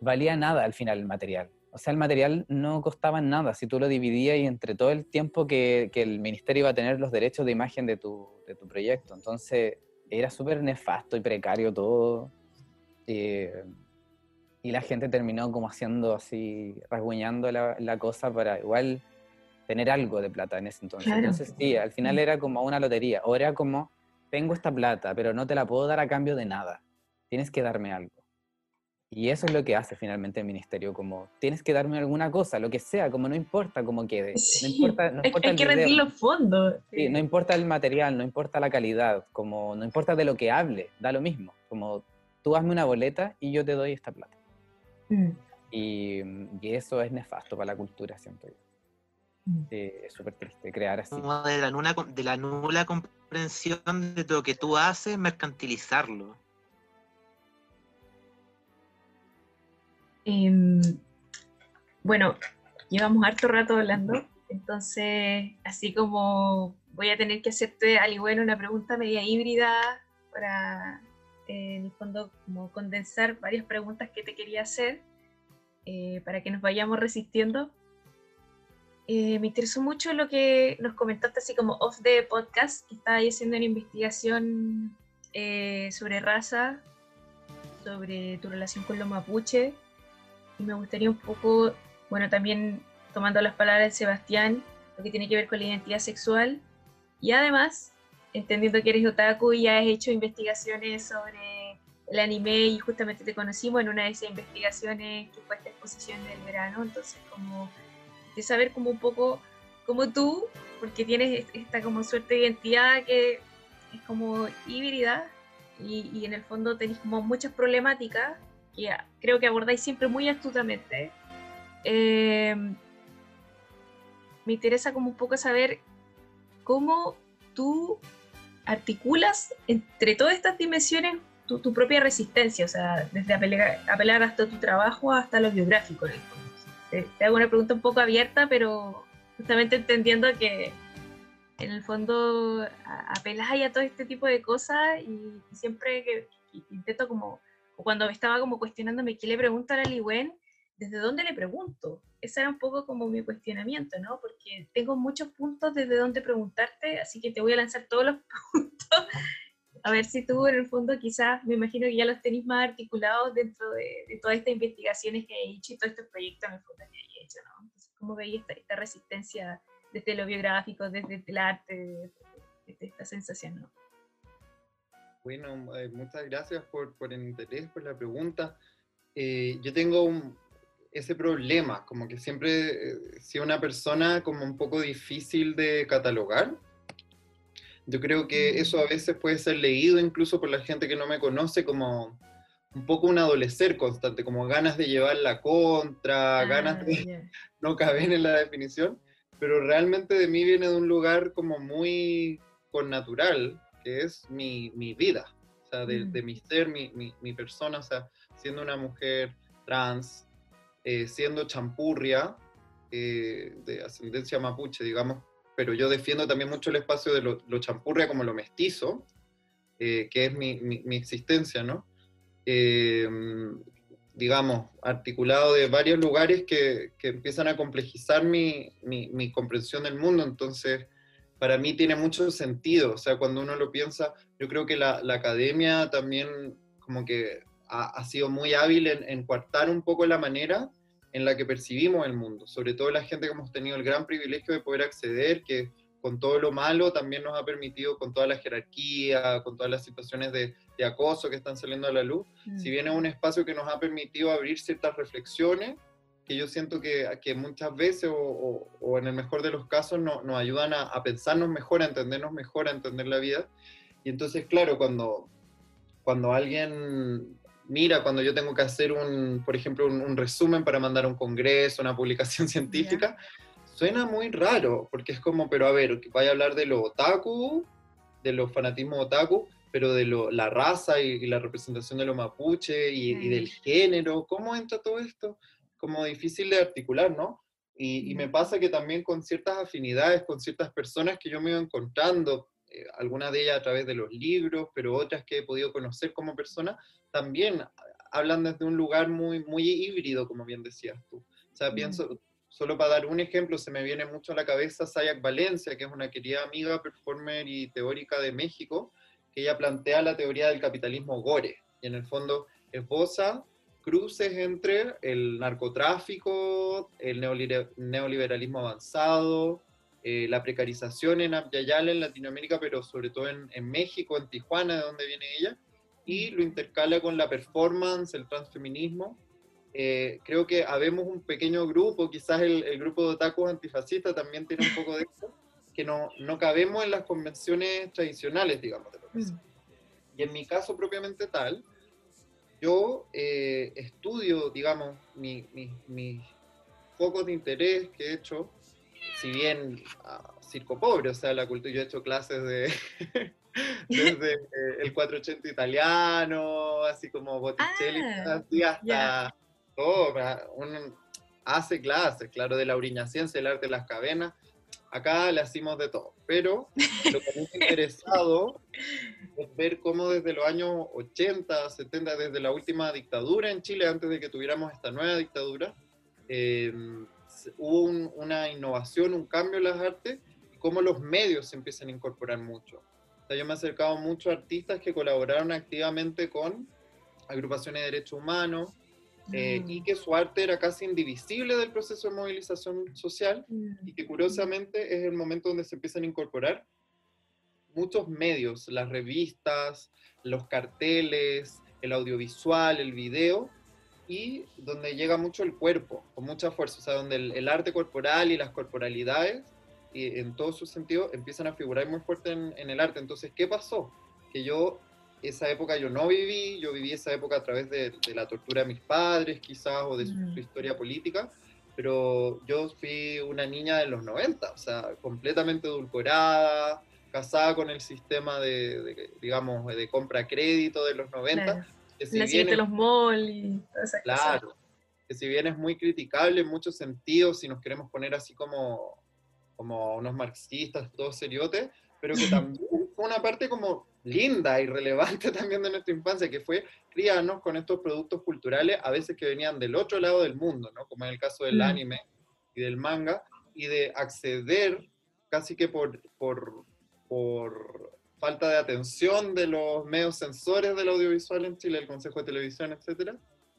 valía nada al final el material. O sea, el material no costaba nada si tú lo dividías y entre todo el tiempo que, que el ministerio iba a tener los derechos de imagen de tu, de tu proyecto. Entonces, era súper nefasto y precario todo. eh, y la gente terminó como haciendo así, rasguñando la, la cosa para igual tener algo de plata en ese entonces.
Claro.
Entonces, sí, al final era como una lotería. O era como, tengo esta plata, pero no te la puedo dar a cambio de nada. Tienes que darme algo. Y eso es lo que hace finalmente el ministerio, como tienes que darme alguna cosa, lo que sea, como no importa cómo quede,
Sí,
no importa, no
hay,
importa
hay
el
que
video,
rendir los fondos.
sí, no importa el material, no importa la calidad, como no importa de lo que hable, da lo mismo, como tú hazme una boleta y yo te doy esta plata.
Mm,
Y, y eso es nefasto para la cultura, siento yo.
Mm.
Sí, es súper triste crear así.
Como de la, nula, de la nula comprensión de lo que tú haces, mercantilizarlo.
Em, bueno, llevamos harto rato hablando, entonces, así como voy a tener que hacerte, al igual, una pregunta media híbrida para, eh, en el fondo, como condensar varias preguntas que te quería hacer eh, para que nos vayamos resistiendo. Eh, me interesó mucho lo que nos comentaste, así como off the podcast, que estaba haciendo una investigación eh, sobre raza, sobre tu relación con los mapuche, y me gustaría un poco, bueno, también tomando las palabras de Sebastián, lo que tiene que ver con la identidad sexual, y además, entendiendo que eres otaku y has hecho investigaciones sobre el anime y justamente te conocimos en una de esas investigaciones que fue esta exposición del verano, entonces como de saber como un poco como tú, porque tienes esta como suerte de identidad que es como híbrida y, en el fondo tenéis como muchas problemáticas que creo que abordáis siempre muy astutamente. Eh, me interesa como un poco saber cómo tú articulas entre todas estas dimensiones tu, tu propia resistencia, o sea, desde apelar, apelar hasta tu trabajo hasta lo biográfico. en el fondo. Te, hago una pregunta un poco abierta, pero justamente entendiendo que en el fondo a- apeláis a todo este tipo de cosas y, siempre que, intento como, cuando estaba como cuestionándome qué le pregunto a la Liwen, ¿desde dónde le pregunto? Ese era un poco como mi cuestionamiento, ¿no? Porque tengo muchos puntos desde donde preguntarte, así que te voy a lanzar todos los puntos. A ver si tú en el fondo quizás, me imagino que ya los tenéis más articulados dentro de, de todas estas investigaciones que he hecho y todos estos proyectos en el fondo que he hecho, ¿no? Entonces, ¿cómo veis esta, esta resistencia desde lo biográfico, desde el arte, desde, desde esta sensación, ¿no?
Bueno, eh, muchas gracias por, por el interés, por la pregunta. Eh, yo tengo un- ese problema, como que siempre eh, he sido una persona como un poco difícil de catalogar. Yo creo que eso a veces puede ser leído incluso por la gente que no me conoce como un poco un adolecer constante, como ganas de llevar la contra, ganas
Ah,
de,
ya.
no caben en la definición, pero realmente de mí viene de un lugar como muy connatural, que es mi, mi vida, o sea, de,
Mm.
de mi ser, mi, mi, mi persona, o sea, siendo una mujer trans, eh, siendo champurria, eh, de ascendencia mapuche, digamos, pero yo defiendo también mucho el espacio de lo, lo champurria como lo mestizo, eh, que es mi, mi, existencia, ¿no? Eh, digamos, articulado de varios lugares que, que empiezan a complejizar mi, mi, comprensión del mundo. Entonces, para mí tiene mucho sentido. O sea, cuando uno lo piensa, yo creo que la, la academia también como que ha, ha sido muy hábil en, en coartar un poco la manera en la que percibimos el mundo. Sobre todo la gente que hemos tenido el gran privilegio de poder acceder, que con todo lo malo también nos ha permitido, con toda la jerarquía, con todas las situaciones de, de acoso que están saliendo a la luz,
Mm.
si bien es un espacio que nos ha permitido abrir ciertas reflexiones, que yo siento que, que muchas veces o, o, en el mejor de los casos no, nos ayudan a, a, pensarnos mejor, a entendernos mejor, a entender la vida. Y entonces, claro, cuando, cuando alguien mira, cuando yo tengo que hacer un, por ejemplo, un, resumen para mandar a un congreso, una publicación científica, suena muy raro, porque es como, pero a ver, vaya a hablar de lo otaku, de los fanatismos otaku, pero de lo, la raza y, la representación de los mapuche y, del género, ¿cómo entra todo esto? Como difícil de articular, ¿no? Y, me pasa que también con ciertas afinidades, con ciertas personas que yo me iba encontrando, eh, algunas de ellas a través de los libros, pero otras que he podido conocer como persona, también hablan desde un lugar muy, muy híbrido, como bien decías tú. O sea, pienso, solo para dar un ejemplo, se me viene mucho a la cabeza Sayak Valencia, que es una querida amiga, performer y teórica de México, que ella plantea la teoría del capitalismo gore, y en el fondo esboza cruces entre el narcotráfico, el neoliberalismo avanzado, eh, la precarización en Abyayala, en Latinoamérica, pero sobre todo en, en, México, en Tijuana, de donde viene ella, y lo intercala con la performance, el transfeminismo. Eh, creo que habemos un pequeño grupo, quizás el, el grupo de otakus antifascistas también tiene un poco de eso, que no, no cabemos en las convenciones tradicionales, digamos, de mm. Y en mi caso propiamente tal, yo eh, estudio, digamos, mis mi, mi focos de interés que he hecho, si bien uh, circo pobre, o sea, la cultura, yo he hecho clases de desde eh, el 480 italiano, así como Botticelli, ah, así hasta todo, un, hace clases, claro, de la ciencia, el arte de las cavernas, acá le hacemos de todo, pero lo que me ha interesado es ver cómo desde los años 80, 70, desde la última dictadura en Chile, antes de que tuviéramos esta nueva dictadura, em, hubo una innovación, un cambio en las artes, y cómo los medios se empiezan a incorporar mucho. Yo me he acercado mucho a artistas que colaboraron activamente con agrupaciones de derechos humanos, eh, y mm. que su arte era casi indivisible del proceso de movilización social y que curiosamente es el momento donde se empiezan a incorporar muchos medios, las revistas, los carteles, el audiovisual, el video, y donde llega mucho el cuerpo, con mucha fuerza, o sea, donde el, arte corporal y las corporalidades, y en todo su sentido, empiezan a figurar muy fuerte en, en el arte. Entonces, ¿qué pasó? Que yo esa época yo no viví, yo viví esa época a través de, la tortura de mis padres quizás o de su, mm. historia política, pero yo fui una niña de los 90, o sea, completamente edulcorada, casada con el sistema de, digamos, de compra-crédito de los 90. Claro.
Que si bien de los malls y
Claro, que si bien es muy criticable en muchos sentidos, si nos queremos poner así como, como unos marxistas, todos seriotes, pero que también fue una parte como linda y relevante también de nuestra infancia, que fue criarnos con estos productos culturales, a veces que venían del otro lado del mundo, ¿no? como en el caso del mm. anime y del manga, y de acceder casi que por, por, por falta de atención de los medios sensores del audiovisual en Chile, el Consejo de Televisión, etc.,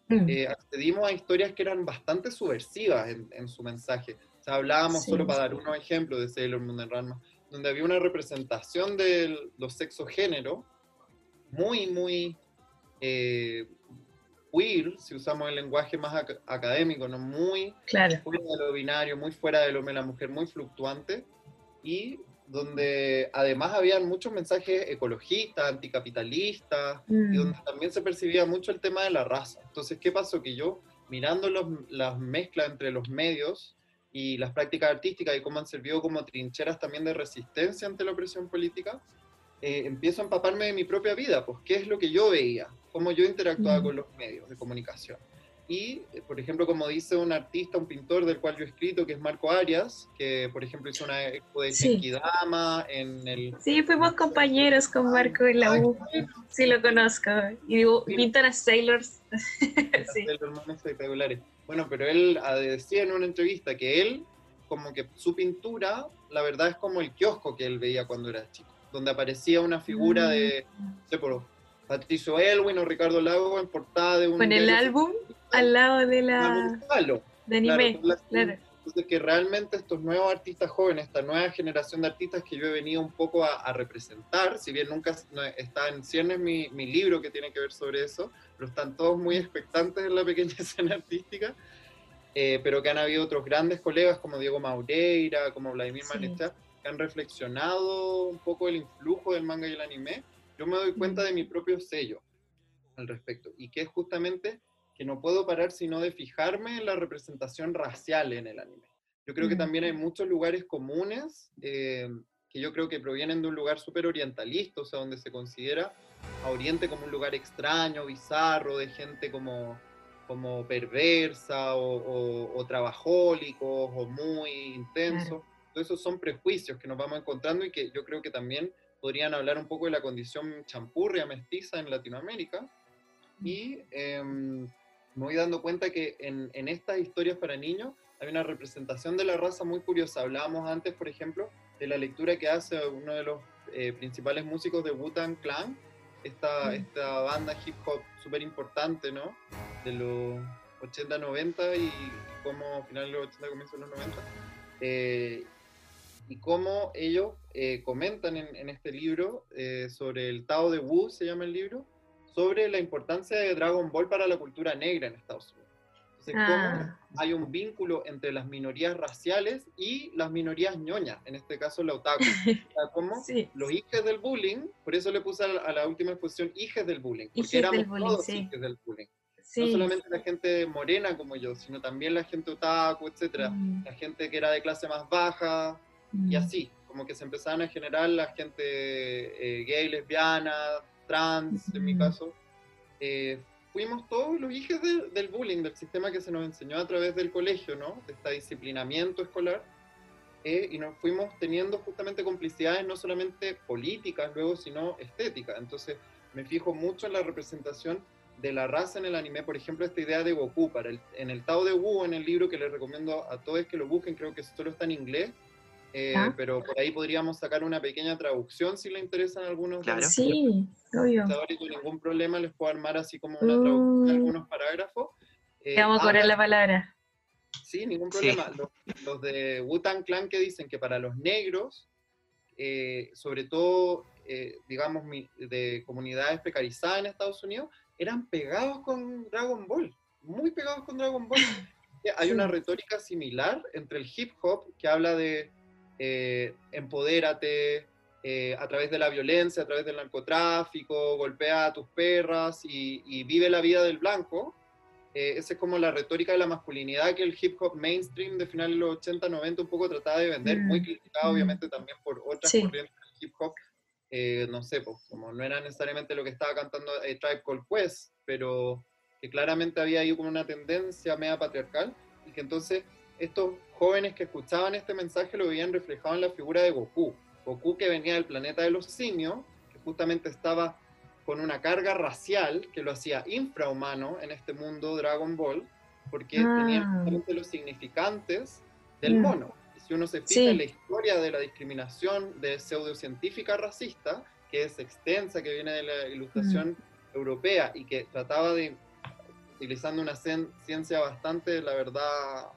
mm. eh, accedimos a historias que eran bastante subversivas en, en su mensaje. Sea, hablábamos, solo para dar unos ejemplos de Sailor Moon and Ranma, donde había una representación de los sexo-género muy, muy eh, queer, si usamos el lenguaje más académico, ¿no? muy
claro.
fuera de lo binario, muy fuera de lo de la mujer, muy fluctuante, y donde además habían muchos mensajes ecologistas, anticapitalistas, y mm. donde también se percibía mucho el tema de la raza. Entonces, ¿qué pasó? Que yo, mirando los, las mezclas entre los medios, y las prácticas artísticas y cómo han servido como trincheras también de resistencia ante la opresión política, eh, empiezo a empaparme de mi propia vida, pues qué es lo que yo veía, cómo yo interactuaba con los medios de comunicación. Y, eh, por ejemplo, como dice un artista, un pintor del cual yo he escrito, que es Marco Arias, que, por ejemplo, hizo una expo de sí. en el...
Sí, fuimos compañeros con Marco en la U. Sí, lo conozco. Y pintan a Sailors.
sí. espectaculares. Bueno, pero él ah, decía en una entrevista que él, como que su pintura, la verdad es como el kiosco que él veía cuando era chico, donde aparecía una figura de, mm. no sé, por Patricio Elwin o Ricardo Lago en portada de un...
Con el álbum al lado de la... De anime, claro.
Entonces, que realmente estos nuevos artistas jóvenes, esta nueva generación de artistas que yo he venido un poco a, representar, si bien nunca está en ciernes mi, mi libro que tiene que ver sobre eso, pero están todos muy expectantes en la pequeña escena artística, eh, pero que han habido otros grandes colegas como Diego Maureira, como Vladimir
Sí.
Malechá, que han reflexionado un poco el influjo del manga y el anime, yo me doy cuenta de mi propio sello al respecto, y que es justamente que no puedo parar sino de fijarme en la representación racial en el anime. Yo creo que también hay muchos lugares comunes eh, que yo creo que provienen de un lugar súper orientalista, o sea, donde se considera a Oriente como un lugar extraño, bizarro, de gente como, como perversa o, o, o trabajólicos o muy intensos. Todos esos son prejuicios que nos vamos encontrando y que yo creo que también podrían hablar un poco de la condición champurria, mestiza en Latinoamérica. Y em, me voy dando cuenta que en, en estas historias para niños hay una representación de la raza muy curiosa. Hablábamos antes, por ejemplo, de la lectura que hace uno de los eh, principales músicos de Wu-Tang Clan, esta,
Mm.
esta banda hip hop súper importante, ¿no? De los 80, 90 y como final de los 80, comienzo de los 90. Eh, y cómo ellos eh, comentan en, en este libro sobre el Tao de Wu, se llama el libro, sobre la importancia de Dragon Ball para la cultura negra en Estados Unidos. Entonces,
Ah.
cómo hay un vínculo entre las minorías raciales y las minorías ñoñas, en este caso la otaku. O sea, cómo
Sí.
los hijes del bullying, por eso le puse a la, última exposición hijes del bullying, porque
Hijes del
éramos
bullying,
todos
sí.
hijes del bullying. No
Sí.
solamente la gente morena como yo, sino también la gente otaku, etcétera,
Mm,
la gente que era de clase más baja,
mm.
y así, como que se empezaban a generar la gente eh, gay, lesbiana, trans, en mi caso. Eh, fuimos todos los hijos de- del bullying, del sistema que se nos enseñó a través del colegio, ¿no? De este disciplinamiento escolar. eh, y nos fuimos teniendo justamente complicidades no solamente políticas luego, sino estéticas. Entonces me fijo mucho en la representación de la raza en el anime, por ejemplo, esta idea de Goku, para el, en el Tao de Wu, en el libro que les recomiendo a todos que lo busquen, creo que solo está en inglés, eh,
Ah.
pero por ahí podríamos sacar una pequeña traducción si le interesan algunos de
Claro.
los
Sí, obvio.
sin ningún problema les puedo armar así como una traducción de
Mm.
algunos parágrafos. Eh,
Te vamos a cobrar
habla-
la palabra.
Sí, ningún
Sí.
problema. Los, los de Wu-Tang Clan que dicen que para los negros, eh, sobre todo, eh, digamos, mi- de comunidades precarizadas en Estados Unidos, eran pegados con Dragon Ball, muy pegados con Dragon Ball. Eh, Hay una retórica similar entre el hip hop, que habla de eh, empodérate eh, a través de la violencia, a través del narcotráfico, golpea a tus perras y, y vive la vida del blanco. Eh, esa es como la retórica de la masculinidad que el hip hop mainstream de finales de los 80, 90 un poco trataba de vender,
Mm,
muy criticado
mm.
obviamente también por otras
Sí.
corrientes del hip hop. Eh, no sé, pues, como no era necesariamente lo que estaba cantando Tribe Called Quest, pero que claramente había ahí como una tendencia media patriarcal y que entonces estos jóvenes que escuchaban este mensaje lo veían reflejado en la figura de Goku. Goku que venía del planeta de los simios, que justamente estaba con una carga racial que lo hacía infrahumano en este mundo Dragon Ball, porque tenía
Ah.
justamente los significantes del
Mm.
mono. Y si uno se fija
Sí.
en la historia de la discriminación de pseudocientífica racista, que es extensa, que viene de la ilustración
Mm.
europea y que trataba de, utilizando una cien- ciencia bastante, la verdad,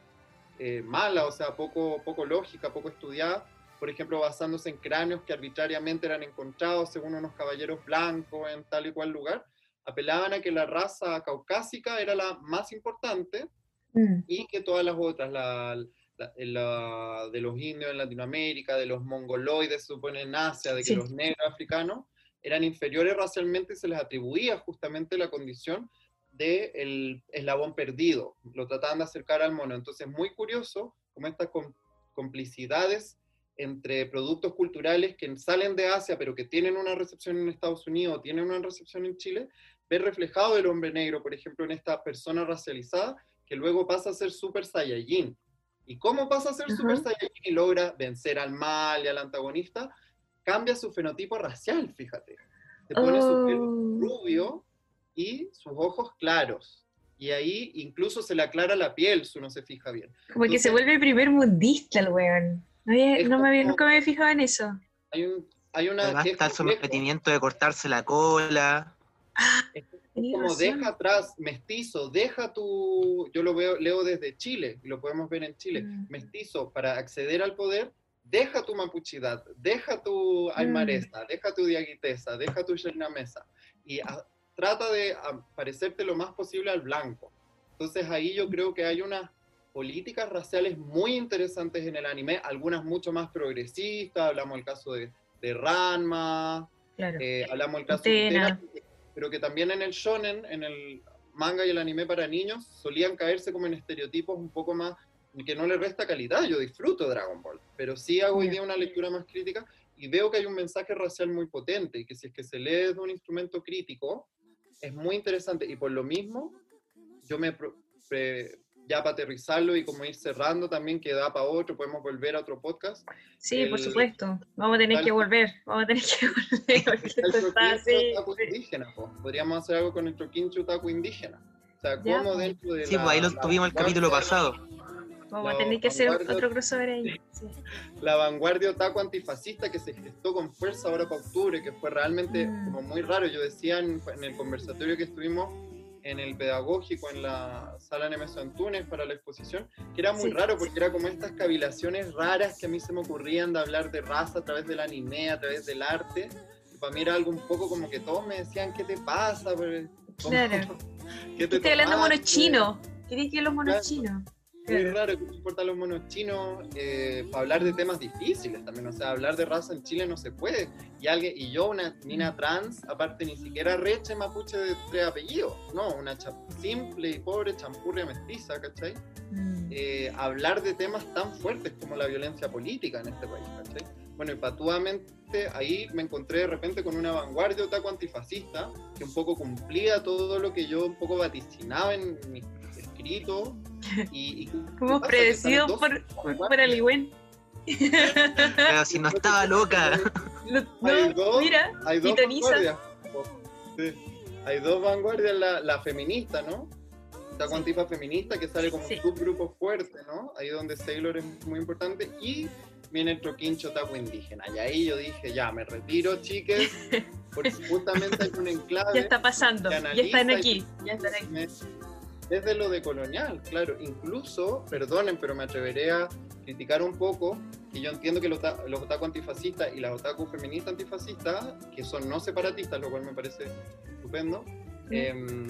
eh, mala, o sea, poco, poco lógica, poco estudiada, por ejemplo, basándose en cráneos que arbitrariamente eran encontrados según unos caballeros blancos en tal y cual lugar, apelaban a que la raza caucásica era la más importante
Mm,
y que todas las otras, la, la- la de los indios en Latinoamérica, de los mongoloides, supone en Asia, de que
Sí.
los negros africanos eran inferiores racialmente y se les atribuía justamente la condición de el eslabón perdido. Lo trataban de acercar al mono. Entonces, muy curioso como estas com- complicidades entre productos culturales que salen de Asia, pero que tienen una recepción en Estados Unidos, tienen una recepción en Chile, ver reflejado el hombre negro, por ejemplo, en esta persona racializada, que luego pasa a ser Super Saiyajin. ¿Y cómo pasa a ser
Ajá.
Super Saiyajin y logra vencer al mal y al antagonista? Cambia su fenotipo racial, fíjate. Se pone su pelo
Oh.
rubio y sus ojos claros. Y ahí incluso se le aclara la piel, si uno se fija bien.
Como que se
Entonces-
vuelve primer mundista el weón. No, había-
Es
no me había,
como-
nunca me había fijado en eso.
Hay, un, hay una...
Además
es
está el sometimiento de cortarse la cola.
Tenía
como
razón.
deja atrás, mestizo, deja tu, yo lo veo, leo desde Chile, y lo podemos ver en Chile,
Mm.
mestizo, para acceder al poder, deja tu mapuchidad, deja tu aymaresa, deja tu diaguitesa, deja tu mesa y a- trata de parecerte lo más posible al blanco. Entonces ahí yo creo que hay una políticas raciales muy interesantes en el anime, algunas mucho más progresistas, hablamos del caso de, de Ranma,
Claro.
eh, hablamos del caso de
Utena.
Utena, pero que también en el shonen, en el manga y el anime para niños, solían caerse como en estereotipos un poco más que no le resta calidad. Yo disfruto Dragon Ball, pero sí hago hoy día una lectura más crítica y veo que hay un mensaje racial muy potente y que si es que se lee desde un instrumento crítico, es muy interesante. Y por lo mismo, yo me... pro- pre- ya para aterrizarlo y como ir cerrando también, que da para otro, podemos volver a otro podcast.
Sí, por
el-
supuesto. Vamos a tener
tal-
que volver. Vamos a tener que volver. Porque esto está así.
otaku indígena, po. Podríamos hacer algo con el troquincho otaku indígena. O sea,
Ya,
dentro de
Sí,
la,
pues ahí lo
la
tuvimos el capítulo pasado.
Vamos a
la
tener que hacer otro crossover ahí. Sí.
la vanguardia otaku antifascista que se gestó con fuerza ahora para octubre, que fue realmente
Mm.
como muy raro. Yo decía en, en el conversatorio que estuvimos en el pedagógico, en la sala Nemesio Antunes para la exposición, que era muy
Sí.
raro porque era como estas cavilaciones raras que a mí se me ocurrían de hablar de raza a través del anime, a través del arte. Y para mí era algo un poco como que todos me decían, ¿qué te pasa? Pero, como,
Claro.
¿Qué te
Estoy hablando
tomaste?
chinos. ¿Queréis que los monos
Claro.
chinos?
Muy raro que no importan los monos chinos eh, para hablar de temas difíciles también. O sea, hablar de raza en Chile no se puede. Y alguien y yo, una mina trans, aparte ni siquiera reche mapuche de tres apellidos. No, una simple y pobre champurria mestiza, ¿cachai?
Mm.
Eh, hablar de temas tan fuertes como la violencia política en este país, ¿cachai? Bueno, y patuamente ahí me encontré de repente con una vanguardia otaku antifascista que un poco cumplía todo lo que yo un poco vaticinaba en mis escritos. Y, y ¿qué
Como predecido por, por, por Aliwen.
Pero si no estaba loca.
Lo-
Hay dos-
mira,
Hay dos vanguardias. Sí. Hay dos vanguardias, la, la feminista, ¿no? Otaku
Sí.
antifa feminista que sale como
Sí.
un subgrupo fuerte, ¿no? Ahí donde Sailor es muy importante. Y viene el troquincho otaku indígena. Y ahí yo dije, ya, me retiro, chiques, porque justamente hay un enclave.
ya está pasando. Ya están aquí. Ya están aquí.
Desde lo de colonial, claro. Incluso, perdonen, pero me atreveré a criticar un poco, que yo entiendo que los, los otaku antifascistas y las otaku feministas antifascistas, que son no separatistas, lo cual me parece estupendo, em,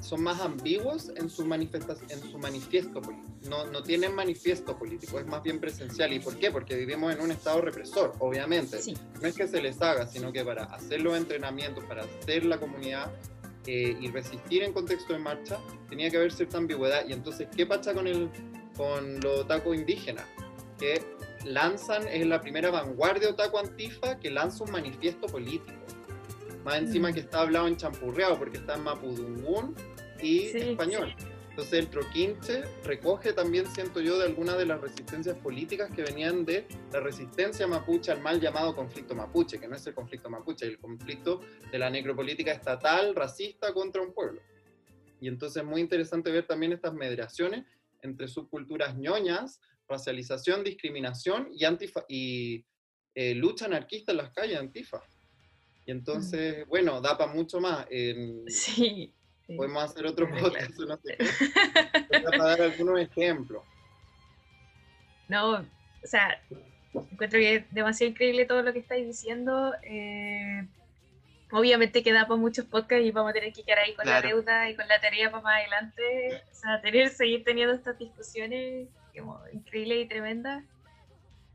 son más ambiguos en su, en su manifiesto político. No, no tienen manifiesto político, es más bien presencial. ¿Y por qué? Porque vivimos en un estado represor, obviamente
Sí.
no es que se les haga, sino que para hacer los entrenamientos, para hacer la comunidad eh, y resistir en contexto de marcha, tenía que haber cierta ambigüedad. Y entonces, ¿qué pasa con, el, con los otaku indígenas? Que lanzan, es la primera vanguardia otaku antifa que lanza un manifiesto político. Más encima
Mm.
que está hablado en champurreado, porque está en mapudungún y
Sí,
español. Entonces el troquinche recoge también, siento yo, de algunas de las resistencias políticas que venían de la resistencia mapuche al mal llamado conflicto mapuche, que no es el conflicto mapuche, el conflicto de la necropolítica estatal racista contra un pueblo. Y entonces es muy interesante ver también estas mediaciones entre subculturas ñoñas, racialización, discriminación y, antifa y eh, lucha anarquista en las calles, antifa. Y entonces, bueno, da para mucho más. En-
Sí. Sí.
Podemos hacer otro
Claro.
podcast, no sé qué. Pero Para dar algunos ejemplos.
No, o sea, encuentro que es demasiado increíble todo lo que estáis diciendo. eh, obviamente queda para muchos podcasts y vamos a tener que quedar ahí con
Claro.
la deuda y con la tarea para más adelante. O sea, tener, seguir teniendo estas discusiones increíbles y tremendas.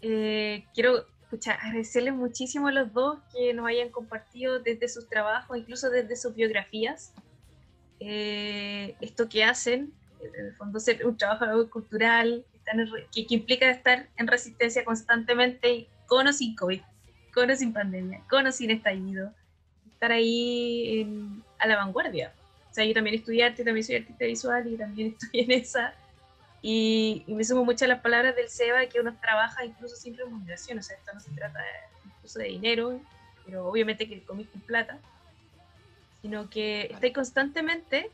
Eh, quiero pucha, agradecerles muchísimo a los dos que nos hayan compartido desde sus trabajos, incluso desde sus biografías, eh, esto que hacen, en el fondo ser un trabajo cultural, están en que, que implica estar en resistencia constantemente, con o sin COVID, con o sin pandemia, con o sin estallido, estar ahí en- a la vanguardia. O sea, yo también estudié arte, también soy artista visual y también estoy en esa. Y, y me sumo mucho a las palabras del Seba, que uno trabaja incluso sin remuneración, o sea, esto no se trata de- incluso de dinero, pero obviamente que con plata, sino que estáis constantemente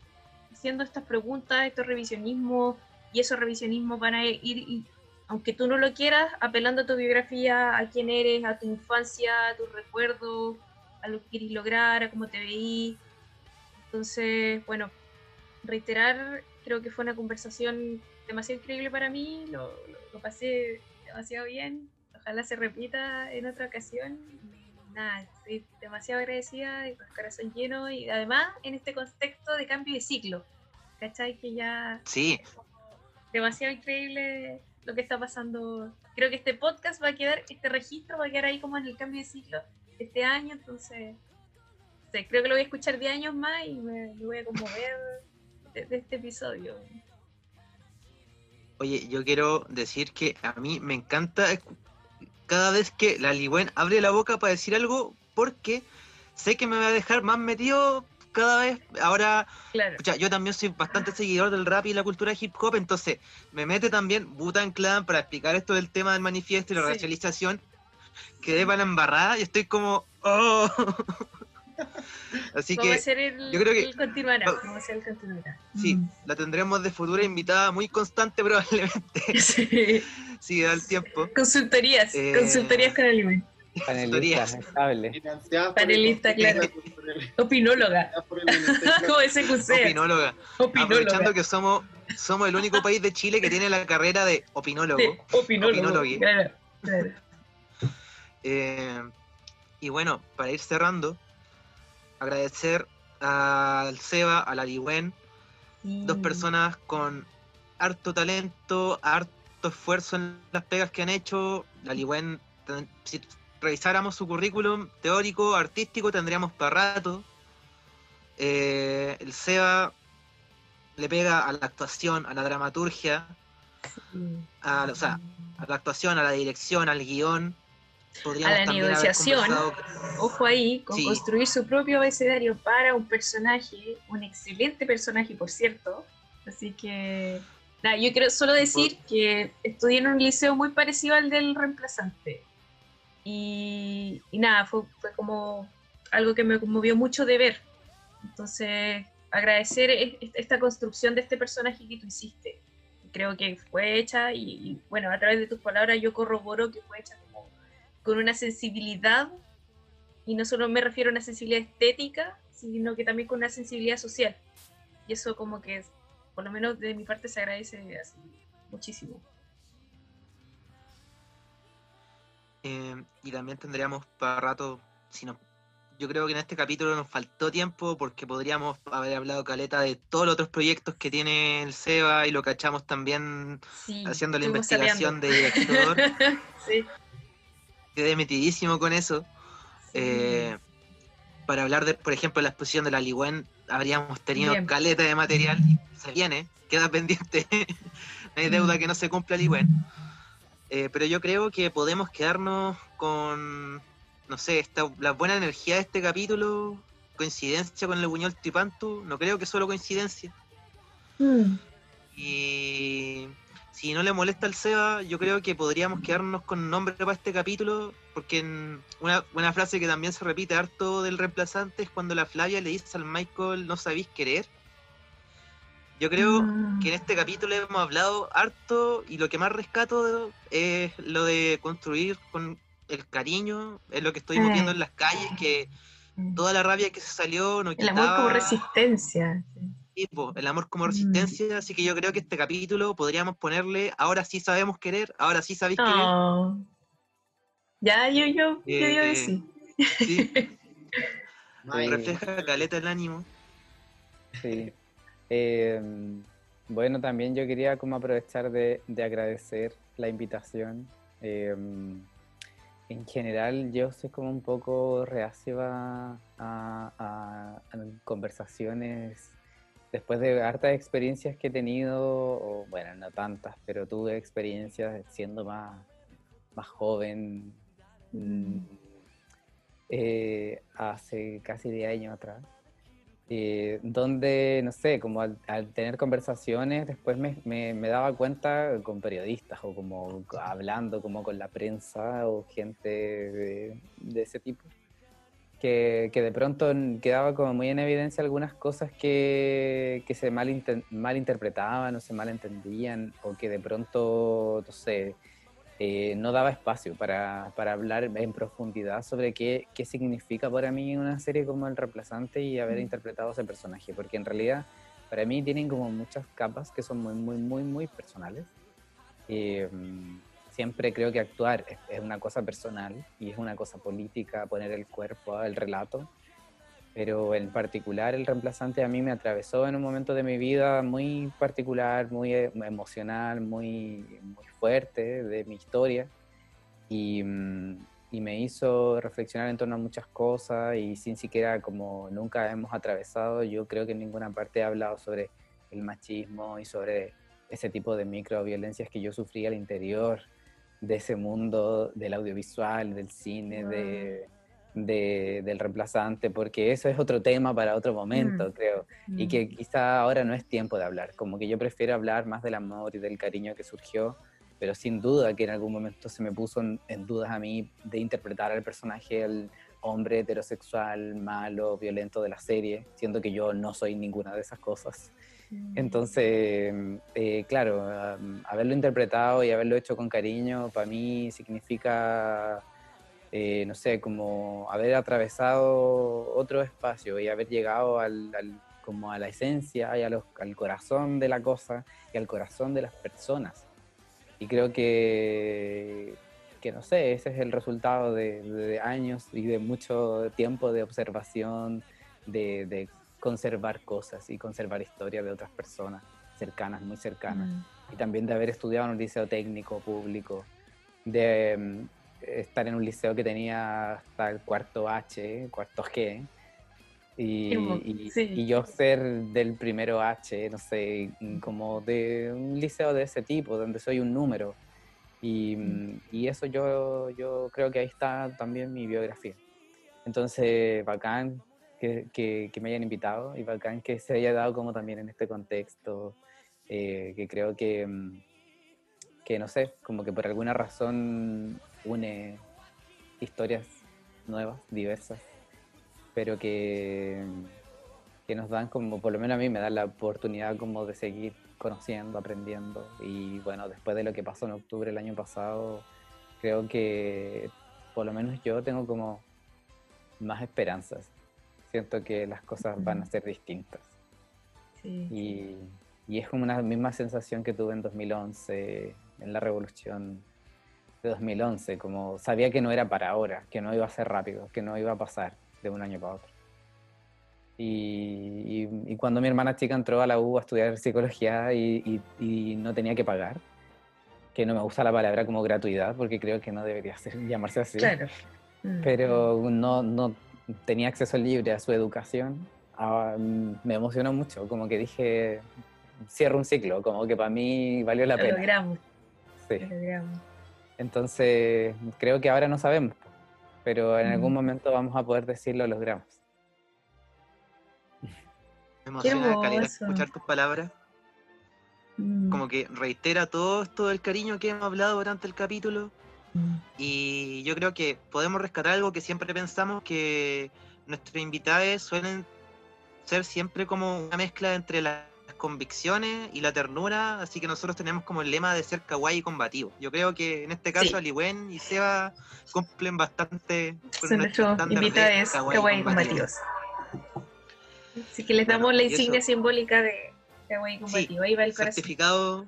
haciendo estas preguntas, estos revisionismos, y esos revisionismos van a ir, y, aunque tú no lo quieras, apelando a tu biografía, a quién eres, a tu infancia, a tus recuerdos, a lo que querís lograr, a cómo te veí. Entonces, bueno, reiterar, creo que fue una conversación demasiado increíble para mí, lo, lo- lo pasé demasiado bien, ojalá se repita en otra ocasión. Nada, estoy demasiado agradecida y con el corazón lleno y además en este contexto de cambio de ciclo, ¿cachai? Que ya
Sí,
demasiado increíble lo que está pasando. Creo que este podcast va a quedar, este registro va a quedar ahí como en el cambio de ciclo este año, entonces creo que lo voy a escuchar 10 años más y me, voy a conmover de, de, este episodio.
Oye, yo quiero decir que a mí me encanta cada vez que la Ligüen abre la boca para decir algo porque sé que me va a dejar más metido cada vez. Ahora, yo también soy bastante seguidor del rap y la cultura hip hop, entonces me mete también Butan Clan para explicar esto del tema del manifiesto y la racialización. Quedé para la embarrada y estoy como, oh. Así que yo creo que
continuará, vamos a hacer el continuará.
Sí, mm. la tendremos de futura invitada muy constante probablemente. Sí. si da el tiempo.
Consultorías, eh, consultorías con el
Panelista, estable.
Panelista, claro. Opinóloga. Como
Opinóloga. Aprovechando que somos, somos el único país de Chile que tiene la carrera de opinólogo.
opinólogo. Claro,
eh, y bueno, para ir cerrando, agradecer al Seba, a la Ligüen, dos personas con harto talento, harto esfuerzo en las pegas que han hecho. La Ligüen, si revisáramos su currículum teórico, artístico, tendríamos para rato. Eh, el Seba le pega a la actuación, a la dramaturgia, a, a la actuación, a la dirección, al guion
a la negociación, ojo ahí, con construir su propio abecedario para un personaje, un excelente personaje, por cierto. Así que, nada, yo quiero solo decir que estudié en un liceo muy parecido al del reemplazante. Y, nada, fue, fue como algo que me conmovió mucho de ver. Entonces, agradecer esta construcción de este personaje que tú hiciste. Creo que fue hecha y, y bueno, a través de tus palabras yo corroboro que fue hecha con una sensibilidad, y no solo me refiero a una sensibilidad estética, sino que también con una sensibilidad social. Y eso como que, por lo menos de mi parte, se agradece así, muchísimo.
Eh, y también tendríamos para rato, si no, yo creo que en este capítulo nos faltó tiempo porque podríamos haber hablado caleta de todos los otros proyectos que tiene el SEBA y lo cachamos también haciendo la investigación de director. sí quedé metidísimo con eso. Eh, para hablar de, por ejemplo, la exposición de la Ligüen, habríamos tenido caleta de material. Se viene, queda pendiente. no hay deuda mm. que no se cumpla Ligüen. Eh, pero yo creo que podemos quedarnos con, no sé, esta, la buena energía de este capítulo, coincidencia con el Buñol Tipantu, no creo que solo coincidencia. Mm. Y si no le molesta al Seba, yo creo que podríamos quedarnos con nombre para este capítulo, porque en una, una frase que también se repite harto del reemplazante es cuando la Flavia le dice al Michael, no sabéis querer. Yo creo mm. que en este capítulo hemos hablado harto y lo que más rescato es lo de construir con el cariño, es lo que estoy viendo en las calles, que toda la rabia que se salió no
El amor como resistencia
el amor como mm. resistencia, así que yo creo que este capítulo podríamos ponerle ahora sí sabemos querer, ahora sí sabéis querer. Oh.
Ya, yo, yo, yo digo que sí. sí.
refleja caleta el ánimo.
Sí. Em, bueno, también yo quería como aprovechar de, agradecer la invitación. Em, en general yo soy como un poco reacio a, a conversaciones después de hartas experiencias que he tenido, o, bueno, no tantas, pero tuve experiencias siendo más, más joven, mm, eh, hace casi 10 años atrás, eh, donde, no sé, como al, tener conversaciones, después me, daba cuenta con periodistas o como hablando como con la prensa o gente de ese tipo que, de pronto quedaba como muy en evidencia algunas cosas que, se mal, malinterpretaban o se malentendían, o que de pronto, no sé, eh, no daba espacio para, hablar en profundidad sobre qué, qué, significa para mí una serie como El Reemplazante y haber interpretado ese personaje, porque en realidad para mí tienen como muchas capas que son muy, muy, muy, muy personales. Eh, siempre creo que actuar es, una cosa personal y es una cosa política, poner el cuerpo al relato. pero en particular el reemplazante a mí me atravesó en un momento de mi vida muy particular, muy eh, emocional, muy, muy fuerte de mi historia y, mm, y, me hizo reflexionar en torno a muchas cosas y sin siquiera como nunca hemos atravesado, yo creo que en ninguna parte he hablado sobre el machismo y sobre ese tipo de microviolencias que yo sufrí al interior de ese mundo del audiovisual, del cine, de del reemplazante, porque eso es otro tema para otro momento, mm. creo, y que mm. quizá ahora no es tiempo de hablar, como que yo prefiero hablar más del amor y del cariño que surgió, pero sin duda que en algún momento se me puso en, dudas a mí de interpretar al personaje, el hombre heterosexual, malo, violento de la serie, siendo que yo no soy ninguna de esas cosas. Mm. Entonces, eh, claro, haberlo interpretado y haberlo hecho con cariño, para mí significa eh, no sé, como haber atravesado otro espacio y haber llegado al, como a la esencia y al corazón de la cosa y al corazón de las personas. Y creo que, que no sé, ese es el resultado de, años y de mucho tiempo de observación, de, de, conservar cosas y conservar historias de otras personas cercanas, muy cercanas. Mm. Y también de haber estudiado en un liceo técnico público, de estar en un liceo que tenía hasta el cuarto H, cuarto G, y, yo ser del primero H, no sé, como de un liceo de ese tipo, donde soy un número. Y, mm. eso yo, yo creo que ahí está también mi biografía. Entonces, bacán que, que, me hayan invitado y bacán que se haya dado como también en este contexto, eh, que creo que, mm, que, no sé, como que por alguna razón une historias nuevas, diversas, pero que, que nos dan como, por lo menos a mí me dan la oportunidad como de seguir conociendo, aprendiendo y bueno, después de lo que pasó en octubre el año pasado, creo que por lo menos yo tengo como más esperanzas. Siento que las cosas van a ser distintas. Y, y es como una misma sensación que tuve en 2011, en la revolución 2011, como sabía que no era para ahora, que no iba a ser rápido, que no iba a pasar de un año para otro. Y, cuando mi hermana chica entró a la U a estudiar psicología y, no tenía que pagar, que no me gusta la palabra como gratuidad, porque creo que no debería ser, llamarse así,
claro.
Pero no, no tenía acceso libre a su educación, ah, me emocionó mucho, como que dije, cierro un ciclo, como que para mí valió la
Lo
pena.
Logramos.
Sí. Lo logramos. Entonces, creo que ahora no sabemos, pero en algún momento vamos a poder decirlo, los gramos.
Me emociona, Calera, escuchar tus palabras. Mm. Como que reitera todo esto del cariño que hemos hablado durante el capítulo. Mm. Y yo creo que podemos rescatar algo que siempre pensamos que nuestros invitados suelen ser siempre como una mezcla entre la convicciones y la ternura, así que nosotros tenemos como el lema de ser kawaii combativo. Yo creo que en este caso sí. y Seba cumplen bastante
con Son nuestros invitados kawaii, combativos. Así que les damos la insignia simbólica de kawaii combativo. Ahí va el
corazón. Certificado,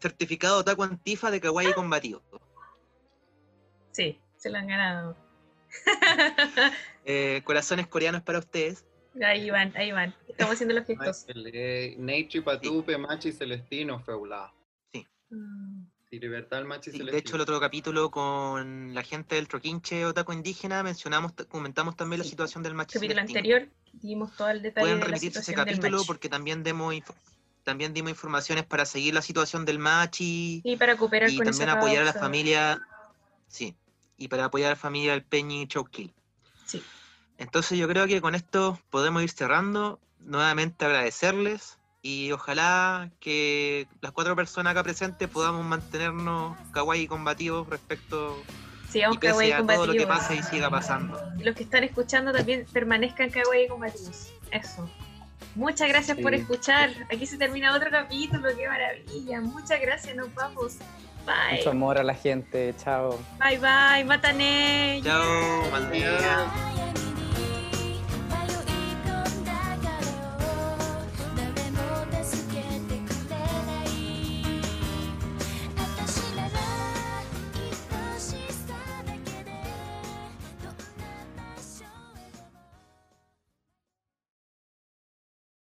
certificado Taco Antifa de kawaii combativo.
Sí, se lo han ganado.
Eh, corazones coreanos para ustedes.
Ahí van, ahí van. Estamos haciendo los gestos.
Neichi, Patupe, Machi, Celestino, Feulá.
Sí.
Mm.
Sí, Libertad, Machi,
sí, De hecho, el otro capítulo con la gente del Troquinche Otaco Indígena mencionamos, comentamos también la situación del machi.
El capítulo anterior dimos todo el detalle
Pueden
de
remitirse a ese capítulo porque también dimos también dimos informaciones para seguir la situación del machi
y para cooperar
y también apoyar a la familia sí y para apoyar a la familia del Peñi Chowkil.
Sí.
Entonces yo creo que con esto podemos ir cerrando. Nuevamente agradecerles y ojalá que las cuatro personas acá presentes podamos mantenernos kawaii combativos respecto
sí, a
todo lo que pase y siga pasando.
Los que están escuchando también permanezcan kawaii combativos. Eso. Muchas gracias por escuchar. Aquí se termina otro capítulo. Qué maravilla. Muchas gracias. Nos vamos. Bye.
Mucho amor a la gente. Chao.
Bye bye. Matané.
Chao. Buen